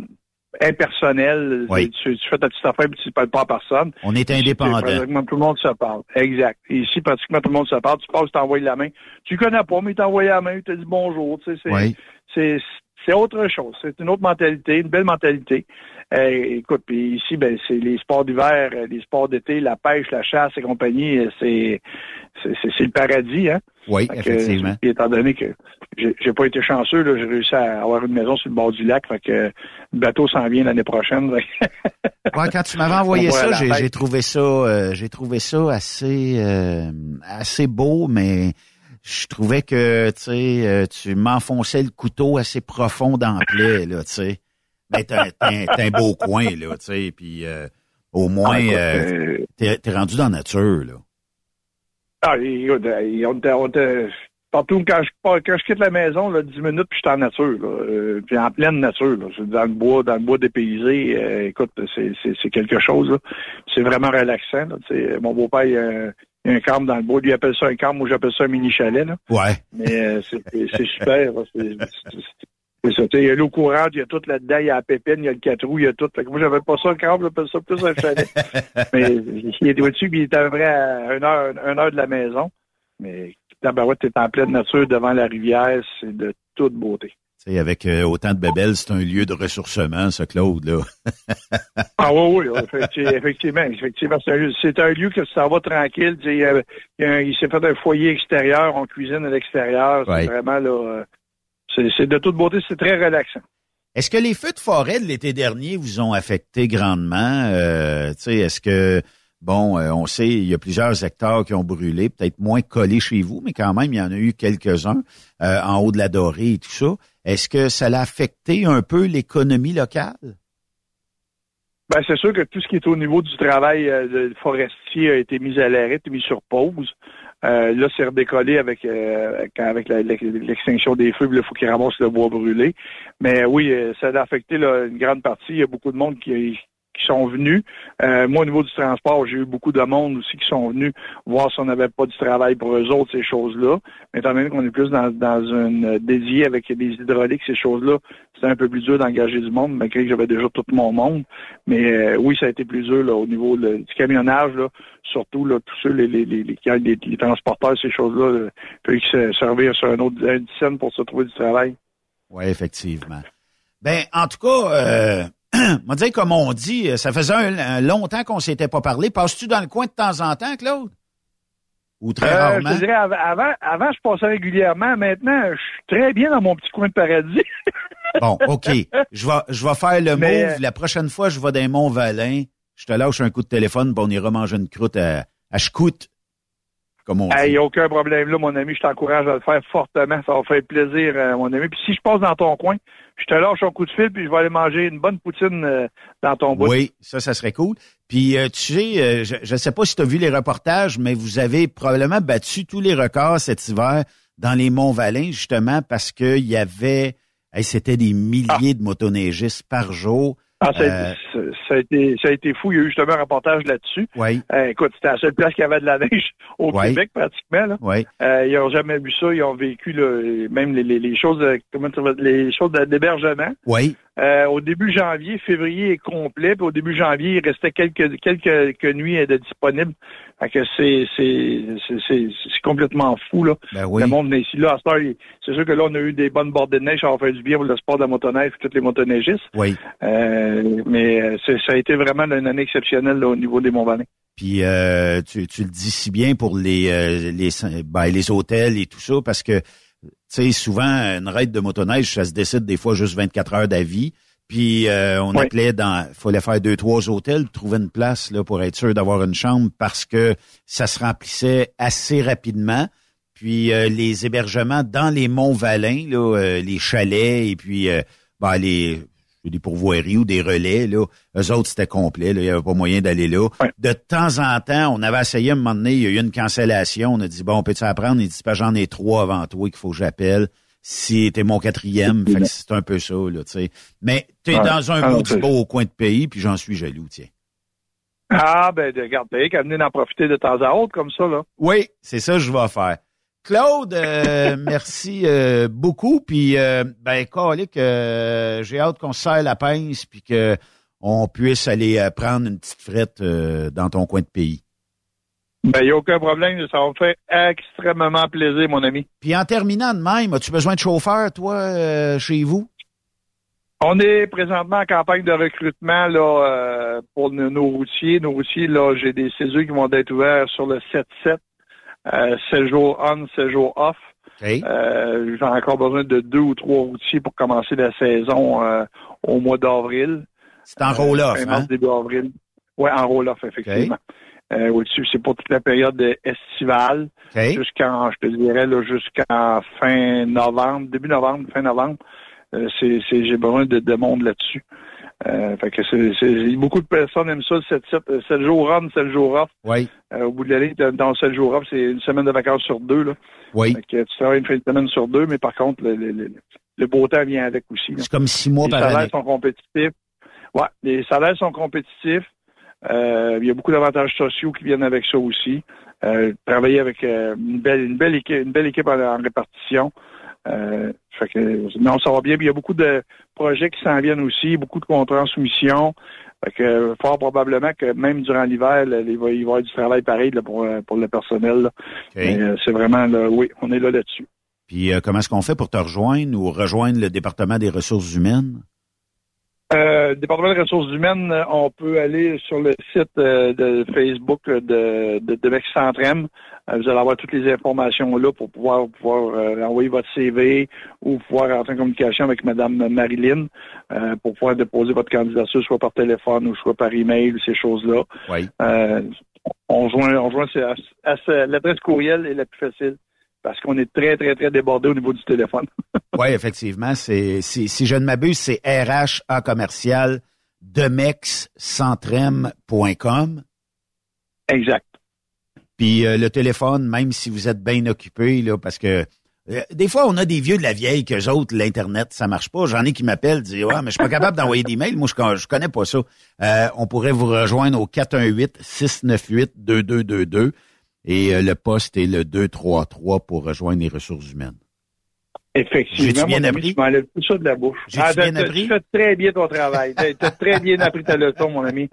impersonnel. Tu, tu, fais ta petite affaire et tu ne parles pas à personne. On est indépendant. pratiquement tout le monde se parle. Exact. ici, pratiquement tout le monde se parle. Tu passes, tu t'envoies la main. Tu connais pas, mais il t'envoie la main, il te dit bonjour. Tu sais, c'est, c'est autre chose. C'est une autre mentalité, une belle mentalité. Euh, écoute, puis ici, ben, c'est les sports d'hiver, euh, les sports d'été, la pêche, la chasse et compagnie, euh, c'est c'est le paradis, hein. Oui, effectivement. puis étant donné que j'ai pas été chanceux, j'ai réussi à avoir une maison sur le bord du lac, fait que le bateau s'en vient l'année prochaine. (laughs) ouais, quand tu m'avais envoyé ça, j'ai trouvé ça, j'ai trouvé ça assez assez beau, mais je trouvais que tu sais, tu m'enfonçais le couteau assez profond dans le plaie, là, tu sais. Ben, t'as, un beau coin, là, tu sais, puis euh, au moins, ah, euh, t'es, rendu dans la nature, là. Ah, on, partout quand je, quand je quitte la maison, là, 10 minutes, puis je suis en nature, là, euh, puis en pleine nature, là, dans le bois, dans le bois dépaysé. écoute, c'est, quelque chose, là. C'est vraiment relaxant, là, Mon beau-père, un camp dans le bois. Lui il appelle ça un camp, moi j'appelle ça un mini chalet. Là. Ouais. Mais c'est, c'est super. C'est, ça. Il y a l'eau courante, il y a tout là-dedans, il y a la pépine, il y a le quatre roues, il y a tout. Fait que moi, j'avais pas ça un camp, j'appelle ça plus un chalet. (laughs) Mais il est au-dessus, puis il est à vrai à une heure, une heure de la maison. Mais Tabarouette, t'es en pleine nature devant la rivière, c'est de toute beauté. Avec euh, autant de bébelles, c'est un lieu de ressourcement, ce Claude, là. (laughs) ah oui, oui, effectivement, effectivement. C'est un, lieu que ça va tranquille. Il, il, s'est fait un foyer extérieur, on cuisine à l'extérieur. C'est vraiment là. Euh, c'est de toute beauté, c'est très relaxant. Est-ce que les feux de forêt de l'été dernier vous ont affecté grandement? Euh, Est-ce que, bon, euh, on sait, il y a plusieurs hectares qui ont brûlé, peut-être moins collés chez vous, mais quand même, il y en a eu quelques-uns euh, en haut de la Dorée et tout ça. Est-ce que ça l'a affecté un peu l'économie locale? Ben, c'est sûr que tout ce qui est au niveau du travail euh, forestier a été mis à l'arrêt, mis sur pause. Euh, là, c'est redécollé avec euh, avec l'extinction des feux. Il faut qu'ils ramassent le bois brûlé. Mais oui, euh, ça a affecté une grande partie. Il y a beaucoup de monde qui, sont venus. Euh, moi, au niveau du transport, j'ai eu beaucoup de monde aussi qui sont venus voir si on n'avait pas du travail pour eux autres, ces choses-là. Mais étant donné qu'on est plus dans, dans une dédiée avec des hydrauliques, ces choses-là, c'est un peu plus dur d'engager du monde, malgré que j'avais déjà tout mon monde. Mais euh, oui, ça a été plus dur au niveau du camionnage, là, surtout là, tous ceux les, les, les, les, transporteurs, ces choses-là, peuvent se servir sur un autre scène pour se trouver du travail. Oui, effectivement. Ben, en tout cas, euh, (clears throat) on dire comme on dit, ça faisait un, longtemps qu'on s'était pas parlé. Passes-tu dans le coin de temps en temps, Claude? Ou très euh, rarement? Je dirais, avant, avant, je passais régulièrement. Maintenant, je suis très bien dans mon petit coin de paradis. (laughs) bon, OK. Je vais, je vais faire le move. La prochaine fois, je vais dans Mont-Valin. Je te lâche un coup de téléphone, pour on ira manger une croûte à, à. Comme on Il n'y a aucun problème là, mon ami. Je t'encourage à le faire fortement. Ça va faire plaisir, euh, mon ami. Puis si je passe dans ton coin, je te lâche un coup de fil, puis je vais aller manger une bonne poutine euh, dans ton bout. Oui, ça, ça serait cool. Puis, euh, tu sais, je ne sais pas si tu as vu les reportages, mais vous avez probablement battu tous les records cet hiver dans les Monts-Valin, justement, parce qu'il y avait, c'était des milliers de motoneigistes par jour. Ah, ça, a été, ça, a été, fou. Il y a eu justement un reportage là-dessus. Oui. écoute, c'était la seule place qui avait de la neige au Québec, pratiquement. Là. Oui. ils n'ont jamais vu ça. Ils ont vécu même les, les, les choses, comment les choses d'hébergement. Oui. Euh, au début janvier, février est complet, puis au début janvier, il restait quelques quelques, nuits de disponibles. Fait que c'est c'est complètement fou là. Ben oui. Le monde venait ici là. C'est sûr que là on a eu des bonnes bordées de neige, ça a fait du bien pour le sport de la motoneige, toutes les motoneigistes. Oui. Euh, mais euh, ça a été vraiment une année exceptionnelle au niveau des Monts-Valais. Puis euh, tu, tu le dis si bien pour les les ben, les hôtels et tout ça parce que sais, souvent, une raide de motoneige, ça se décide des fois juste 24 heures d'avis. Puis euh, on appelait dans, fallait faire deux trois hôtels, trouver une place là pour être sûr d'avoir une chambre parce que ça se remplissait assez rapidement. Puis euh, les hébergements dans les monts Valin, là, euh, les chalets et puis ben, les des pourvoiries ou des relais, là. Eux autres, c'était complet, là. Il n'y avait pas moyen d'aller là. De temps en temps, on avait essayé à un moment donné, il y a eu une cancellation. On a dit, bon, on peut-tu apprendre? Il dit, j'en ai trois avant toi qu'il faut que j'appelle. Si t'es mon quatrième, fait que c'est un peu ça, là, tu sais. Mais t'es dans un beau beau au coin de pays, puis j'en suis jaloux, tiens. Ah, ben, regarde, t'as qu'à venir d'en profiter de temps à autre, comme ça, là. Oui, c'est ça que je vais faire. Claude, euh, (laughs) merci euh, beaucoup. Puis, euh, ben, Calique, euh, j'ai hâte qu'on se serre la pince puis que on puisse aller prendre une petite frette dans ton coin de pays. Ben, il n'y a aucun problème. Ça va me faire extrêmement plaisir, mon ami. Puis en terminant de même, as-tu besoin de chauffeur, toi, chez vous? On est présentement en campagne de recrutement là euh, pour nos, routiers. Nos routiers, là, j'ai des césures qui vont être ouverts sur le 7-7. Euh, 7 jours on, 7 jours off. Euh, j'ai encore besoin de deux ou trois routiers pour commencer la saison euh, au mois d'avril. C'est en roll-off, hein? début avril. Oui, en roll-off, effectivement. Au-dessus, c'est pour toute la période estivale. Jusqu'en, je te dirais, là, jusqu'en fin novembre, début novembre, fin novembre. C'est, c'est, j'ai besoin de, de monde là-dessus. Euh, fait que c'est, beaucoup de personnes aiment ça, le 7, 7, 7 jours on, 7 jours off. Oui. Euh, au bout de l'année, dans- dans 7 jours off, c'est une semaine de vacances sur deux. Là. Oui. Fait que tu travailles une fin de semaine sur deux, mais par contre, le, le, le- le beau temps vient avec aussi. C'est comme six mois les par salaires année. sont compétitifs. Ouais, les salaires sont compétitifs. Euh, il y a beaucoup d'avantages sociaux qui viennent avec ça aussi. Travailler avec une belle, une belle équipe, une belle équipe en, en répartition. Euh, fait que non, ça va bien. Puis il y a beaucoup de projets qui s'en viennent aussi, beaucoup de contrats en soumission. Fait que fort probablement que même durant l'hiver, il va y avoir du travail pareil là, pour, euh, pour le personnel. euh, c'est vraiment là, oui, on est là là-dessus. Puis euh, comment est-ce qu'on fait pour te rejoindre ou rejoindre le département des ressources humaines? Euh, département des ressources humaines, on peut aller sur le site euh, de Facebook de, de, de Centrem. Euh, vous allez avoir toutes les informations là pour pouvoir pouvoir euh, envoyer votre CV ou pouvoir entrer en communication avec Madame Marilyn euh, pour pouvoir déposer votre candidature soit par téléphone ou soit par email, ces choses-là. Oui. Euh, on joint, on joint à, l'adresse courriel est la plus facile parce qu'on est très, très, très débordé au niveau du téléphone. (laughs) Oui, effectivement. C'est, si je ne m'abuse, c'est RHA commercial demexcentrem.com. Exact. Puis euh, le téléphone, même si vous êtes bien occupé, là, parce que euh, des fois, on a des vieux de la vieille qu'eux autres, l'Internet, ça marche pas. J'en ai qui m'appellent, disent Ouais, mais je suis pas capable d'envoyer des mails. Moi, je, je connais pas ça. Euh, on pourrait vous rejoindre au 418-698-2222. Et euh, le poste est le 233 pour rejoindre les ressources humaines. Effectivement, bien mon ami, appris? tu m'enlèves tout ça de la bouche. Ah, bien appris? Tu fais très bien ton travail. Tu as très bien (laughs) appris ta leçon, mon ami.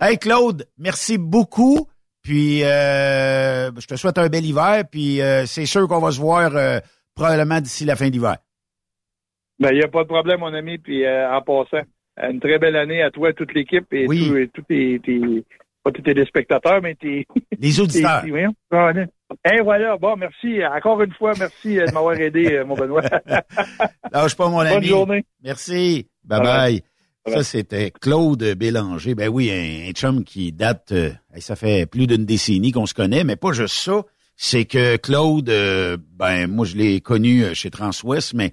Hey Claude, merci beaucoup. Puis euh, je te souhaite un bel hiver. Puis euh, c'est sûr qu'on va se voir euh, probablement d'ici la fin d'hiver. Ben, il n'y a pas de problème, mon ami. Puis, en passant, une très belle année à toi, à toute l'équipe et Oui. tous tes- pas tous tes téléspectateurs, mais tes... (laughs) Les auditeurs. là. Et voilà, bon, merci. Encore une fois, merci euh, de m'avoir aidé, euh, mon Benoît. (laughs) Lâche pas mon ami. Bonne journée. Merci. Bye Bye bye. bye. Bye Ça, c'était Claude Bélanger. Ben oui, un, un chum qui date, euh, hey, ça fait plus d'une décennie qu'on se connaît, mais pas juste ça. C'est que Claude, euh, ben moi je l'ai connu chez Transwest, mais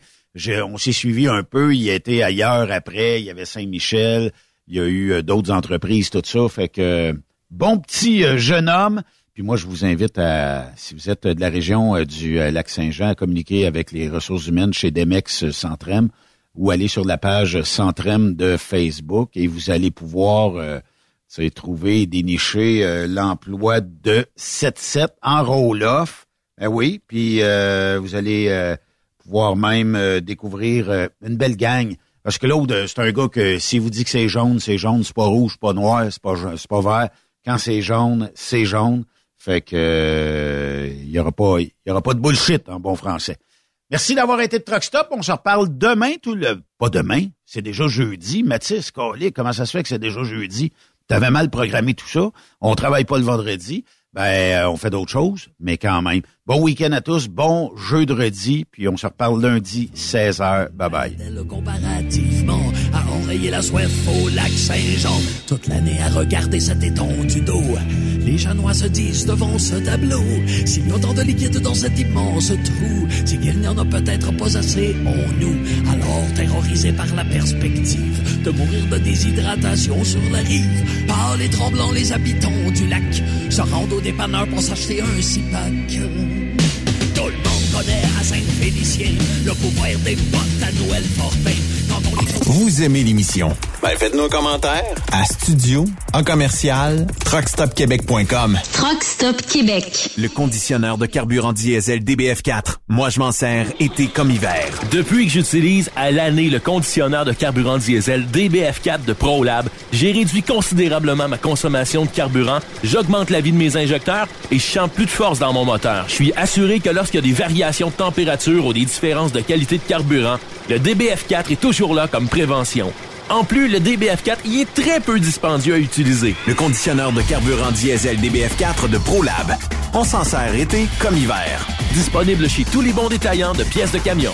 on s'est suivi un peu. Il été ailleurs après. Il y avait Saint-Michel. Il y a eu euh, d'autres entreprises, tout ça. Fait que bon petit euh, jeune homme. Puis moi, je vous invite à, si vous êtes de la région euh, du euh, lac Saint-Jean, à communiquer avec les ressources humaines chez Demex Centrem ou aller sur la page Centrem de Facebook et vous allez pouvoir euh, trouver, dénicher euh, l'emploi de 7-7 en roll-off. Ben oui, puis euh, vous allez pouvoir même découvrir une belle gang. Parce que l'autre, euh, c'est un gars que si vous dit que c'est jaune, c'est jaune, c'est pas rouge, c'est pas noir, c'est pas c'est pas vert. Quand c'est jaune, c'est jaune. Fait que euh, il y aura pas y aura pas de bullshit en bon français. Merci d'avoir été de Truck Stop. On se reparle demain tout le pas demain, c'est déjà jeudi. Mathis, Collier, comment ça se fait que c'est déjà jeudi? T'avais mal programmé tout ça. On travaille pas le vendredi. Ben, euh, on fait d'autres choses, mais quand même. Bon week-end à tous, bon jeudi, puis on se reparle lundi, 16h. Bye bye. Enrayer la soif au lac Saint-Jean. Toute l'année à regarder cet du dos. Les Chanois se disent devant ce tableau, s'il y a autant de liquide dans cet immense trou, c'est qu'il n'y en a peut-être pas assez en nous. Alors, terrorisés par la perspective de mourir de déshydratation sur la rive, pâles et tremblants les habitants du lac se rendent au dépanneur pour s'acheter un six-pack. Connaît à Sainte-Félicie tient le pouvoir des bottes à Noël Fortin. Quand on les Vous aimez l'émission? Ben, faites-nous un commentaire. À studio, en commercial, truckstopquebec.com. Truck Stop Québec. Le conditionneur de carburant diesel DBF4. Moi, je m'en sers été comme hiver. Depuis que j'utilise à l'année le conditionneur de carburant diesel DBF4 de ProLab, j'ai réduit considérablement ma consommation de carburant, j'augmente la vie de mes injecteurs et je sens plus de force dans mon moteur. Je suis assuré que lorsqu'il y a des variations de température ou des différences de qualité de carburant, le DBF4 est toujours là comme prévention. En plus, le DBF4 y est très peu dispendieux à utiliser. Le conditionneur de carburant diesel DBF4 de ProLab. On s'en sert été comme hiver. Disponible chez tous les bons détaillants de pièces de camion.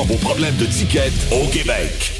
à vos problèmes de ticket au Québec.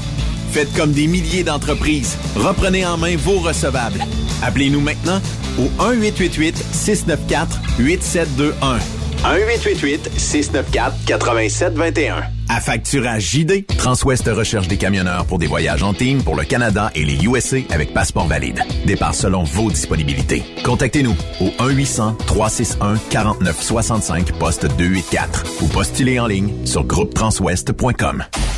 Faites comme des milliers d'entreprises. Reprenez en main vos recevables. Appelez-nous maintenant au 1-888-694-8721. 1-888-694-8721. À Facturage JD, Transwest recherche des camionneurs pour des voyages en team pour le Canada et les USA avec passeport valide. Départ selon vos disponibilités. Contactez-nous au 1-800-361-4965, poste 284 ou postulez en ligne sur groupetranswest.com.